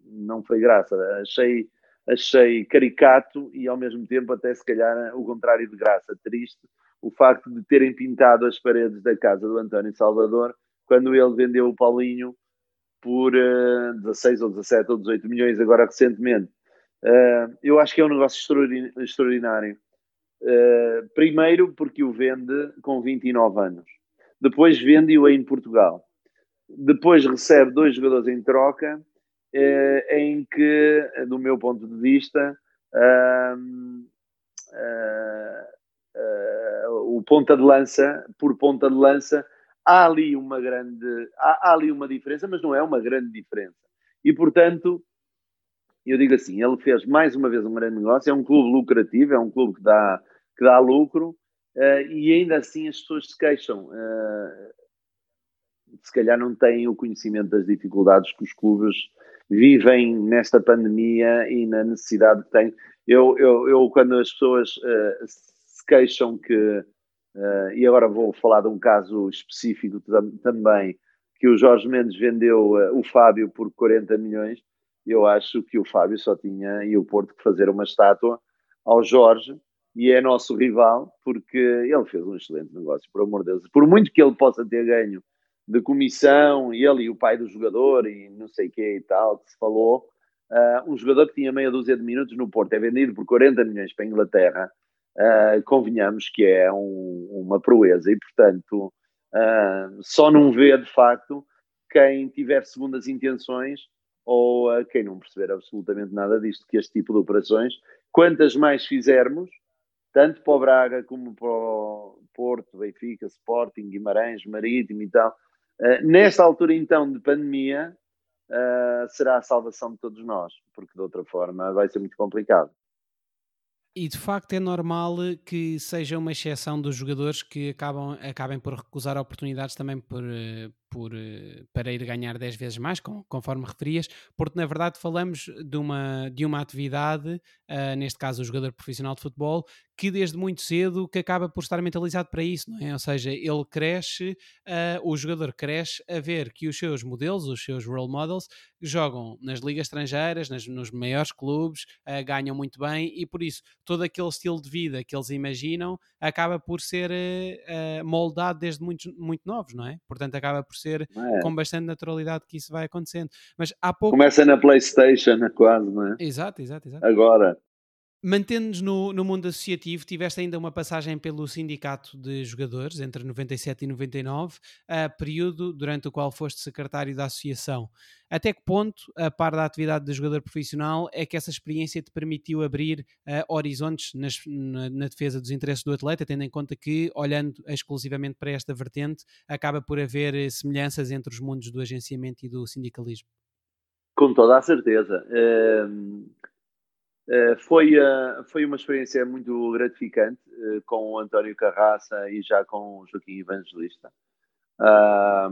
não foi graça, achei, achei caricato e ao mesmo tempo até se calhar o contrário de graça, triste, o facto de terem pintado as paredes da casa do António Salvador quando ele vendeu o Paulinho por uh, 16 ou 17 ou 18 milhões agora recentemente Uh, eu acho que é um negócio extraordinário. Uh, primeiro, porque o vende com 29 anos. Depois vende-o em Portugal. Depois recebe dois jogadores em troca, uh, em que, do meu ponto de vista, o ponta de lança, por ponta de lança, há ali uma grande, há, há ali uma diferença, mas não é uma grande diferença. E, portanto, eu digo assim, ele fez mais uma vez um grande negócio, é um clube lucrativo, é um clube que dá, que dá lucro, uh, e ainda assim as pessoas se queixam. Uh, se calhar não têm o conhecimento das dificuldades que os clubes vivem nesta pandemia e na necessidade que têm. Eu, eu, eu quando as pessoas uh, se queixam que, e agora vou falar de um caso específico também, que o Jorge Mendes vendeu o Fábio por 40 milhões, eu acho que o Fábio só tinha e o Porto que fazer uma estátua ao Jorge e é nosso rival porque ele fez um excelente negócio, por amor de Deus. Por muito que ele possa ter ganho de comissão, ele e o pai do jogador e não sei o que e tal, que se falou, uh, um jogador que tinha meia dúzia de minutos no Porto é vendido por 40 milhões para a Inglaterra, uh, convenhamos que é um, uma proeza. E, portanto, uh, só não vê de facto quem tiver segundas intenções ou quem não perceber absolutamente nada disto, que este tipo de operações, quantas mais fizermos, tanto para o Braga como para o Porto, Benfica, Sporting, Guimarães, Marítimo e tal, uh, nesta altura então de pandemia, uh, será a salvação de todos nós, porque de outra forma vai ser muito complicado. E de facto é normal que seja uma exceção dos jogadores que acabam, acabem por recusar oportunidades também por, eh, por, eh, para ir ganhar 10 vezes mais, conforme referias, porque na verdade falamos de uma, de uma atividade, uh, neste caso o jogador profissional de futebol, que desde muito cedo que acaba por estar mentalizado para isso, não é? Ou seja, ele cresce, uh, o jogador cresce a ver que os seus modelos, os seus role models, jogam nas ligas estrangeiras, nas, nos maiores clubes, uh, ganham muito bem e por isso todo aquele estilo de vida que eles imaginam acaba por ser moldado desde muito, muito novos, não é? Portanto, acaba por ser é. com bastante naturalidade que isso vai acontecendo. Mas há pouco. Começa na PlayStation, quase, não é? Exato, exato, exato. Agora. Mantendo-nos no, no mundo associativo, tiveste ainda uma passagem pelo Sindicato de Jogadores entre 97 e 99, a período durante o qual foste secretário da associação. Até que ponto, a par da atividade de jogador profissional, é que essa experiência te permitiu abrir uh, horizontes nas, na, na, defesa dos interesses do atleta, tendo em conta que, olhando exclusivamente para esta vertente, acaba por haver eh, semelhanças entre os mundos do agenciamento e do sindicalismo? Com toda a certeza. Uh eh, foi, uh, foi uma experiência muito gratificante uh, com o António Carraça e já com o Joaquim Evangelista. a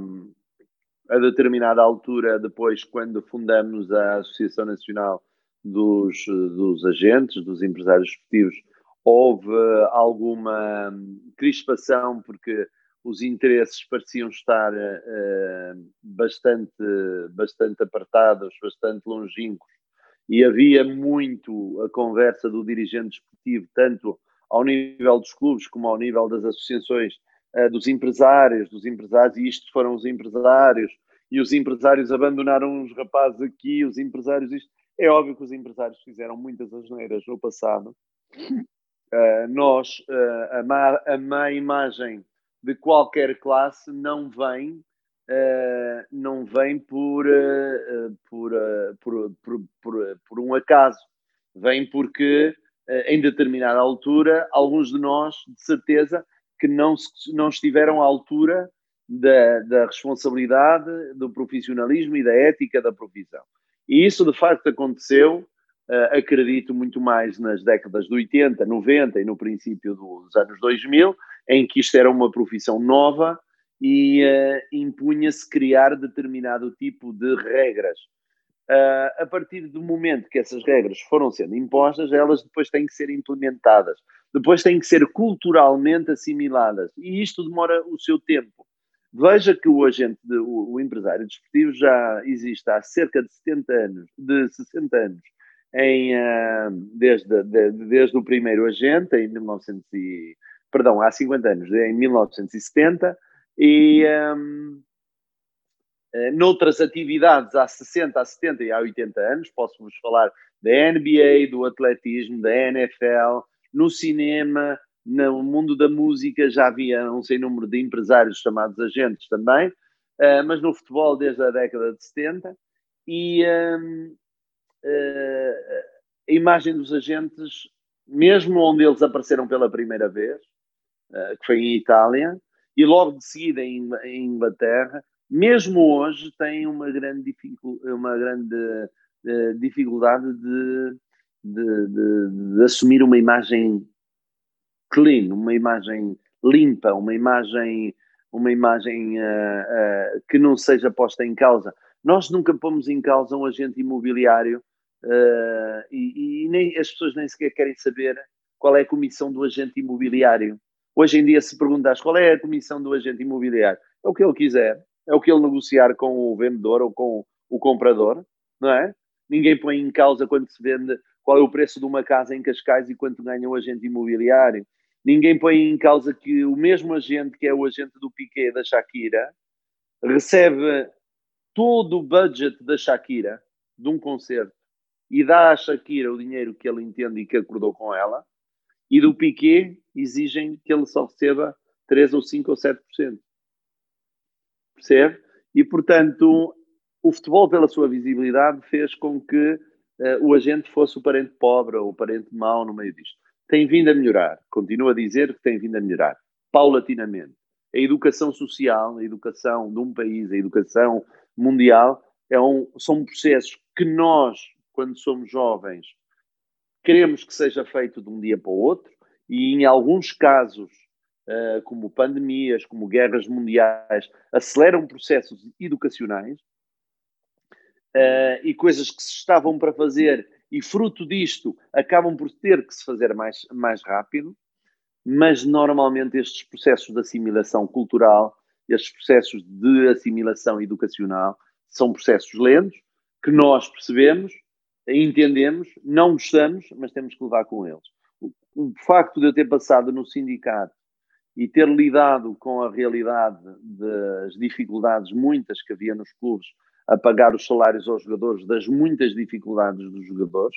determinada altura, depois, quando fundamos a Associação Nacional dos, dos Agentes, dos Empresários Esportivos, houve alguma crispação porque os interesses pareciam estar bastante, bastante apartados, bastante longínquos e havia muito a conversa do dirigente desportivo, tanto ao nível dos clubes como ao nível das associações uh, dos empresários, dos empresários, e isto foram os empresários, e os empresários abandonaram os rapazes aqui, os empresários isto. É óbvio que os empresários fizeram muitas asneiras no passado. Uh, nós, uh, a, má, a má imagem de qualquer classe não vem Uh, não vem por, uh, por, uh, por, por, por, por, um acaso, vem porque em determinada altura, alguns de nós, de certeza, que não, não estiveram à altura da, da responsabilidade, do profissionalismo e da ética da profissão. E isso de facto aconteceu, acredito muito mais nas décadas de 80, 90 e no princípio dos anos 2000, em que isto era uma profissão nova e uh, impunha-se criar determinado tipo de regras. Uh, a partir do momento que essas regras foram sendo impostas, elas depois têm que ser implementadas, depois têm que ser culturalmente assimiladas, e isto demora o seu tempo. Veja que o agente, de, o, o, empresário desportivo já existe há cerca de 70 anos, de 60 anos, em, uh, desde, de, desde o primeiro agente, em 1900 e, perdão, há 50 anos, em 1970, e um, eh, noutras atividades há 60, há 70 e há 80 anos, posso-vos falar da NBA, do atletismo, da NFL, no cinema, no mundo da música já havia um sem número de empresários chamados agentes também, uh, mas no futebol desde a década de 70 e um, uh, a imagem dos agentes, mesmo onde eles apareceram pela primeira vez, uh, que foi em Itália, e logo de seguida em, em Inglaterra, mesmo hoje tem uma grande, dificul, uma grande uh, dificuldade de, de, de, de, assumir uma imagem clean, uma imagem limpa, uma imagem, uma imagem uh, uh, que não seja posta em causa. Nós nunca pomos em causa um agente imobiliário e, e nem, as pessoas nem sequer querem saber qual é a comissão do agente imobiliário. Hoje em dia, se perguntas qual é a comissão do agente imobiliário, é o que ele quiser, é o que ele negociar com o vendedor ou com o comprador, não é? Ninguém põe em causa quando se vende qual é o preço de uma casa em Cascais e quanto ganha o agente imobiliário. Ninguém põe em causa que o mesmo agente, que é o agente do Piquet da Shakira, recebe todo o budget da Shakira de um concerto e dá à Shakira o dinheiro que ele entende e que acordou com ela, e do Piquet exigem que ele só receba 3 ou 5 ou 7%. Percebe? E, portanto, o futebol, pela sua visibilidade, fez com que uh, o agente fosse o parente pobre ou o parente mau no meio disto. Tem vindo a melhorar. Continuo a dizer que tem vindo a melhorar. Paulatinamente. A educação social, a educação de um país, a educação mundial, é um, são processos que nós, quando somos jovens, queremos que seja feito de um dia para o outro e, em alguns casos, uh, como pandemias, como guerras mundiais, aceleram processos educacionais uh, e coisas que se estavam para fazer e, fruto disto, acabam por ter que se fazer mais, mais rápido, mas normalmente estes processos de assimilação cultural, estes processos de assimilação educacional, são processos lentos que nós percebemos entendemos, não gostamos, mas temos que levar com eles. O, o facto de eu ter passado no sindicato e ter lidado com a realidade das dificuldades muitas que havia nos clubes a pagar os salários aos jogadores, das muitas dificuldades dos jogadores,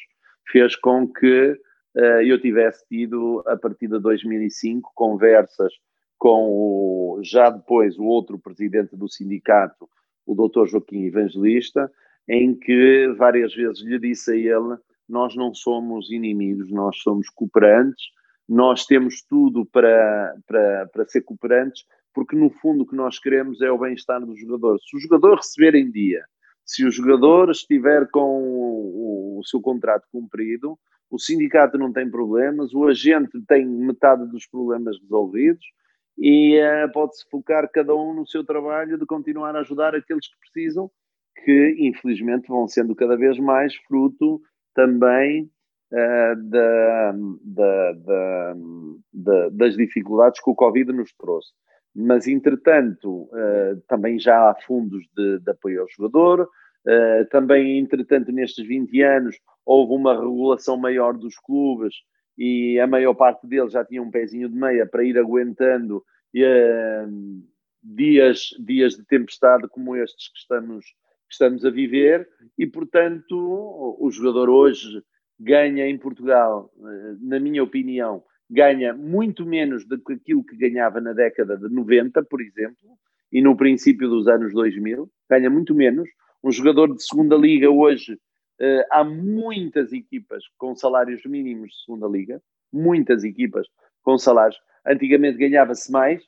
fez com que uh, eu tivesse tido, a partir de 2005, conversas com o, já depois o outro presidente do sindicato, o Dr. Joaquim Evangelista, em que várias vezes lhe disse a ele: Nós não somos inimigos, nós somos cooperantes, nós temos tudo para, para, para ser cooperantes, porque no fundo o que nós queremos é o bem-estar do jogador. Se o jogador receber em dia, se o jogador estiver com o, o seu contrato cumprido, o sindicato não tem problemas, o agente tem metade dos problemas resolvidos e uh, pode-se focar cada um no seu trabalho de continuar a ajudar aqueles que precisam que infelizmente vão sendo cada vez mais fruto também uh, da, da, da, das dificuldades que o Covid nos trouxe. Mas, entretanto, uh, também já há fundos de, de apoio ao jogador, Uh, também, entretanto, nestes 20 anos, houve uma regulação maior dos clubes e a maior parte deles já tinha um pezinho de meia para ir aguentando dias, dias de tempestade como estes que estamos, que estamos a viver e, portanto, o, jogador hoje ganha em Portugal, uh, na minha opinião, ganha muito menos do que aquilo que ganhava na década de 90, por exemplo, e no princípio dos anos 2000, ganha muito menos. Um jogador de segunda liga hoje, uh, há muitas equipas com salários mínimos de segunda liga, muitas equipas com salários. Antigamente ganhava-se mais,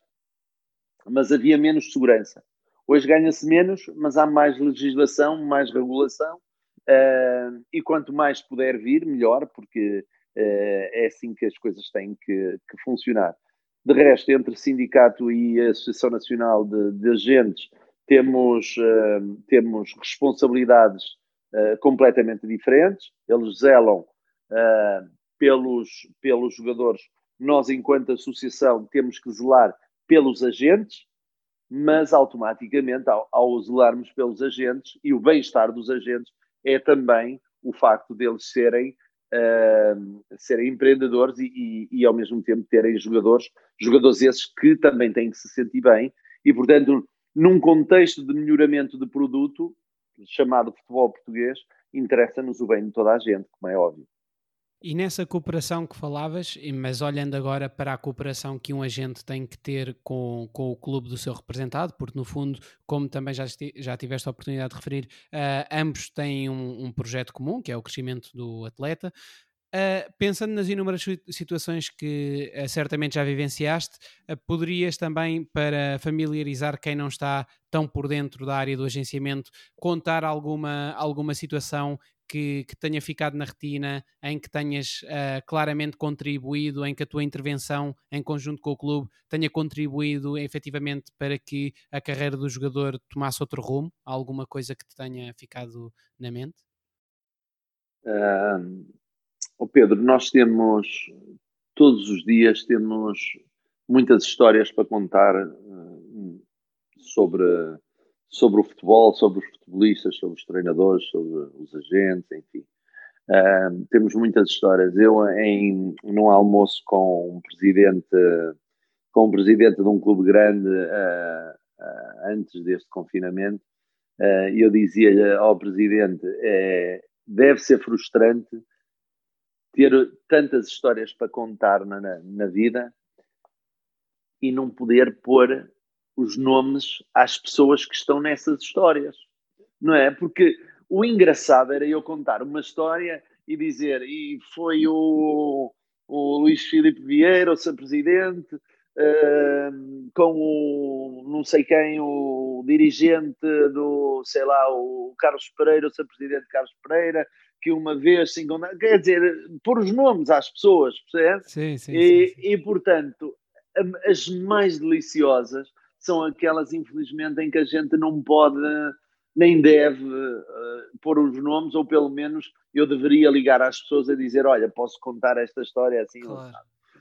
mas havia menos segurança. Hoje ganha-se menos, mas há mais legislação, mais regulação, uh, e quanto mais puder vir, melhor, porque uh, é assim que as coisas têm que, que funcionar. De resto, entre sindicato e Associação Nacional de, de Agentes, temos, uh, temos responsabilidades completamente diferentes. Eles zelam pelos, pelos jogadores. Nós, enquanto associação, temos que zelar pelos agentes, mas automaticamente, ao, ao zelarmos pelos agentes e o bem-estar dos agentes, é também o facto deles serem uh, serem empreendedores e, e, e, ao mesmo tempo terem jogadores, jogadores esses que também têm que se sentir bem e, portanto, num contexto de melhoramento de produto chamado futebol português, interessa-nos o bem de toda a gente, como é óbvio. E nessa cooperação que falavas, mas olhando agora para a cooperação que um agente tem que ter com, com o clube do seu representado, porque no fundo, como também já, já tiveste a oportunidade de referir, uh, ambos têm um, um, projeto comum, que é o crescimento do atleta. Uh, pensando nas inúmeras situações que uh, certamente já vivenciaste, poderias também, para familiarizar quem não está tão por dentro da área do agenciamento, contar alguma, alguma situação que, que, tenha ficado na retina, em que tenhas uh, claramente contribuído, em que a tua intervenção em conjunto com o clube tenha contribuído efetivamente para que a carreira do jogador tomasse outro rumo? Alguma coisa que te tenha ficado na mente? Uh, oh Pedro, nós temos todos os dias temos muitas histórias para contar uh, sobre sobre o futebol, sobre os futebolistas, sobre os treinadores, sobre os agentes, enfim. Uh, temos muitas histórias. Eu, em, num almoço com um presidente, com um presidente de um clube grande uh, uh, antes deste confinamento, eu dizia-lhe ao presidente: é, deve ser frustrante ter tantas histórias para contar na, na vida e não poder pôr os nomes às pessoas que estão nessas histórias, não é? Porque o engraçado era eu contar uma história e dizer, e foi o, o Luís Filipe Vieira, o seu presidente, uh, com o não sei quem, o dirigente do, sei lá, o Carlos Pereira, o seu presidente Carlos Pereira, que uma vez se encontraram, quer dizer, pôr os nomes às pessoas, percebe? Sim, sim, e, sim, sim. e portanto, as mais deliciosas são aquelas, infelizmente, em que a gente não pode nem deve uh, pôr os nomes, ou pelo menos eu deveria ligar às pessoas a dizer: Olha, posso contar esta história assim claro.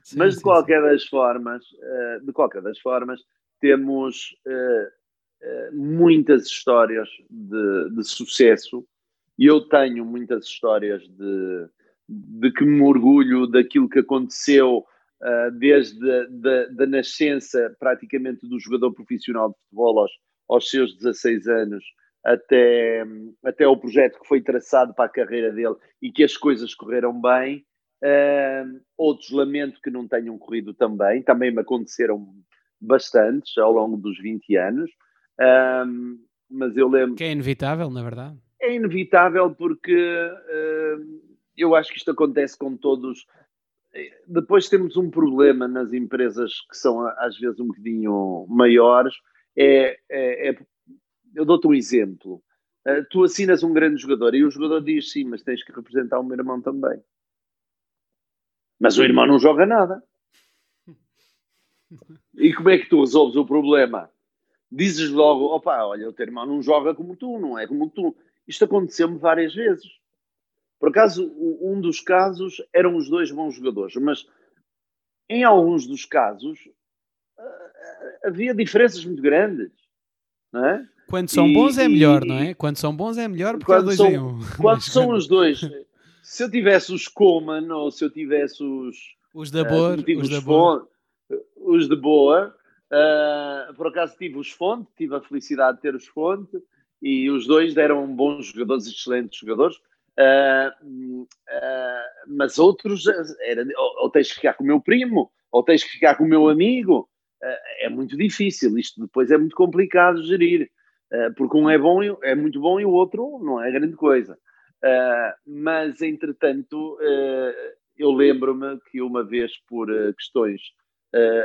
sim, Mas de sim, qualquer sim. das formas, uh, de qualquer das formas, temos uh, muitas histórias de, de, sucesso e eu tenho muitas histórias de, de que me orgulho daquilo que aconteceu uh, desde da nascença praticamente do jogador profissional de futebol aos, aos seus 16 anos até, até o projeto que foi traçado para a carreira dele e que as coisas correram bem. Uh, outros lamento que não tenham corrido tão bem, também me aconteceram bastantes ao longo dos 20 anos, uh, mas eu lembro. Que é inevitável, na verdade. É inevitável porque uh, eu acho que isto acontece com todos, depois temos um problema nas empresas que são às vezes um bocadinho maiores. É, é, é eu dou-te um exemplo. Uh, tu assinas um grande jogador e o jogador diz sim, mas tens que representar o meu irmão também. Mas o irmão não joga nada. E como é que tu resolves o problema? Dizes logo, opa, olha, o teu irmão não joga como tu, não é como tu. Isto aconteceu-me várias vezes. Por acaso, um dos casos eram os dois bons jogadores, mas em alguns dos casos eh, havia diferenças muito grandes. Não é? Quando são e, bons é melhor, e, não é? Quando são bons é melhor porque quando é dois são, em um. Quando são os dois, se eu tivesse os Coman ou se eu tivesse os. Os da Boa, uh, os, os, da boa. os de Boa, uh, por acaso tive os Fonte, tive a felicidade de ter os Fonte e os dois deram bons jogadores, excelentes jogadores. Uh, mas outros, era, ou, ou tens que ficar com o meu primo, ou tens que ficar com o meu amigo. é muito difícil, isto depois é muito complicado gerir, porque um é bom, é muito bom e o outro não é grande coisa. Uh, mas, entretanto, uh, eu lembro-me que uma vez por uh, questões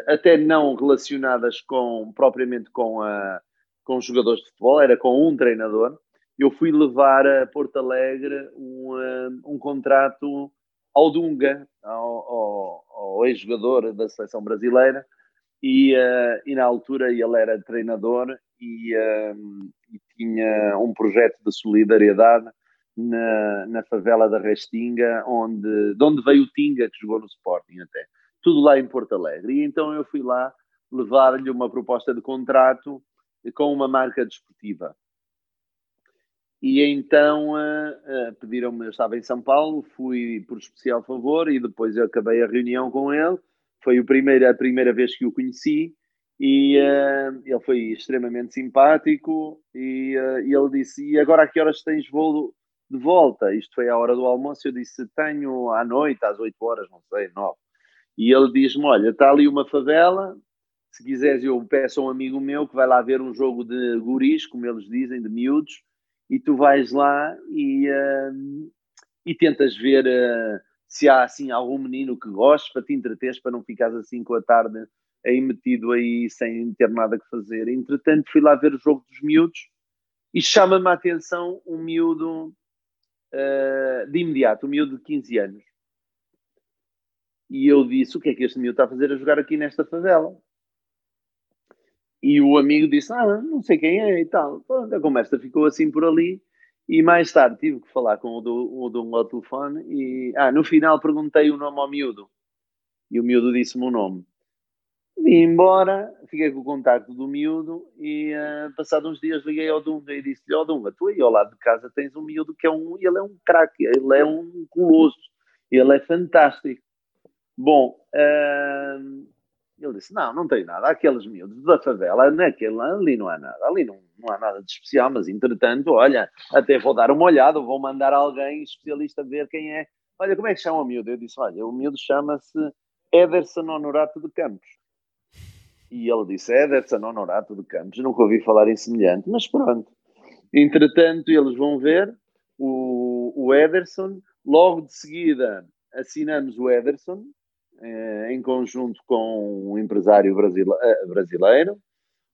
até não relacionadas com propriamente com, a, com os jogadores de futebol, era com um treinador, eu fui levar a Porto Alegre um, um contrato ao Dunga, ao, ao, ao ex-jogador da seleção brasileira, e, e, na altura ele era treinador e, e tinha um projeto de solidariedade na, na favela da Restinga, onde, de onde veio o Tinga, que jogou no Sporting até. Tudo lá em Porto Alegre. E então eu fui lá levar-lhe uma proposta de contrato com uma marca desportiva. E então uh, uh, pediram-me, eu estava em São Paulo, fui por especial favor e depois eu acabei a reunião com ele. Foi o primeiro, a primeira vez que o conheci e uh, ele foi extremamente simpático e, e, ele disse, e agora a que horas tens voo de volta, isto foi à hora do almoço, eu disse, tenho à noite, às 8 horas, não sei, 9. E ele diz-me, olha, está ali uma favela, se quiseres eu peço a um amigo meu que vai lá ver um jogo de guris, como eles dizem, de miúdos, e tu vais lá e, uh, e tentas ver uh, se há assim algum menino que goste para te entreteres, para não ficares assim com a tarde aí metido aí sem ter nada que fazer. Entretanto, fui lá ver o jogo dos miúdos e chama-me a atenção um miúdo uh, de imediato, um miúdo de 15 anos. E eu disse: O que é que este miúdo está a fazer a jogar aqui nesta favela? E o amigo disse: Ah, não sei quem é e tal. Pronto, a conversa ficou assim por ali. E mais tarde tive que falar com o do, o do ao telefone. E ah, no final perguntei o nome ao miúdo. E o miúdo disse-me o nome. Vim embora, fiquei com o contacto do miúdo e uh, passado uns dias liguei ao Dunga e disse-lhe, ó oh, Dunga, tu aí ao lado de casa tens um miúdo que é um, ele é um craque, ele é um colosso, ele é fantástico. Bom, uh, ele disse, não, não tem nada, aqueles miúdos da favela, naquele, ali não há nada, ali não, não há nada de especial, mas entretanto, olha, até vou dar uma olhada, vou mandar alguém especialista ver quem é. Olha, como é que chama o miúdo? Eu disse, olha, o miúdo chama-se Ederson Honorato de Campos. E ele disse: Ederson Honorato de Campos. Nunca ouvi falar em semelhante, mas pronto. Entretanto, eles vão ver o, o Ederson. Logo de seguida, assinamos o Ederson, em conjunto com um empresário eh, brasileiro.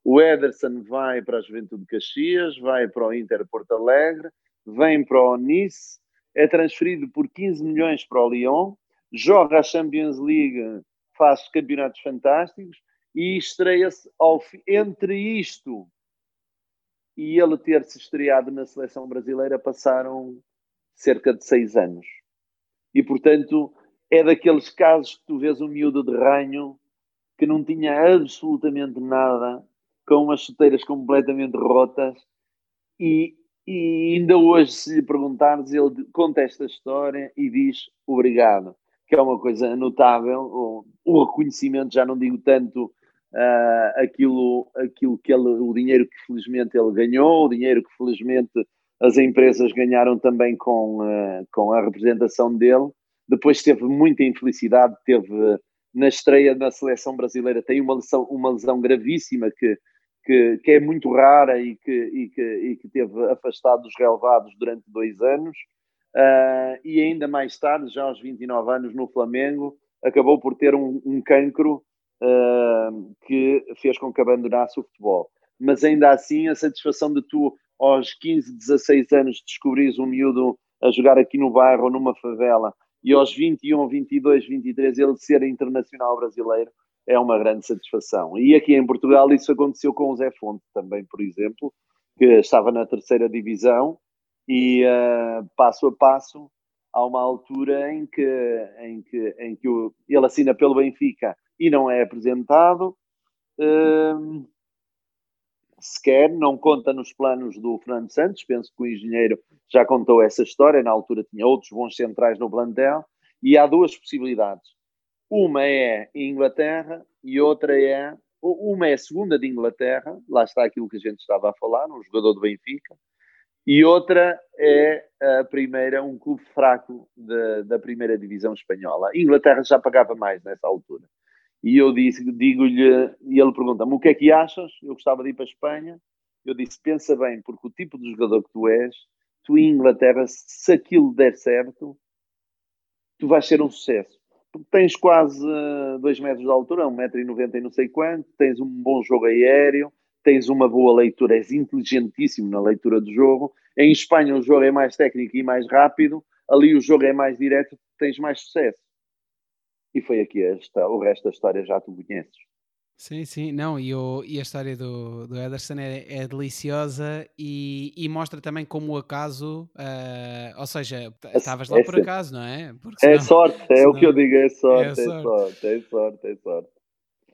O Ederson vai para a Juventude de Caxias, vai para o Inter Porto Alegre, vem para o Nice, é transferido por 15 milhões para o Lyon, joga a Champions League, faz campeonatos fantásticos e estreia-se entre isto e ele ter se estreado na seleção brasileira passaram cerca de seis anos. E portanto é daqueles casos que tu vês um miúdo de ranho que não tinha absolutamente nada, com umas chuteiras completamente rotas e, e ainda hoje se lhe perguntares ele conta esta história e diz obrigado, que é uma coisa notável, o, reconhecimento já não digo tanto uh, aquilo, aquilo que ele, o dinheiro que felizmente ele ganhou, o dinheiro que felizmente as empresas ganharam também com, uh, com a representação dele. Depois teve muita infelicidade, teve na estreia da seleção brasileira, tem uma lesão, uma lesão gravíssima que, que, que é muito rara e que, e, que, e que teve afastado dos relevados durante dois anos. Uh, e ainda mais tarde, já aos 29 anos no Flamengo, acabou por ter um, um cancro uh, que fez com que abandonasse o futebol. Mas ainda assim, a satisfação de tu, aos 15, 16 anos, descobrires um miúdo a jogar aqui no bairro ou numa favela e aos 21, 22, 23 ele ser internacional brasileiro é uma grande satisfação. E aqui em Portugal isso aconteceu com o Zé Fonte também, por exemplo, que estava na terceira divisão e uh, passo a passo há uma altura em que, em que, em que o, ele assina pelo Benfica e não é apresentado. Uh, sequer, não conta nos planos do Fernando Santos. Penso que o engenheiro já contou essa história. Na altura tinha outros bons centrais no plantel. E há duas possibilidades. Uma é Inglaterra e outra é. Uma é a segunda de Inglaterra, lá está aquilo que a gente estava a falar, um jogador do Benfica, e outra é a primeira, um clube fraco de, da primeira divisão espanhola. Inglaterra já pagava mais nessa altura. E eu digo-lhe, e ele pergunta-me o que é que achas? Eu gostava de ir para a Espanha. Eu disse: pensa bem, porque o tipo de jogador que tu és, tu em Inglaterra, se aquilo der certo, tu vais ser um sucesso. Porque tens quase 2 uh, metros de altura, 1,90m e não sei quanto, tens um bom jogo aéreo, tens uma boa leitura, és inteligentíssimo na leitura do jogo. Em Espanha o jogo é mais técnico e mais rápido, ali o jogo é mais direto, tens mais sucesso. E foi aqui esta, o resto da história já tu conheces. Sim, sim, não, e, o, e a história do, do Ederson é, é deliciosa e, e, mostra também como o acaso, uh, ou seja, estavas lá é, por acaso, não é? Porque senão, é sorte, é senão, o que eu digo, é sorte, é sorte, é sorte, é sorte. É sorte.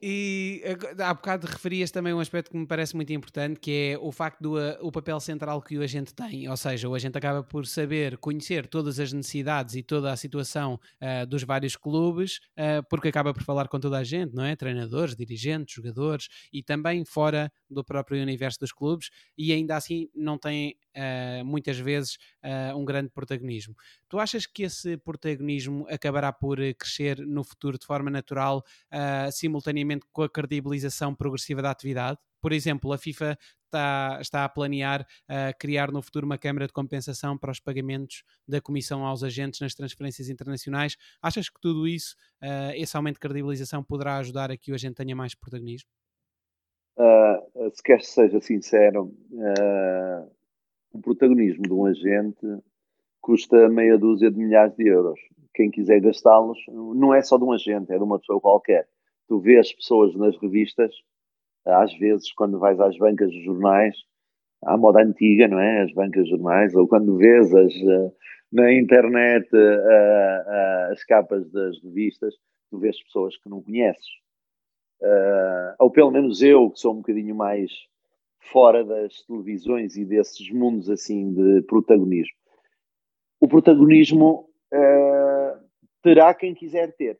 E há bocado referias também um aspecto que me parece muito importante, que é o facto do o papel central que o agente tem. Ou seja, o agente acaba por saber conhecer todas as necessidades e toda a situação uh, dos vários clubes, uh, porque acaba por falar com toda a gente, não é? Treinadores, dirigentes, jogadores e também fora do próprio universo dos clubes, e ainda assim não tem uh, muitas vezes uh, um grande protagonismo. Tu achas que esse protagonismo acabará por eh, crescer no futuro de forma natural, uh, simultaneamente com a credibilização progressiva da atividade? Por exemplo, a FIFA está, está a planear uh, criar no futuro uma câmara de compensação para os pagamentos da comissão aos agentes nas transferências internacionais. Achas que tudo isso, uh, esse aumento de credibilização, poderá ajudar a que o agente tenha mais protagonismo? Uh, se queres que seja sincero, o protagonismo de um agente custa meia dúzia de milhares de euros. Quem quiser gastá-los, não é só de um agente, é de uma pessoa qualquer. Tu vês pessoas nas revistas, às vezes, quando vais às bancas de jornais, à moda antiga, não é? As bancas de jornais, ou quando vês as, eh, na internet eh, eh, as capas das revistas, tu vês pessoas que não conheces. ou pelo menos eu, que sou um bocadinho mais fora das televisões e desses mundos assim de protagonismo. O protagonismo terá quem quiser ter.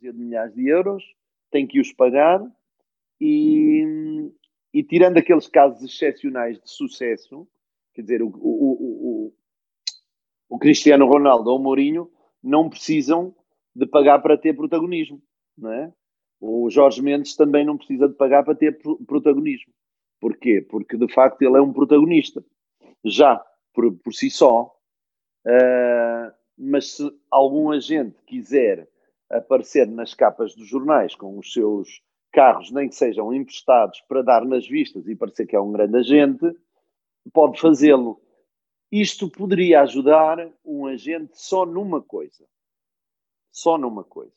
Dúzia de milhares de euros, tem que os pagar e, e tirando aqueles casos excepcionais de sucesso, quer dizer, o, o, o, o Cristiano Ronaldo ou o Mourinho não precisam de pagar para ter protagonismo, não é? O Jorge Mendes também não precisa de pagar para ter protagonismo. Porquê? Porque de facto ele é um protagonista, já por, por si só. Uh, mas se algum agente quiser aparecer nas capas dos jornais com os seus carros, nem que sejam emprestados para dar nas vistas e parecer que é um grande agente, pode fazê-lo. Isto poderia ajudar um agente só numa coisa. Só numa coisa.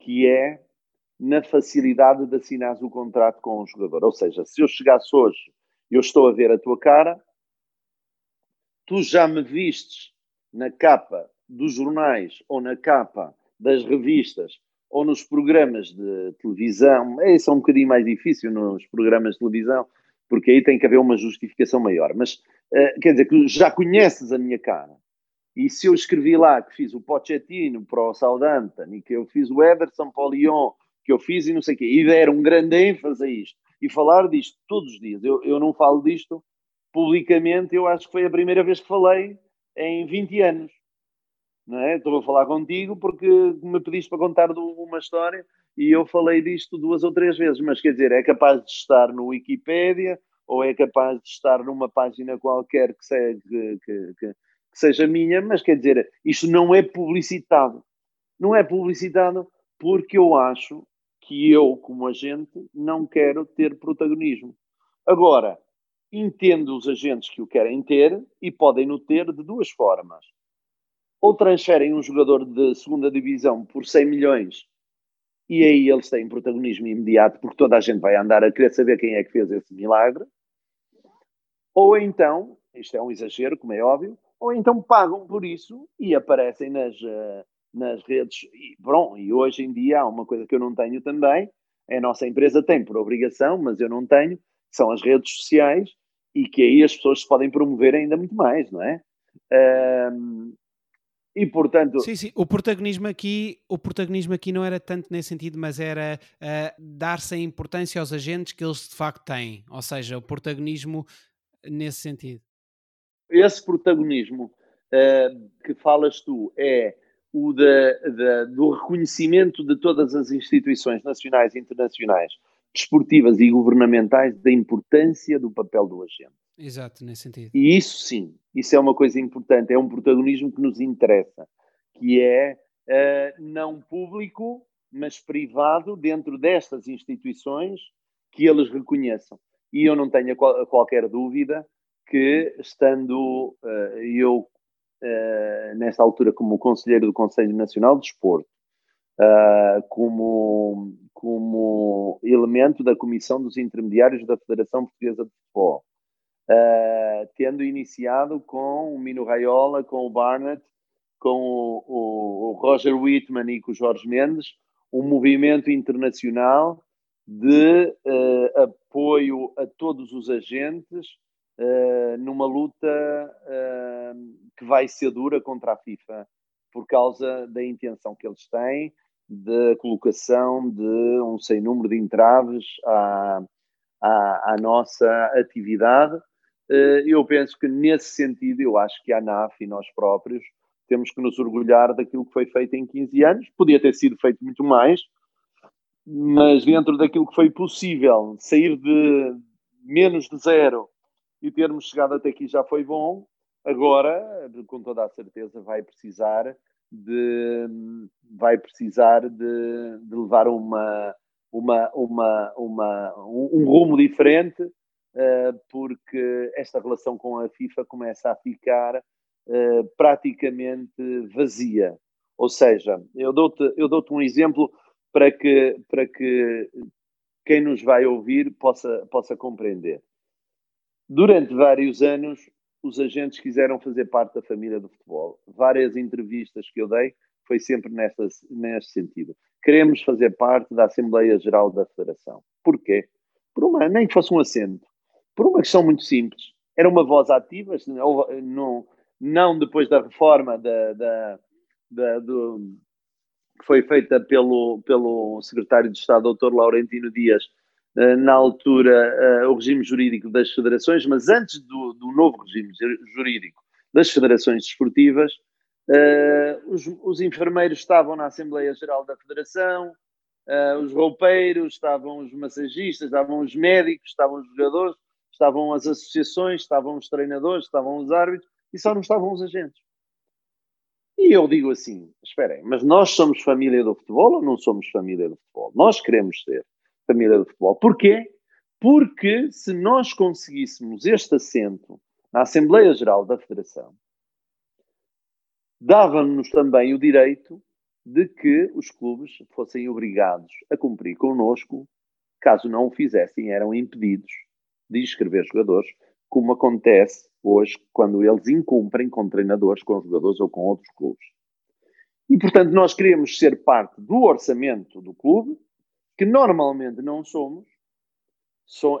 Que é na facilidade de assinares o contrato com o jogador. Ou seja, se eu chegasse hoje eu estou a ver a tua cara, tu já me vistes na capa dos jornais ou na capa das revistas ou nos programas de televisão, isso é um bocadinho mais difícil nos programas de televisão, porque aí tem que haver uma justificação maior. Mas uh, quer dizer que já conheces a minha cara. E se eu escrevi lá que fiz o Pochettino para o Southampton e que eu fiz o Ederson para o Lyon que eu fiz e não sei o quê. E deram um grande ênfase a isto. E falar disto todos os dias. Eu, eu não falo disto publicamente, eu acho que foi a primeira vez que falei em 20 anos. Não é? Estou a falar contigo porque me pediste para contar uma história e eu falei disto duas ou três vezes. Mas quer dizer, é capaz de estar no Wikipédia ou é capaz de estar numa página qualquer que, seja, que, que, que seja minha, mas quer dizer, isto não é publicitado. Não é publicitado porque eu acho que eu, como agente, não quero ter protagonismo. Agora, entendo os agentes que o querem ter e podem no ter de duas formas. Ou transferem um jogador de segunda divisão por 100 milhões e aí eles têm protagonismo imediato porque toda a gente vai andar a querer saber quem é que fez esse milagre. Ou então, isto é um exagero, como é óbvio, ou então pagam por isso e aparecem nas, uh, nas redes. E, bom, e hoje em dia há uma coisa que eu não tenho também, a nossa empresa tem por obrigação, mas eu não tenho, são as redes sociais, e que aí as pessoas se podem promover ainda muito mais, não é? Um, e portanto. Sim, sim. O protagonismo aqui, o protagonismo aqui não era tanto nesse sentido, mas era uh, dar-se a importância aos agentes que eles de facto têm. Ou seja, o protagonismo nesse sentido. Esse protagonismo uh, que falas tu é o do reconhecimento de todas as instituições nacionais e internacionais, desportivas e governamentais, da importância do papel do agente. Exato, nesse sentido. E isso sim, isso é uma coisa importante, é um protagonismo que nos interessa, que é uh, não público, mas privado dentro destas instituições que eles reconheçam. E eu não tenho qual, qualquer dúvida que, estando uh, eu uh, nesta altura como conselheiro do Conselho Nacional de Desporto, como, como elemento da Comissão dos Intermediários da Federação Portuguesa de Futebol, uh, tendo iniciado com o Mino Raiola, com o Barnett, com o, o, o, Roger Whitman e com o Jorge Mendes, um movimento internacional de uh, apoio a todos os agentes uh, numa luta que vai ser dura contra a FIFA por causa da intenção que eles têm de colocação de um sem número de entraves à, à, à nossa atividade eu penso que nesse sentido, eu acho que a ANAF e nós próprios temos que nos orgulhar daquilo que foi feito em 15 anos. Podia ter sido feito muito mais, mas dentro daquilo que foi possível, sair de menos de zero e termos chegado até aqui já foi bom. Agora, com toda a certeza, vai precisar de vai precisar de, de levar uma, uma, uma, uma, um, um rumo diferente eh, porque esta relação com a FIFA começa a ficar eh, praticamente vazia. Ou seja, eu dou-te eu dou um exemplo para que, para que quem nos vai ouvir possa, possa compreender. Durante vários anos, os agentes quiseram fazer parte da família do futebol. Várias entrevistas que eu dei foi sempre nesta, neste sentido. Queremos fazer parte da Assembleia Geral da Federação. Porquê? Por uma, nem que fosse um assento por uma questão muito simples. Era uma voz ativa, não, não depois da reforma da, da, da do, que foi feita pelo, pelo secretário de Estado, Dr. Laurentino Dias, eh, na altura, eh, o regime jurídico das federações, mas antes do, do novo regime jurídico das federações desportivas, uh, os, os, enfermeiros estavam na Assembleia Geral da Federação, os roupeiros, estavam os massagistas, estavam os médicos, estavam os jogadores, estavam as associações, estavam os treinadores, estavam os árbitros e só não estavam os agentes. E eu digo assim: esperem, mas nós somos família do futebol ou não somos família do futebol? Nós queremos ser família do futebol. Porquê? Porque se nós conseguíssemos este assento na Assembleia Geral da Federação, dava-nos também o direito de que os clubes fossem obrigados a cumprir connosco, caso não o fizessem, eram impedidos de inscrever jogadores, como acontece hoje quando eles incumprem com treinadores, com jogadores ou com outros clubes. E, portanto, nós queremos ser parte do orçamento do clube, que normalmente não somos,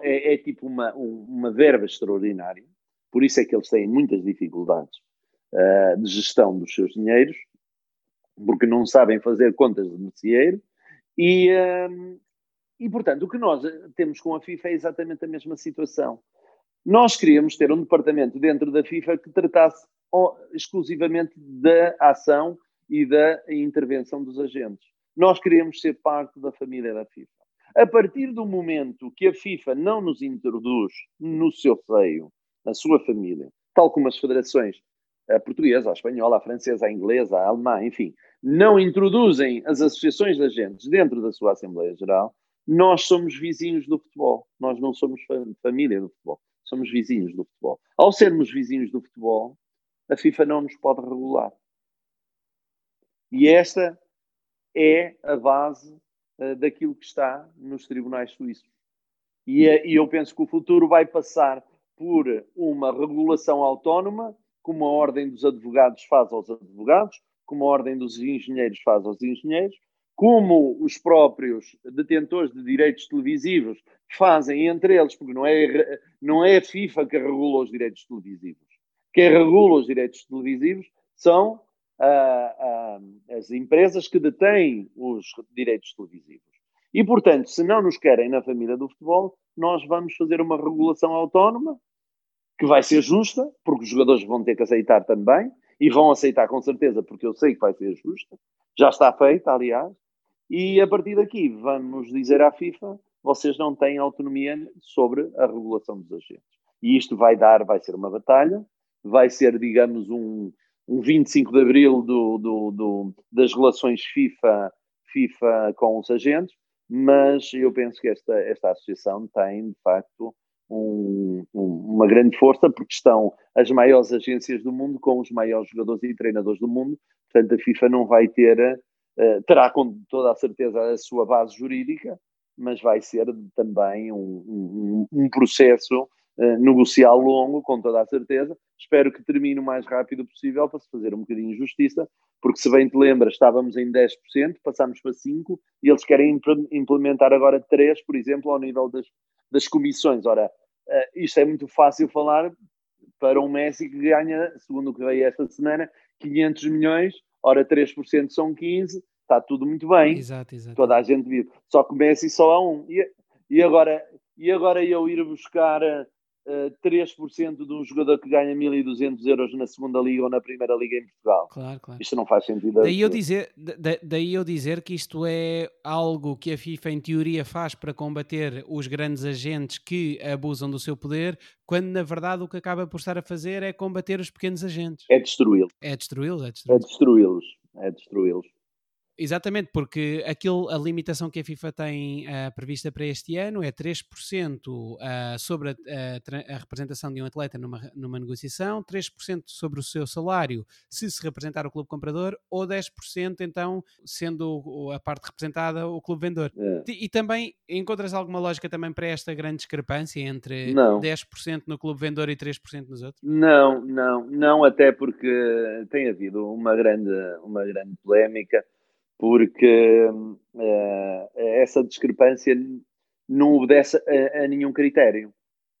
é, é tipo uma, uma verba extraordinária, por isso é que eles têm muitas dificuldades uh, de gestão dos seus dinheiros, porque não sabem fazer contas de merceeiro, e, uh, e, portanto, o que nós eh, temos com a FIFA é exatamente a mesma situação. Nós queríamos ter um departamento dentro da FIFA que tratasse exclusivamente da ação e da intervenção dos agentes. Nós queríamos ser parte da família da FIFA. A partir do momento que a FIFA não nos introduz no seu seio, na sua família, tal como as federações a portuguesa, a espanhola, a francesa, a inglesa, a alemã, enfim, não introduzem as associações de agentes dentro da sua Assembleia Geral, nós somos vizinhos do futebol. Nós não somos família do futebol. Somos vizinhos do futebol. Ao sermos vizinhos do futebol, a FIFA não nos pode regular. E esta é a base uh, daquilo que está nos tribunais suíços. E, uh, e eu penso que o futuro vai passar por uma regulação autónoma, como a Ordem dos Advogados faz aos advogados, como a Ordem dos Engenheiros faz aos engenheiros, como os próprios detentores de direitos televisivos fazem entre eles, porque não é, não é a FIFA que regula os direitos televisivos. Quem regula os direitos televisivos são ah, ah, as empresas que detêm os direitos televisivos. E, portanto, se não nos querem na família do futebol, nós vamos fazer uma regulação autónoma que vai ser justa, porque os jogadores vão ter que aceitar também, e vão aceitar com certeza, porque eu sei que vai ser justa. Já está feita, aliás. E a partir daqui vamos dizer à FIFA: vocês não têm autonomia sobre a regulação dos agentes. E isto vai dar, vai ser uma batalha, vai ser, digamos, um, um 25 de abril do, do, do, das relações FIFA, FIFA com os agentes, mas eu penso que esta, esta associação tem, de facto, um, um, uma grande força, porque estão as maiores agências do mundo com os maiores jogadores e treinadores do mundo. Portanto, a FIFA não vai ter, terá com toda a certeza a sua base jurídica, mas vai ser também um, um processo uh, negocial longo, com toda a certeza. Espero que termine o mais rápido possível para se fazer um bocadinho de justiça, porque se bem te lembras, estávamos em 10%, passámos para 5% e eles querem implementar agora 3%, por exemplo, ao nível das, das comissões. Ora, uh, isto é muito fácil falar para um Messi que ganha, segundo o que veio esta semana, 500 milhões, ora 3% são 15, está tudo muito bem. Exato, exato. Toda a gente vive. Só que o Messi só há um. E, e, agora, e agora eu ir buscar uh, uh, 3% de um jogador que ganha 1.200 euros na segunda liga ou na primeira liga em Portugal. Claro, claro. Isto não faz sentido. Daí eu, dizer, da, daí eu dizer que isto é algo que a FIFA em teoria faz para combater os grandes agentes que abusam do seu poder, quando na verdade o que acaba por estar a fazer é combater os pequenos agentes. É destruí-los. É destruí-los, é destruí-los. É destruí-los. É destruí-los. Exatamente, porque aquilo, a limitação que a FIFA tem uh, prevista para este ano é 3% uh, sobre a, a, a, representação de um atleta numa, numa negociação, 3% sobre o seu salário se se representar o clube comprador, ou 10% então sendo a parte representada o clube vendedor. É. E, e, também encontras alguma lógica também para esta grande discrepância entre não. 10% no clube vendedor e 3% nos outros? Não, não, não, até porque tem havido uma grande, uma grande polémica porque uh, essa discrepância não obedece a, a nenhum critério.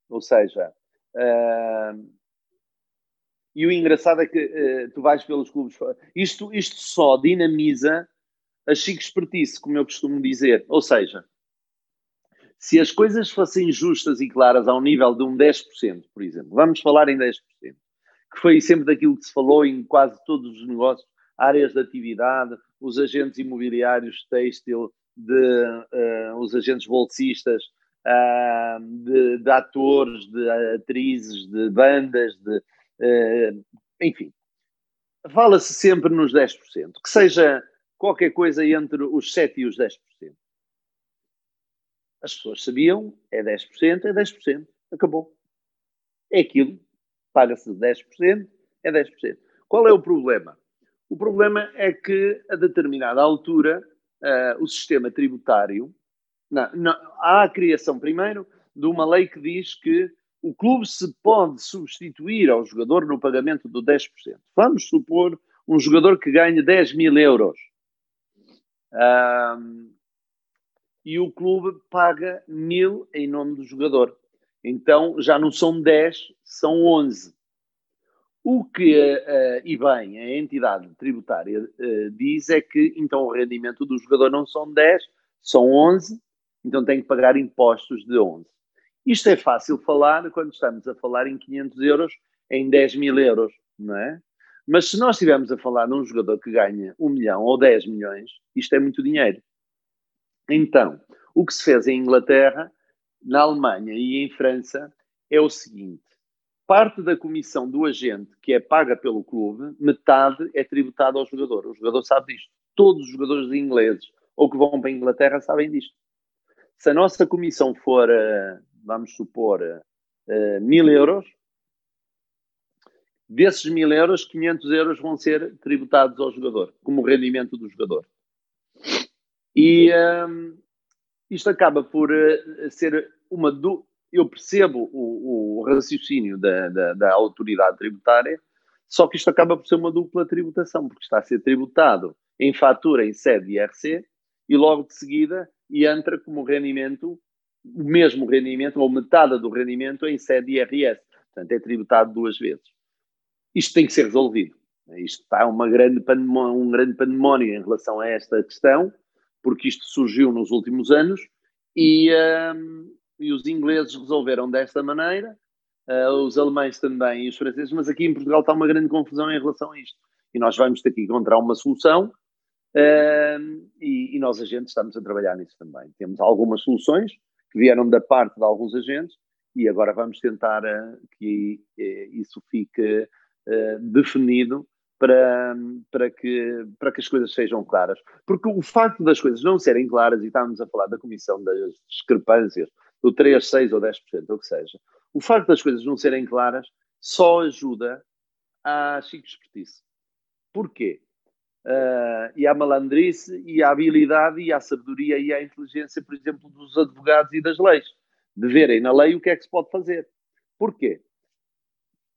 Ou seja, uh, e o engraçado é que uh, tu vais pelos clubes. Isto, isto só dinamiza a chique expertise, como eu costumo dizer. Ou seja, se as coisas fossem justas e claras ao nível de um 10%, por exemplo, vamos falar em 10%, que foi sempre daquilo que se falou em quase todos os negócios, áreas de atividade, os agentes imobiliários têxtil, de, uh, os agentes bolsistas, uh, de, de, atores, de atrizes, de bandas, de, uh, enfim. Fala-se sempre nos 10%, que seja qualquer coisa entre os 7% e os 10%. As pessoas sabiam, é 10%, é 10%, acabou. É aquilo, paga-se 10%, é 10%. Qual é o problema? O problema é que, a determinada altura, uh, o sistema tributário. Não, não, há a criação, primeiro, de uma lei que diz que o clube se pode substituir ao jogador no pagamento do 10%. Vamos supor um jogador que ganha 10 mil euros. Um, e o clube paga mil em nome do jogador. Então já não são 10, são 11. O que, uh, e bem, a entidade tributária uh, diz é que então o rendimento do jogador não são 10, são 11, então tem que pagar impostos de 11. Isto é fácil falar quando estamos a falar em 500 euros, em 10 mil euros, não é? Mas se nós estivermos a falar de um jogador que ganha 1 milhão ou 10 milhões, isto é muito dinheiro. Então, o que se fez em Inglaterra, na Alemanha e em França é o seguinte: parte da comissão do agente, que é paga pelo clube, metade é tributada ao jogador. O jogador sabe disto. Todos os jogadores ingleses ou que vão para a Inglaterra sabem disto. Se a nossa comissão for, eh, vamos supor, uh, mil euros, desses mil euros, 500 euros vão ser tributados ao jogador, como rendimento do jogador. E um, ehm, isto acaba por uh, ser uma, du eu percebo o, o raciocínio da, da, da, autoridade tributária, só que isto acaba por ser uma dupla tributação, porque está a ser tributado em fatura em sede de IRC e logo de seguida entra como rendimento, o mesmo rendimento, ou metade do rendimento em sede IRS. Portanto, é tributado duas vezes. Isto tem que ser resolvido. Isto está uma grande um grande pandemónio em relação a esta questão, porque isto surgiu nos últimos anos e, um, e os ingleses resolveram desta maneira, uh, os alemães também e os franceses, mas aqui em Portugal está uma grande confusão em relação a isto. E nós vamos ter que encontrar uma solução uh, e, e nós agentes estamos a trabalhar nisso também. Temos algumas soluções que vieram da parte de alguns agentes e agora vamos tentar uh, que isso fique definido para, para, que, para que as coisas sejam claras. Porque o facto das coisas não serem claras, e estávamos a falar da comissão das discrepâncias, do 3, 6 ou 10%, ou o que seja, o facto das coisas não serem claras só ajuda à chico espertice. Porquê? Uh, e à malandrice, e à habilidade, e à sabedoria, e à inteligência, por exemplo, dos advogados e das leis, de verem na lei o que é que se pode fazer. Porquê?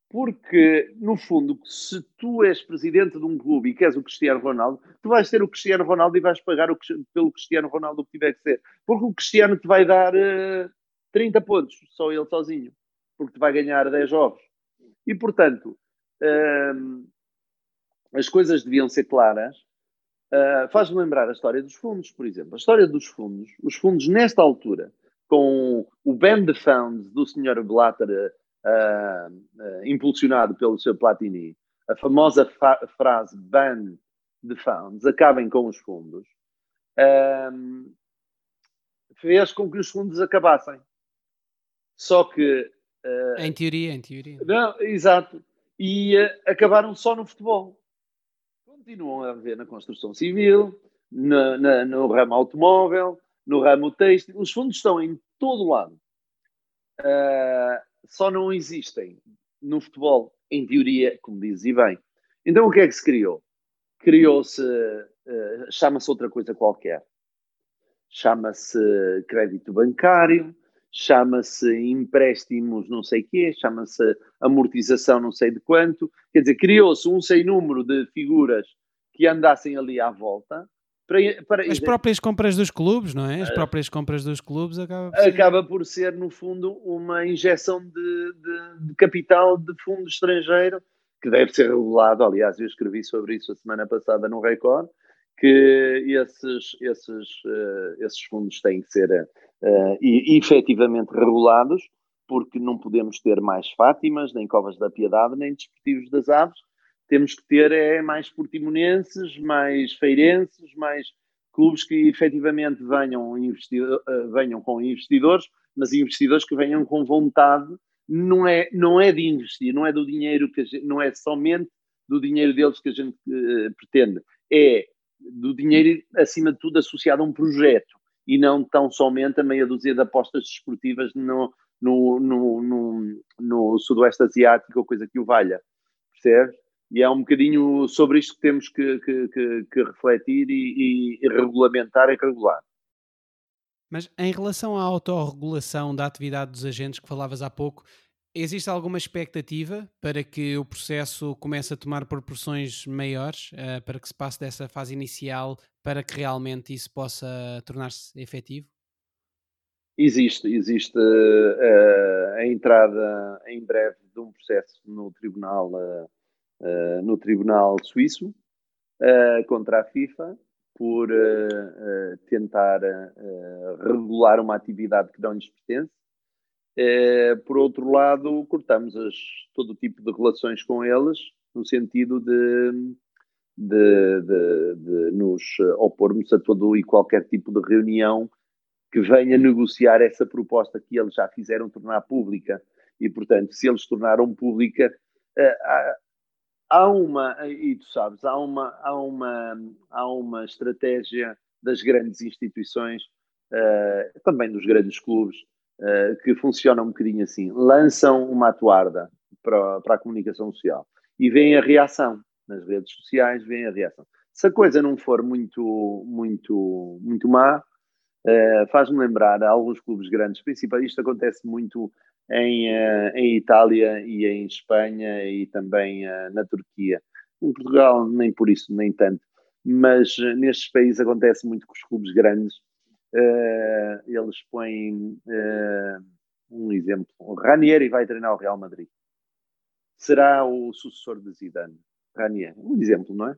Porque, no fundo, se tu és presidente de um clube e queres o Cristiano Ronaldo, tu vais ter o Cristiano Ronaldo e vais pagar o, pelo Cristiano Ronaldo o que tiver que ser. Porque o Cristiano te vai dar uh, 30 pontos, só ele sozinho. Porque vai ganhar 10 jogos. E, portanto, uh, as coisas deviam ser claras. Uh, Faz-me lembrar a história dos fundos, por exemplo. A história dos fundos. Os fundos, nesta altura, com o ban the funds do Sr. Blatter uh, uh, impulsionado pelo seu Platini, a famosa frase ban the funds, acabem com os fundos, uh, fez com que os fundos acabassem. Só que. em teoria, em teoria. Não, exato. E acabaram só no futebol. Continuam a haver na construção civil, na, na, no ramo automóvel, no ramo têxtil. Os fundos estão em todo lado. Uh, só não existem no futebol, em teoria, como dizes e bem. Então o que é que se criou? Criou-se, uh, chama-se outra coisa qualquer. Chama-se crédito bancário, chama-se empréstimos não sei quê, chama-se amortização não sei de quanto. Quer dizer, criou-se um sem número de figuras que andassem ali à volta para, para, As próprias compras dos clubes, não é? As próprias compras dos clubes acaba por ser, acaba por ser no fundo, uma injeção de, de, de, capital de fundo estrangeiro que deve ser regulado. Aliás, eu escrevi sobre isso a semana passada no Record, que esses, esses, uh, esses fundos têm que ser uh, e, efetivamente regulados, porque não podemos ter mais Fátimas, nem Covas da Piedade, nem Desportivos das Aves, temos que ter é mais portimonenses, mais feirenses, mais clubes que efetivamente venham, eh, venham com investidores, mas investidores que venham com vontade, não é, não é de investir, não é do dinheiro que gente, não é somente do dinheiro deles que a gente uh, pretende, é do dinheiro, acima de tudo, associado a um projeto e não tão somente a meia dúzia de apostas desportivas no, no, no, no, no Sudoeste Asiático ou coisa que o valha, percebes? E é um bocadinho sobre isto que temos que, que, que, que refletir e, e, regulamentar e regular. Mas em relação à autorregulação da atividade dos agentes que falavas há pouco, existe alguma expectativa para que o processo comece a tomar proporções maiores, uh, para que se passe dessa fase inicial para que realmente isso possa tornar-se efetivo? Existe, existe uh, a entrada em breve de um processo no Tribunal uh, no Tribunal Suíço contra a FIFA por tentar regular uma atividade que não lhes pertence. Por outro lado, cortamos as, todo tipo de relações com eles, no sentido de, de, de, de nos opormos a todo e qualquer tipo de reunião que venha negociar essa proposta que eles já fizeram tornar pública. E, portanto, se eles tornaram pública, há uma, e tu sabes, há uma, há uma, há uma estratégia das grandes instituições, também dos grandes clubes, uh, que funciona um bocadinho assim. Lançam uma atuarda para, para a comunicação social e vem a reação nas redes sociais, vem a reação. Se a coisa não for muito, muito, muito má, uh, faz-me lembrar alguns clubes grandes, principalmente isto acontece muito em, uh, em Itália e em Espanha e também na Turquia. Em Portugal, nem por isso, nem tanto. mas nestes países acontece muito com os clubes grandes. Uh, eles põem uh, um exemplo. O Ranieri vai treinar o Real Madrid. Será o sucessor de Zidane. Ranieri. Um exemplo, não é?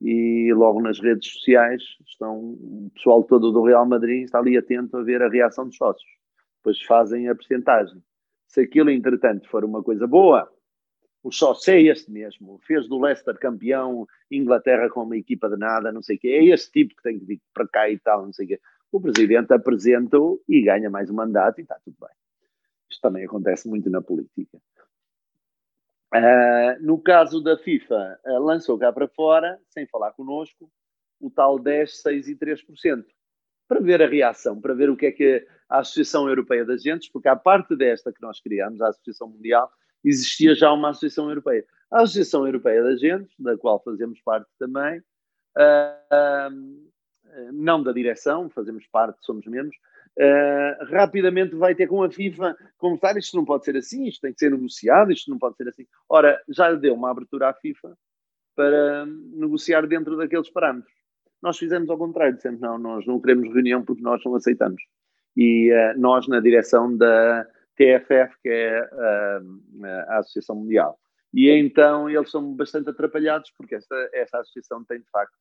E logo nas redes sociais estão o pessoal todo do Real Madrid está ali atento a ver a reação dos sócios. Depois fazem a percentagem. Se aquilo, entretanto, for uma coisa boa, o sócio é este mesmo. Fez do Leicester campeão, Inglaterra com uma equipa de nada, não sei o quê. É este tipo que tem que vir para cá e tal, não sei o quê. O presidente apresenta-o e ganha mais um mandato e está tudo bem. Isto também acontece muito na política. Uh, no caso da FIFA, uh, lançou cá para fora, sem falar connosco, o tal 10, 6 e 3%, para ver a reação, para ver o que é que a Associação Europeia de Agentes, porque à parte desta que nós criamos, a Associação Mundial, existia já uma Associação Europeia. A Associação Europeia de Agentes, da qual fazemos parte também, uh, não da direção, fazemos parte, somos membros, uh, rapidamente vai ter com a FIFA conversar, isto não pode ser assim, isto tem que ser negociado, isto não pode ser assim. Ora, já deu uma abertura à FIFA para negociar dentro daqueles parâmetros. Nós fizemos ao contrário, dissemos não, nós não queremos reunião porque nós não aceitamos. E uh, nós, na direção da TFF, que é uh, a Associação Mundial. E então eles são bastante atrapalhados porque esta, esta associação tem de facto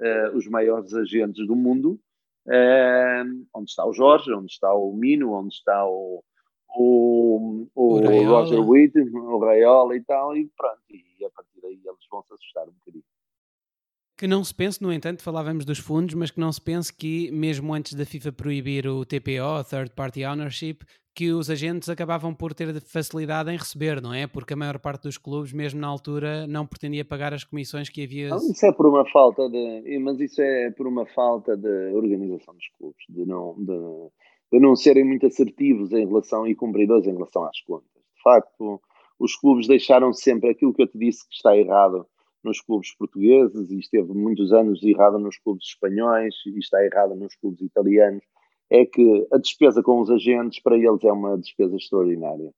uh, os maiores agentes do mundo, uh, onde está o Jorge, onde está o Mino, onde está o, o, o, o Roger Witt, o Raiola e tal, e pronto, e a partir daí eles vão se assustar um bocadinho. Que não se pense, no entanto, falávamos dos fundos, mas que não se pense que, mesmo antes da FIFA proibir o TPO, Third Party Ownership, que os agentes acabavam por ter facilidade em receber, não é? Porque a maior parte dos clubes, mesmo na altura, não pretendia pagar as comissões que havia. Não, isso é por uma falta de. Mas isso é por uma falta de organização dos clubes, de não, de, de não serem muito assertivos em relação e cumpridores em relação às contas. De facto, os clubes deixaram sempre aquilo que eu te disse que está errado nos clubes portugueses e esteve muitos anos errado nos clubes espanhóis e está errado nos clubes italianos, é que a despesa com os agentes para eles é uma despesa extraordinária.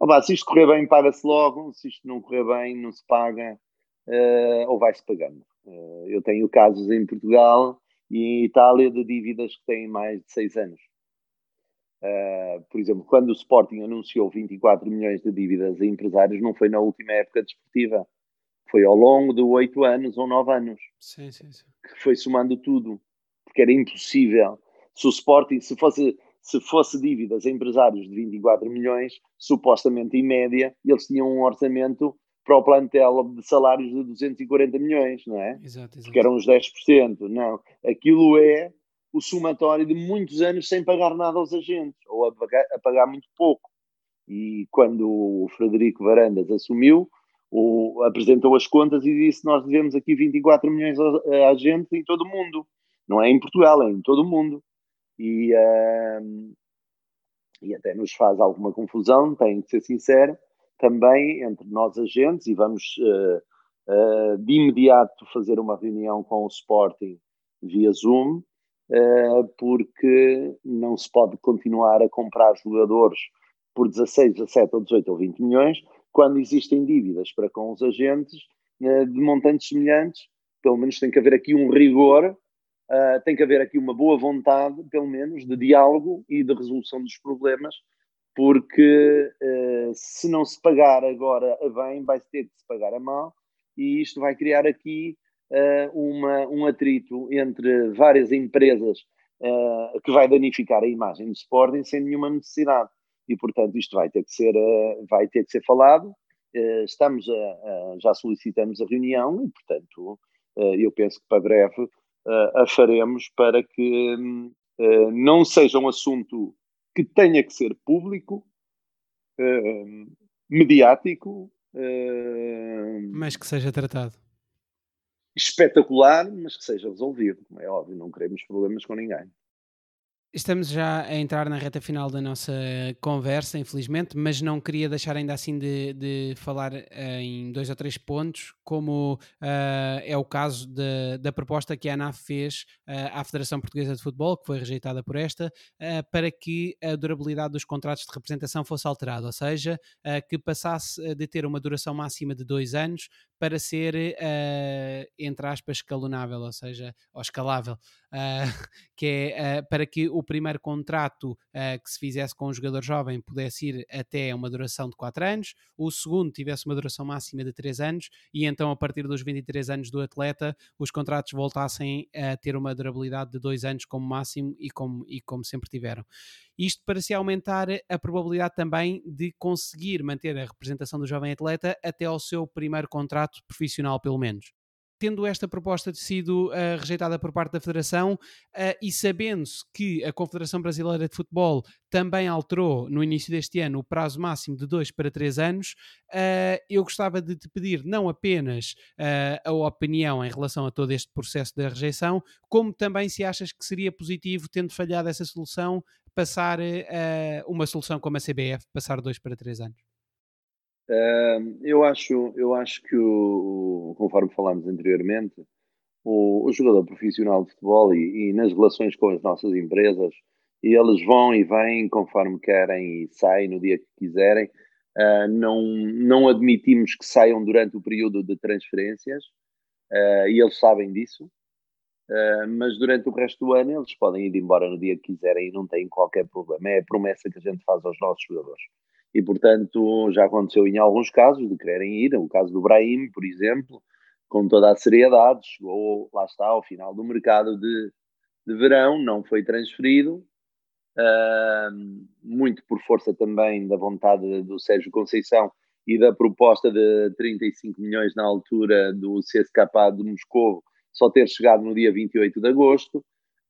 Oba, se isto correr bem, paga-se logo, se isto não correr bem, não se paga, uh, ou vai-se pagando. Uh, eu tenho casos em Portugal e em Itália de dívidas que têm mais de seis anos. Uh, por exemplo, quando o Sporting anunciou 24 milhões de dívidas a empresários, não foi na última época desportiva foi ao longo de oito anos ou nove anos. Sim, sim, sim. Que foi somando tudo. Porque era impossível. Se o Sporting, se fosse, se fosse dívidas a empresários de 24 milhões, supostamente em média, eles tinham um orçamento para o plantel de salários de 240 milhões, não é? Exato, exato. Que eram os 10%. Não. Aquilo é o somatório de muitos anos sem pagar nada aos agentes, ou a pagar, a pagar muito pouco. E quando o Frederico Varandas assumiu, o, apresentou as contas e disse nós devemos aqui 24 milhões a, a gente em todo o mundo. Não é em Portugal, é em todo o mundo. E, uh, e até nos faz alguma confusão, tenho que ser sincero, também entre nós agentes, e vamos uh, uh, de imediato fazer uma reunião com o Sporting via Zoom, porque não se pode continuar a comprar jogadores por 16, 17 ou 18 ou 20 milhões, quando existem dívidas para com os agentes uh, de montantes semelhantes, pelo menos tem que haver aqui um rigor, uh, tem que haver aqui uma boa vontade, pelo menos, de diálogo e de resolução dos problemas, porque uh, se não se pagar agora a bem, vai ter que se pagar a mal, e isto vai criar aqui uma, um atrito entre várias empresas que vai danificar a imagem do Sporting sem nenhuma necessidade e portanto isto vai ter que ser, vai ter que ser falado. Estamos a, a, já solicitamos a reunião e portanto eu penso que para breve a faremos para que não seja um assunto que tenha que ser público, mediático, mas que seja tratado espetacular, mas que seja resolvido. É óbvio, não queremos problemas com ninguém. Estamos já a entrar na reta final da nossa conversa, infelizmente, mas não queria deixar ainda assim de, de falar uh, em dois ou três pontos, como uh, é o caso de, da proposta que a ANAF fez uh, à Federação Portuguesa de Futebol, que foi rejeitada por esta, para que a durabilidade dos contratos de representação fosse alterada, ou seja, que passasse de ter uma duração máxima de dois anos para ser, uh, entre aspas, escalonável, ou seja, ou escalável, uh, que é uh, para que o primeiro contrato que se fizesse com um jogador jovem pudesse ir até uma duração de 4 anos, o segundo tivesse uma duração máxima de 3 anos e então a partir dos 23 anos do atleta os contratos voltassem a ter uma durabilidade de 2 anos como máximo e como, e como sempre tiveram. Isto para se aumentar a probabilidade também de conseguir manter a representação do jovem atleta até ao seu primeiro contrato profissional, pelo menos tendo esta proposta sido uh, rejeitada por parte da Federação uh, e sabendo-se que a Confederação Brasileira de Futebol também alterou no início deste ano o prazo máximo de dois para três anos, uh, eu gostava de te pedir não apenas a opinião em relação a todo este processo da rejeição, como também se achas que seria positivo, tendo falhado essa solução, passar uma solução como a CBF, passar dois para três anos. Eu, acho, eu acho que, o, conforme falámos anteriormente, o, o, jogador profissional de futebol e, e, nas relações com as nossas empresas, eles vão e vêm conforme querem e saem no dia que quiserem. Uh, não, não admitimos que saiam durante o período de transferências uh, e eles sabem disso. Uh, mas durante o resto do ano eles podem ir embora no dia que quiserem e não têm qualquer problema. É a promessa que a gente faz aos nossos jogadores e, portanto, já aconteceu em alguns casos de quererem ir. O caso do Brahim, por exemplo, com toda a seriedade, chegou, lá está, ao final do mercado de, de verão, não foi transferido, uh, muito por força também da vontade do Sérgio Conceição e da proposta de 35 milhões na altura do CSKA de Moscou só ter chegado no dia 28 de agosto.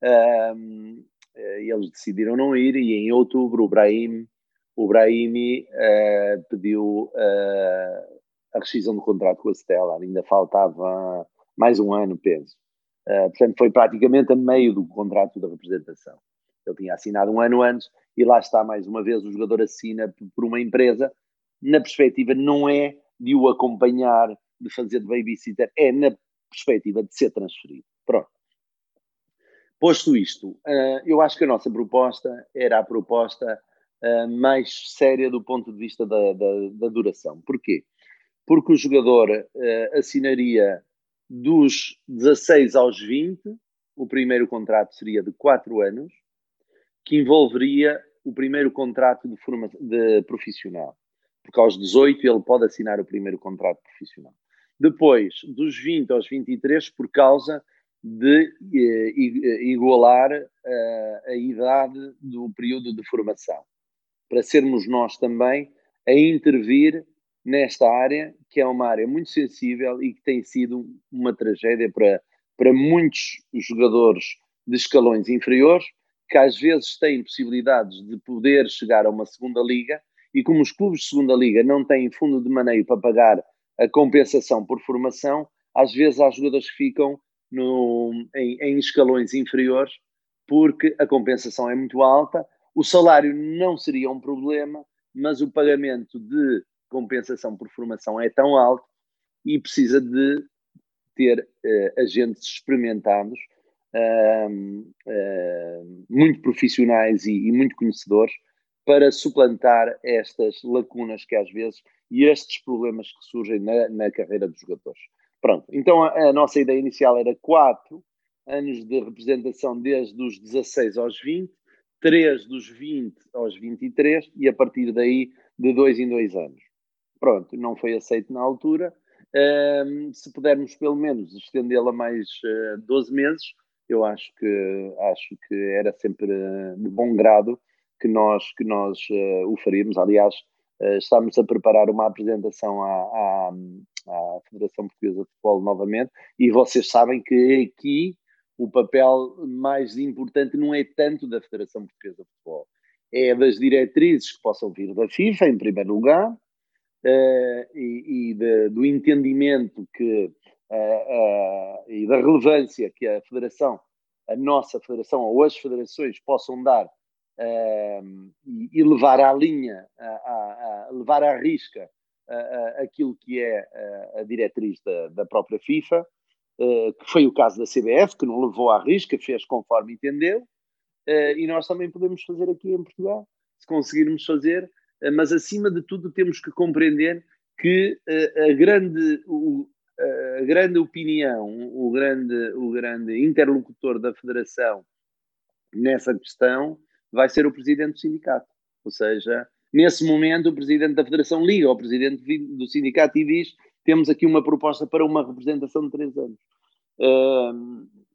Uh, eles decidiram não ir e em outubro o Brahim o Brahimi uh, pediu uh, a rescisão do contrato com a Stella, ainda faltava mais um ano, penso. Uh, portanto, foi praticamente a meio do contrato da representação. Ele tinha assinado um ano antes e lá está, mais uma vez, o jogador assina por uma empresa. Na perspectiva, não é de o acompanhar, de fazer de babysitter, é na perspectiva de ser transferido. Pronto. Posto isto, eu acho que a nossa proposta era a proposta uh, mais séria do ponto de vista da, da, da duração. Porquê? Porque o jogador uh, assinaria dos 16 aos 20, o primeiro contrato seria de 4 anos, que envolveria o primeiro contrato de, forma, de profissional. Porque aos 18 ele pode assinar o primeiro contrato profissional. Depois, dos 20 aos 23, por causa de eh, igualar uh, a idade do período de formação para sermos nós também a intervir nesta área, que é uma área muito sensível e que tem sido uma tragédia para, para muitos jogadores de escalões inferiores, que às vezes têm possibilidades de poder chegar a uma segunda liga, e como os clubes de segunda liga não têm fundo de maneio para pagar a compensação por formação, às vezes há jogadores que ficam no, em, em escalões inferiores porque a compensação é muito alta o salário não seria um problema, mas o pagamento de compensação por formação é tão alto e precisa de ter uh, agentes experimentados, uh, uh, muito profissionais e, e, muito conhecedores, para suplantar estas lacunas que às vezes e estes problemas que surgem na, na carreira dos jogadores. Pronto, então a, a, nossa ideia inicial era quatro anos de representação desde os 16 aos 20, 3 dos 20 aos 23 e a partir daí de dois em dois anos. Pronto, não foi aceito na altura. Um, se pudermos pelo menos estendê-la mais uh, ah, 12 meses, eu acho que acho que era sempre de bom grado que nós que nós uh, o faríamos. Aliás, uh, estamos a preparar uma apresentação à, à, à Federação Portuguesa de Futebol novamente e vocês sabem que aqui o papel mais importante não é tanto da Federação Portuguesa de Futebol, é das diretrizes que possam vir da FIFA, em primeiro lugar, uh, e, e de, do entendimento que, uh, uh, e da relevância que a Federação, a nossa Federação ou as federações possam dar e, e, levar à linha, a, a, a levar à risca aquilo que é a, diretriz da, da própria FIFA que foi o caso da CBF, que não levou à risca, fez conforme entendeu, uh, e nós também podemos fazer aqui em Portugal, se conseguirmos fazer, uh, mas acima de tudo temos que compreender que a grande, o, a grande opinião, o grande, o grande interlocutor da Federação nessa questão vai ser o presidente do sindicato. Ou seja, nesse momento, o presidente da Federação liga ao presidente do sindicato e diz: temos aqui uma proposta para uma representação de três anos.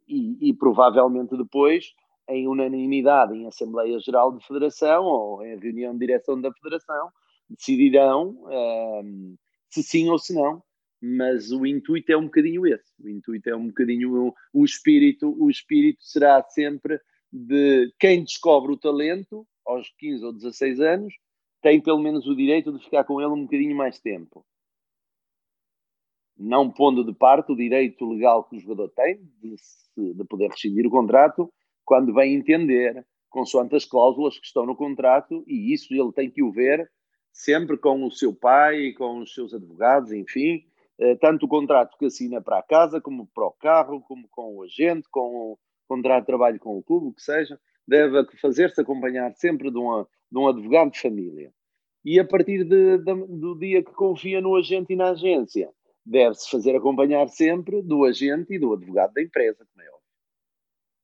e, e, provavelmente depois, em unanimidade em Assembleia Geral de Federação ou em reunião de direção da Federação, decidirão se sim ou se não. Mas o intuito é um bocadinho esse. O intuito é um bocadinho o, o espírito. O espírito será sempre de quem descobre o talento aos 15 ou 16 anos tem pelo menos o direito de ficar com ele um bocadinho mais tempo. Não pondo de parte o direito legal que o jogador tem de, de poder rescindir o contrato quando vem entender, consoante as cláusulas que estão no contrato, e isso ele tem que o ver sempre com o seu pai, com os seus advogados, enfim, eh, tanto o contrato que assina para a casa, como para o carro, como com o agente, com o contrato de trabalho com o clube, o que seja, deve fazer-se acompanhar sempre de, uma, de um advogado de família. E a partir de, de, do dia que confia no agente e na agência, deve-se fazer acompanhar sempre do agente e do advogado da empresa, como é óbvio.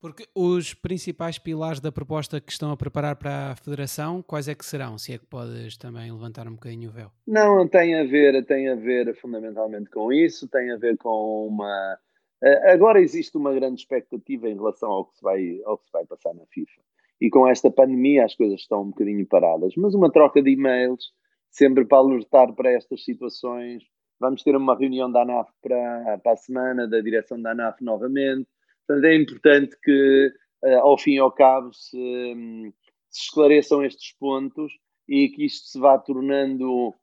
Porque os principais pilares da proposta que estão a preparar para a Federação, quais é que serão? Se é que podes também levantar um bocadinho o véu. Não, tem a ver, tem a ver fundamentalmente com isso, tem a ver com uma. Eh, agora existe uma grande expectativa em relação ao que se vai, ao que se vai passar na FIFA. E com esta pandemia as coisas estão um bocadinho paradas, mas uma troca de e-mails, sempre para alertar para estas situações. Vamos ter uma reunião da ANAF para, para a semana, da direção da ANAF novamente. Portanto, é importante que, eh, ao fim e ao cabo, se, hum, se esclareçam estes pontos e que isto se vá tornando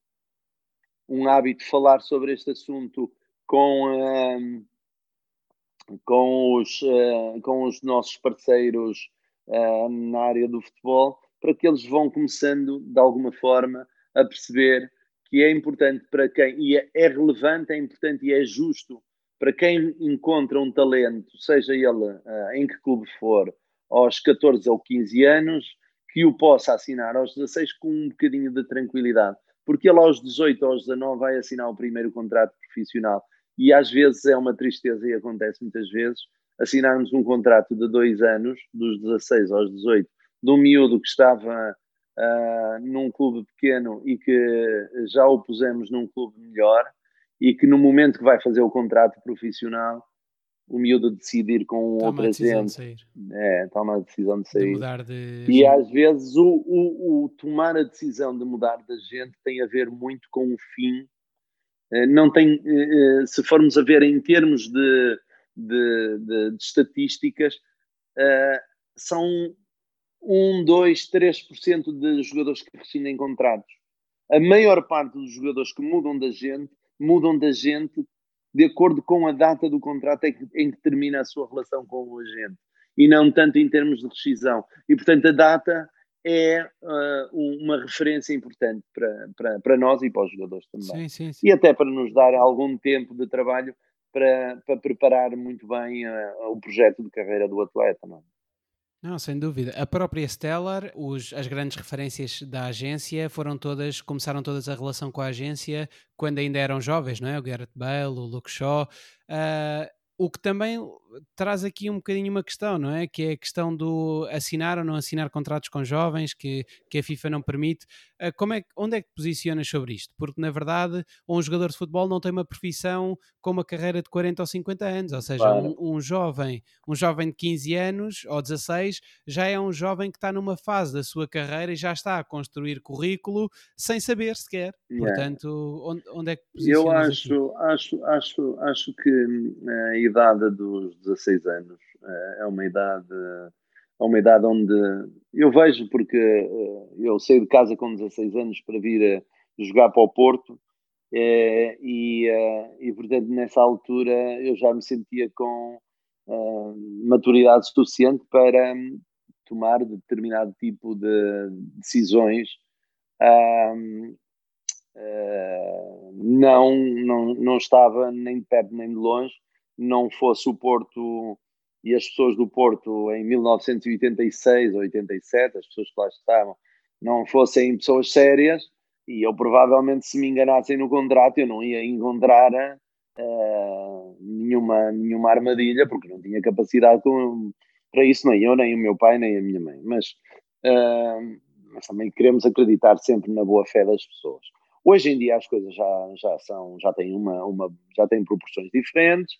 um hábito falar sobre este assunto com, um, com, os, uh, com os nossos parceiros uh, na área do futebol, para que eles vão começando, de alguma forma, a perceber que é importante para quem, e é, é relevante, é importante e é justo para quem encontra um talento, seja ele uh, em que clube for, aos 14 ou 15 anos, que o possa assinar aos 16 com um bocadinho de tranquilidade. Porque ele aos 18 ou aos 19 vai assinar o primeiro contrato profissional. E às vezes é uma tristeza, e acontece muitas vezes, assinarmos um contrato de dois anos, dos 16 aos 18, de um miúdo que estava uh, num clube pequeno e que já o pusemos num clube melhor, e que no momento que vai fazer o contrato profissional, o miúdo decidir com toma outra gente. De é, toma a decisão de sair. De de... E às vezes o, o, o, tomar a decisão de mudar de gente tem a ver muito com o fim. Eh, não tem, eh, eh, se formos a ver em termos de, de, de estatísticas, são 1, 2, 3% de jogadores que rescindem contratos. A maior parte dos jogadores que mudam da gente mudam de agente de acordo com a data do contrato em que, em que termina a sua relação com o agente e não tanto em termos de rescisão. E, portanto, a data é uh, uma referência importante para, para, para nós e para os jogadores também. Sim, sim, sim. E até para nos dar algum tempo de trabalho para, para preparar muito bem uh, o projeto de carreira do atleta. Não? É? Não, sem dúvida. A própria Stellar, os, as grandes referências da agência foram todas, começaram todas a relação com a agência quando ainda eram jovens, não é? O Garrett Bale, o Luke Shaw. Uh, o que também traz aqui um bocadinho uma questão, não é? Que é a questão do assinar ou não assinar contratos com jovens que, que a FIFA não permite. Ah, como é, onde é que te posicionas sobre isto? Porque, na verdade, um jogador de futebol não tem uma profissão com uma carreira de 40 ou 50 anos. Ou seja, claro. um, um, jovem, um jovem de 15 anos ou 16 já é um jovem que está numa fase da sua carreira e já está a construir currículo sem saber sequer. Yeah. Portanto, onde, onde é que te posicionas Eu acho, aqui? acho, acho, acho que hum, a idade dos 16 anos. Eh, é uma idade, é uma idade onde eu vejo, porque eh, eu saí de casa com 16 anos para vir a jogar para o Porto. Eh, e, e portanto nessa altura eu já me sentia com maturidade suficiente para hum, tomar determinado tipo de decisões uh, não, não, não estava nem de perto nem de longe não fosse o Porto e as pessoas do Porto em 1986 ou 87, as pessoas que lá estavam, não fossem pessoas sérias, e eu provavelmente, se me enganassem no contrato, eu não ia encontrar uh, nenhuma, nenhuma armadilha, porque não tinha capacidade com, para isso, nem eu, nem o meu pai, nem a minha mãe. Mas, uh, mas também queremos acreditar sempre na boa fé das pessoas. Hoje em dia as coisas já, já são, já têm uma, uma já têm proporções diferentes.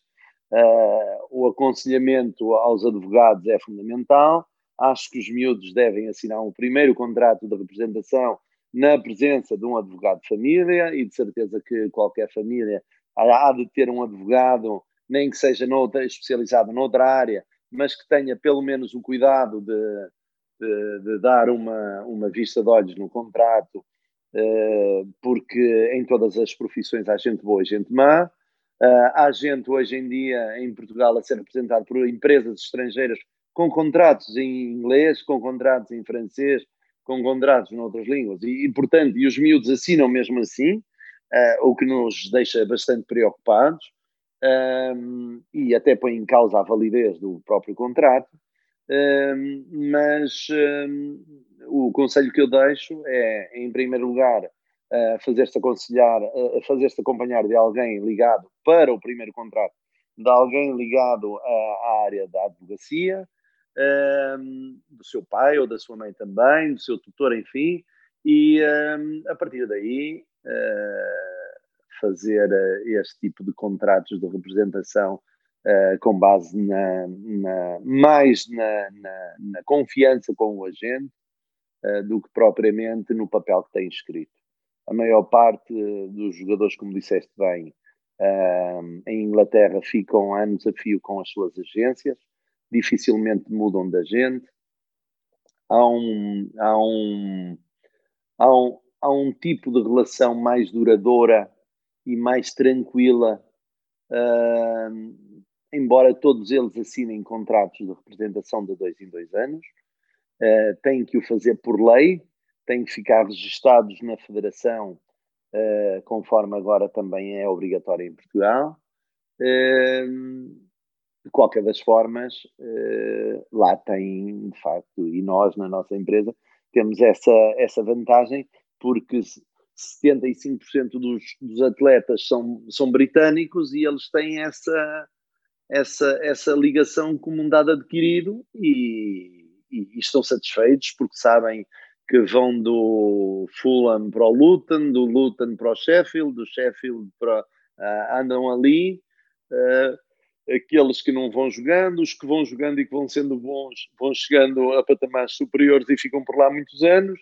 Uh, o aconselhamento aos advogados é fundamental. Acho que os miúdos devem assinar um primeiro contrato de representação na presença de um advogado de família e de certeza que qualquer família há de ter um advogado, nem que seja noutra, especializado noutra área, mas que tenha pelo menos o cuidado de, de, de dar uma, uma vista de olhos no contrato, uh, porque em todas as profissões há gente boa e gente má. Uh, há gente hoje em dia em Portugal a ser representado por empresas estrangeiras com contratos em inglês, com contratos em francês, com contratos noutras línguas. E, e portanto, e os miúdos assinam mesmo assim, uh, o que nos deixa bastante preocupados um, e até põe em causa a validez do próprio contrato. Um, mas um, o conselho que eu deixo é, em primeiro lugar, uh, fazer-se aconselhar, uh, fazer-se acompanhar de alguém ligado para o primeiro contrato, de alguém ligado à área da advocacia, um, do seu pai ou da sua mãe também, do seu tutor, enfim, e um, a partir daí uh, fazer uh, este tipo de contratos de representação uh, com base na, na mais na, na, na, confiança com o agente do que propriamente no papel que tem escrito. A maior parte dos jogadores, como disseste bem, em Inglaterra ficam anos a fio com as suas agências, dificilmente mudam da gente. Há um, há um, há um, há um tipo de relação mais duradoura e mais tranquila, uh, embora todos eles assinem contratos de representação de dois em dois anos, uh, têm que o fazer por lei, têm que ficar registados na Federação, uh, conforme agora também é obrigatório em Portugal. Uh, de qualquer das formas, uh, lá tem, de facto, e nós na nossa empresa temos essa, essa vantagem, porque 75% dos, dos atletas são, são britânicos e eles têm essa, essa, essa ligação como um dado adquirido e, e, e estão satisfeitos porque sabem que vão do Fulham para o Luton, do Luton para o Sheffield, do Sheffield para. Uh, andam ali. Uh, aqueles que não vão jogando, os que vão jogando e que vão sendo bons, vão chegando a patamares superiores e ficam por lá muitos anos.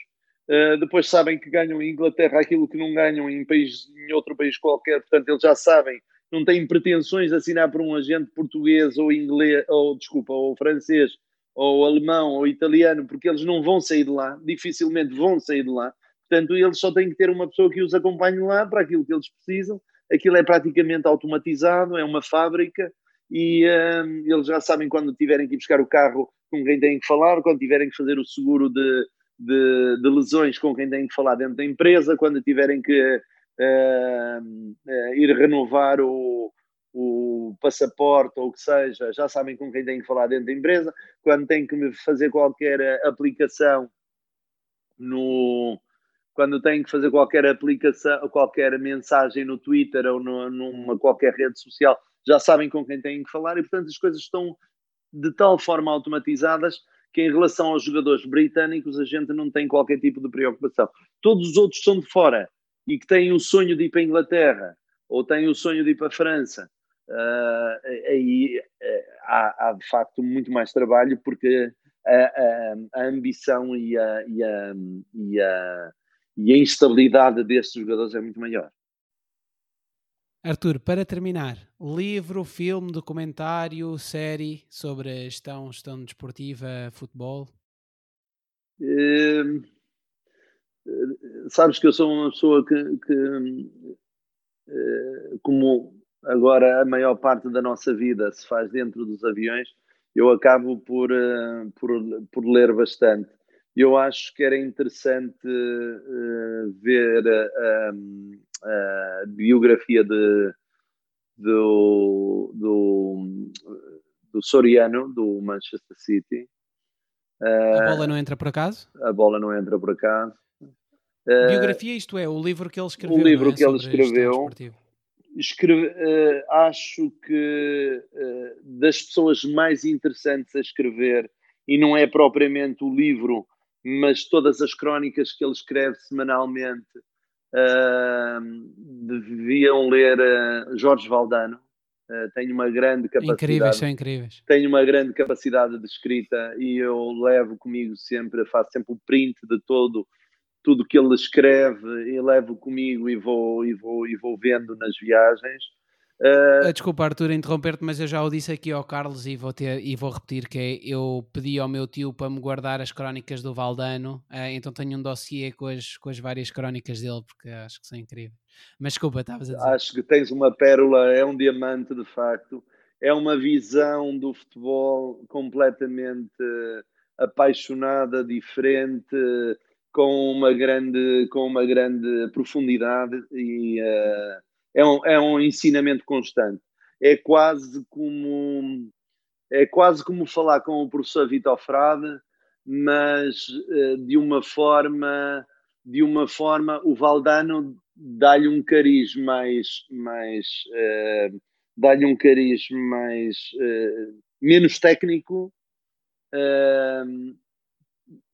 Uh, depois sabem que ganham em Inglaterra aquilo que não ganham em, país, em outro país qualquer, portanto eles já sabem, não têm pretensões de assinar por um agente português ou inglês, ou desculpa, ou francês, ou alemão, ou italiano, porque eles não vão sair de lá, dificilmente vão sair de lá. Portanto, eles só têm que ter uma pessoa que os acompanhe lá para aquilo que eles precisam. Aquilo é praticamente automatizado, é uma fábrica, e um, eles já sabem quando tiverem que ir buscar o carro com quem têm que falar, quando tiverem que fazer o seguro de, de, de lesões com quem têm que falar dentro da empresa, quando tiverem que uh, uh, ir renovar o, o passaporte ou o que seja, já sabem com quem têm que falar dentro da empresa, quando têm que fazer qualquer aplicação no, quando têm que fazer qualquer aplicação, qualquer mensagem no Twitter ou no, numa qualquer rede social, já sabem com quem têm que falar e, portanto, as coisas estão de tal forma automatizadas que, em relação aos jogadores britânicos, a gente não tem qualquer tipo de preocupação. Todos os outros são de fora e que têm o sonho de ir para a Inglaterra ou têm o sonho de ir para a França. Uh, aí uh, há, há, de facto muito mais trabalho porque a, a, a ambição e a, e, e, e a instabilidade destes jogadores é muito maior. Arthur, para terminar, livro, filme, documentário, série sobre a gestão, gestão desportiva, futebol? Uh, sabes que eu sou uma pessoa que, que uh, como agora a maior parte da nossa vida se faz dentro dos aviões, eu acabo por, uh, por, por ler bastante eu acho que era interessante uh, ver a, a, biografia de, do, do, do Soriano, do Manchester City. Uh, a bola não entra por acaso? A bola não entra por acaso. Uh, biografia, isto é, o livro que ele escreveu. O livro é? que ele escreveu. Escreve, uh, acho que uh, das pessoas mais interessantes a escrever, e não é propriamente o livro, mas todas as crónicas que ele escreve semanalmente, uh, deviam ler Jorge Valdano. tenho uma grande capacidade. Incríveis, são incríveis. Tenho uma grande capacidade de escrita e eu levo comigo sempre, faço sempre o print de todo tudo que ele escreve e levo comigo e vou, e vou, e vou vendo nas viagens. Uh... Desculpa, Arthur, interromper-te, mas eu já o disse aqui ao Carlos e vou, ter, e vou repetir que é, eu pedi ao meu tio para me guardar as crónicas do Valdano, uh, então tenho um dossiê com as, com as várias crónicas dele, porque acho que são incríveis. Mas desculpa, estavas a dizer. Acho que tens uma pérola, é um diamante de facto, é uma visão do futebol completamente apaixonada, diferente, com uma grande, com uma grande profundidade e uh, é, um, é um ensinamento constante. É quase como é quase como falar com o professor Vitor Frade, mas uh, de uma forma de uma forma o Valdano dá-lhe um cariz mais mais uh, dá-lhe um cariz mais menos técnico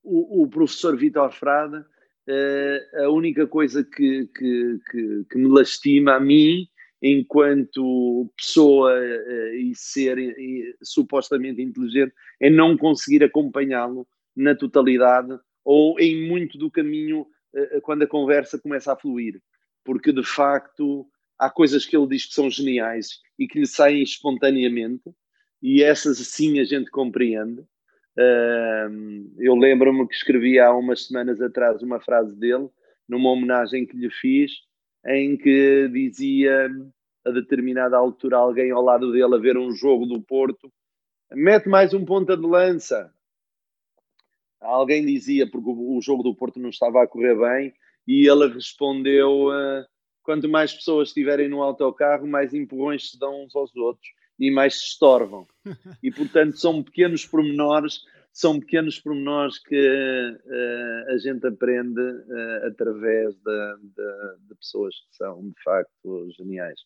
o, o professor Vitor Frada, uh, a única coisa que, que, que, que, me lastima a mim, enquanto pessoa uh, e ser e, supostamente inteligente, é não conseguir acompanhá-lo na totalidade ou em muito do caminho uh, quando a conversa começa a fluir. Porque de facto há coisas que ele diz que são geniais e que lhe saem espontaneamente, e essas sim a gente compreende eu lembro-me que escrevi há umas semanas atrás uma frase dele, numa homenagem que lhe fiz, em que dizia a determinada altura alguém ao lado dele a ver um jogo do Porto, mete mais um ponta de lança. Alguém dizia, porque o jogo do Porto não estava a correr bem, e ele respondeu: uh, quanto mais pessoas estiverem no autocarro, mais empurrões se dão uns aos outros e mais se estorvam. E, portanto, são pequenos pormenores, são pequenos pormenores que uh, a gente aprende uh, através de, de, de, pessoas que são, de facto, geniais.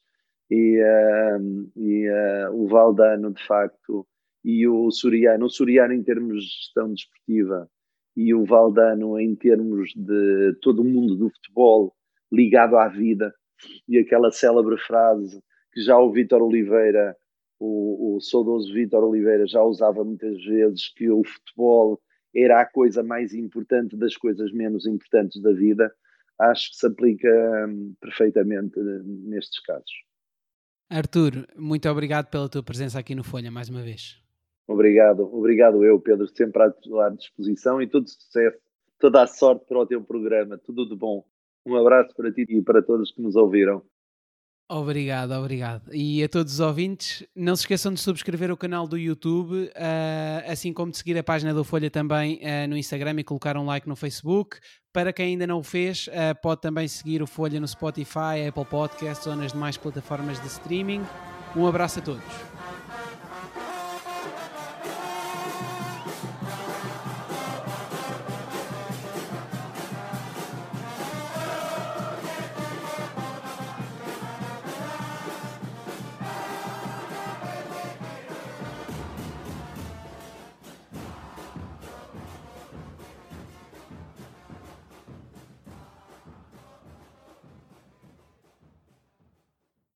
E, uh, e o Valdano, de facto, e o Suriano, o Suriano em termos de gestão desportiva e o Valdano em termos de todo o mundo do futebol ligado à vida, e aquela célebre frase que já o Vítor Oliveira o, o saudoso Vítor Oliveira já usava muitas vezes que o futebol era a coisa mais importante das coisas menos importantes da vida, acho que se aplica hum, perfeitamente nestes casos. Arthur, muito obrigado pela tua presença aqui no Folha mais uma vez. Obrigado, obrigado eu, Pedro, sempre à tua disposição e todo sucesso, toda a sorte para o teu programa, tudo de bom. Um abraço para ti e para todos que nos ouviram. Obrigado, obrigado. E a todos os ouvintes, não se esqueçam de subscrever o canal do YouTube, uh, assim como de seguir a página do Folha também uh, no Instagram e colocar um like no Facebook. Para quem ainda não o fez, uh, pode também seguir o Folha no Spotify, Apple Podcasts ou nas demais plataformas de streaming. Um abraço a todos.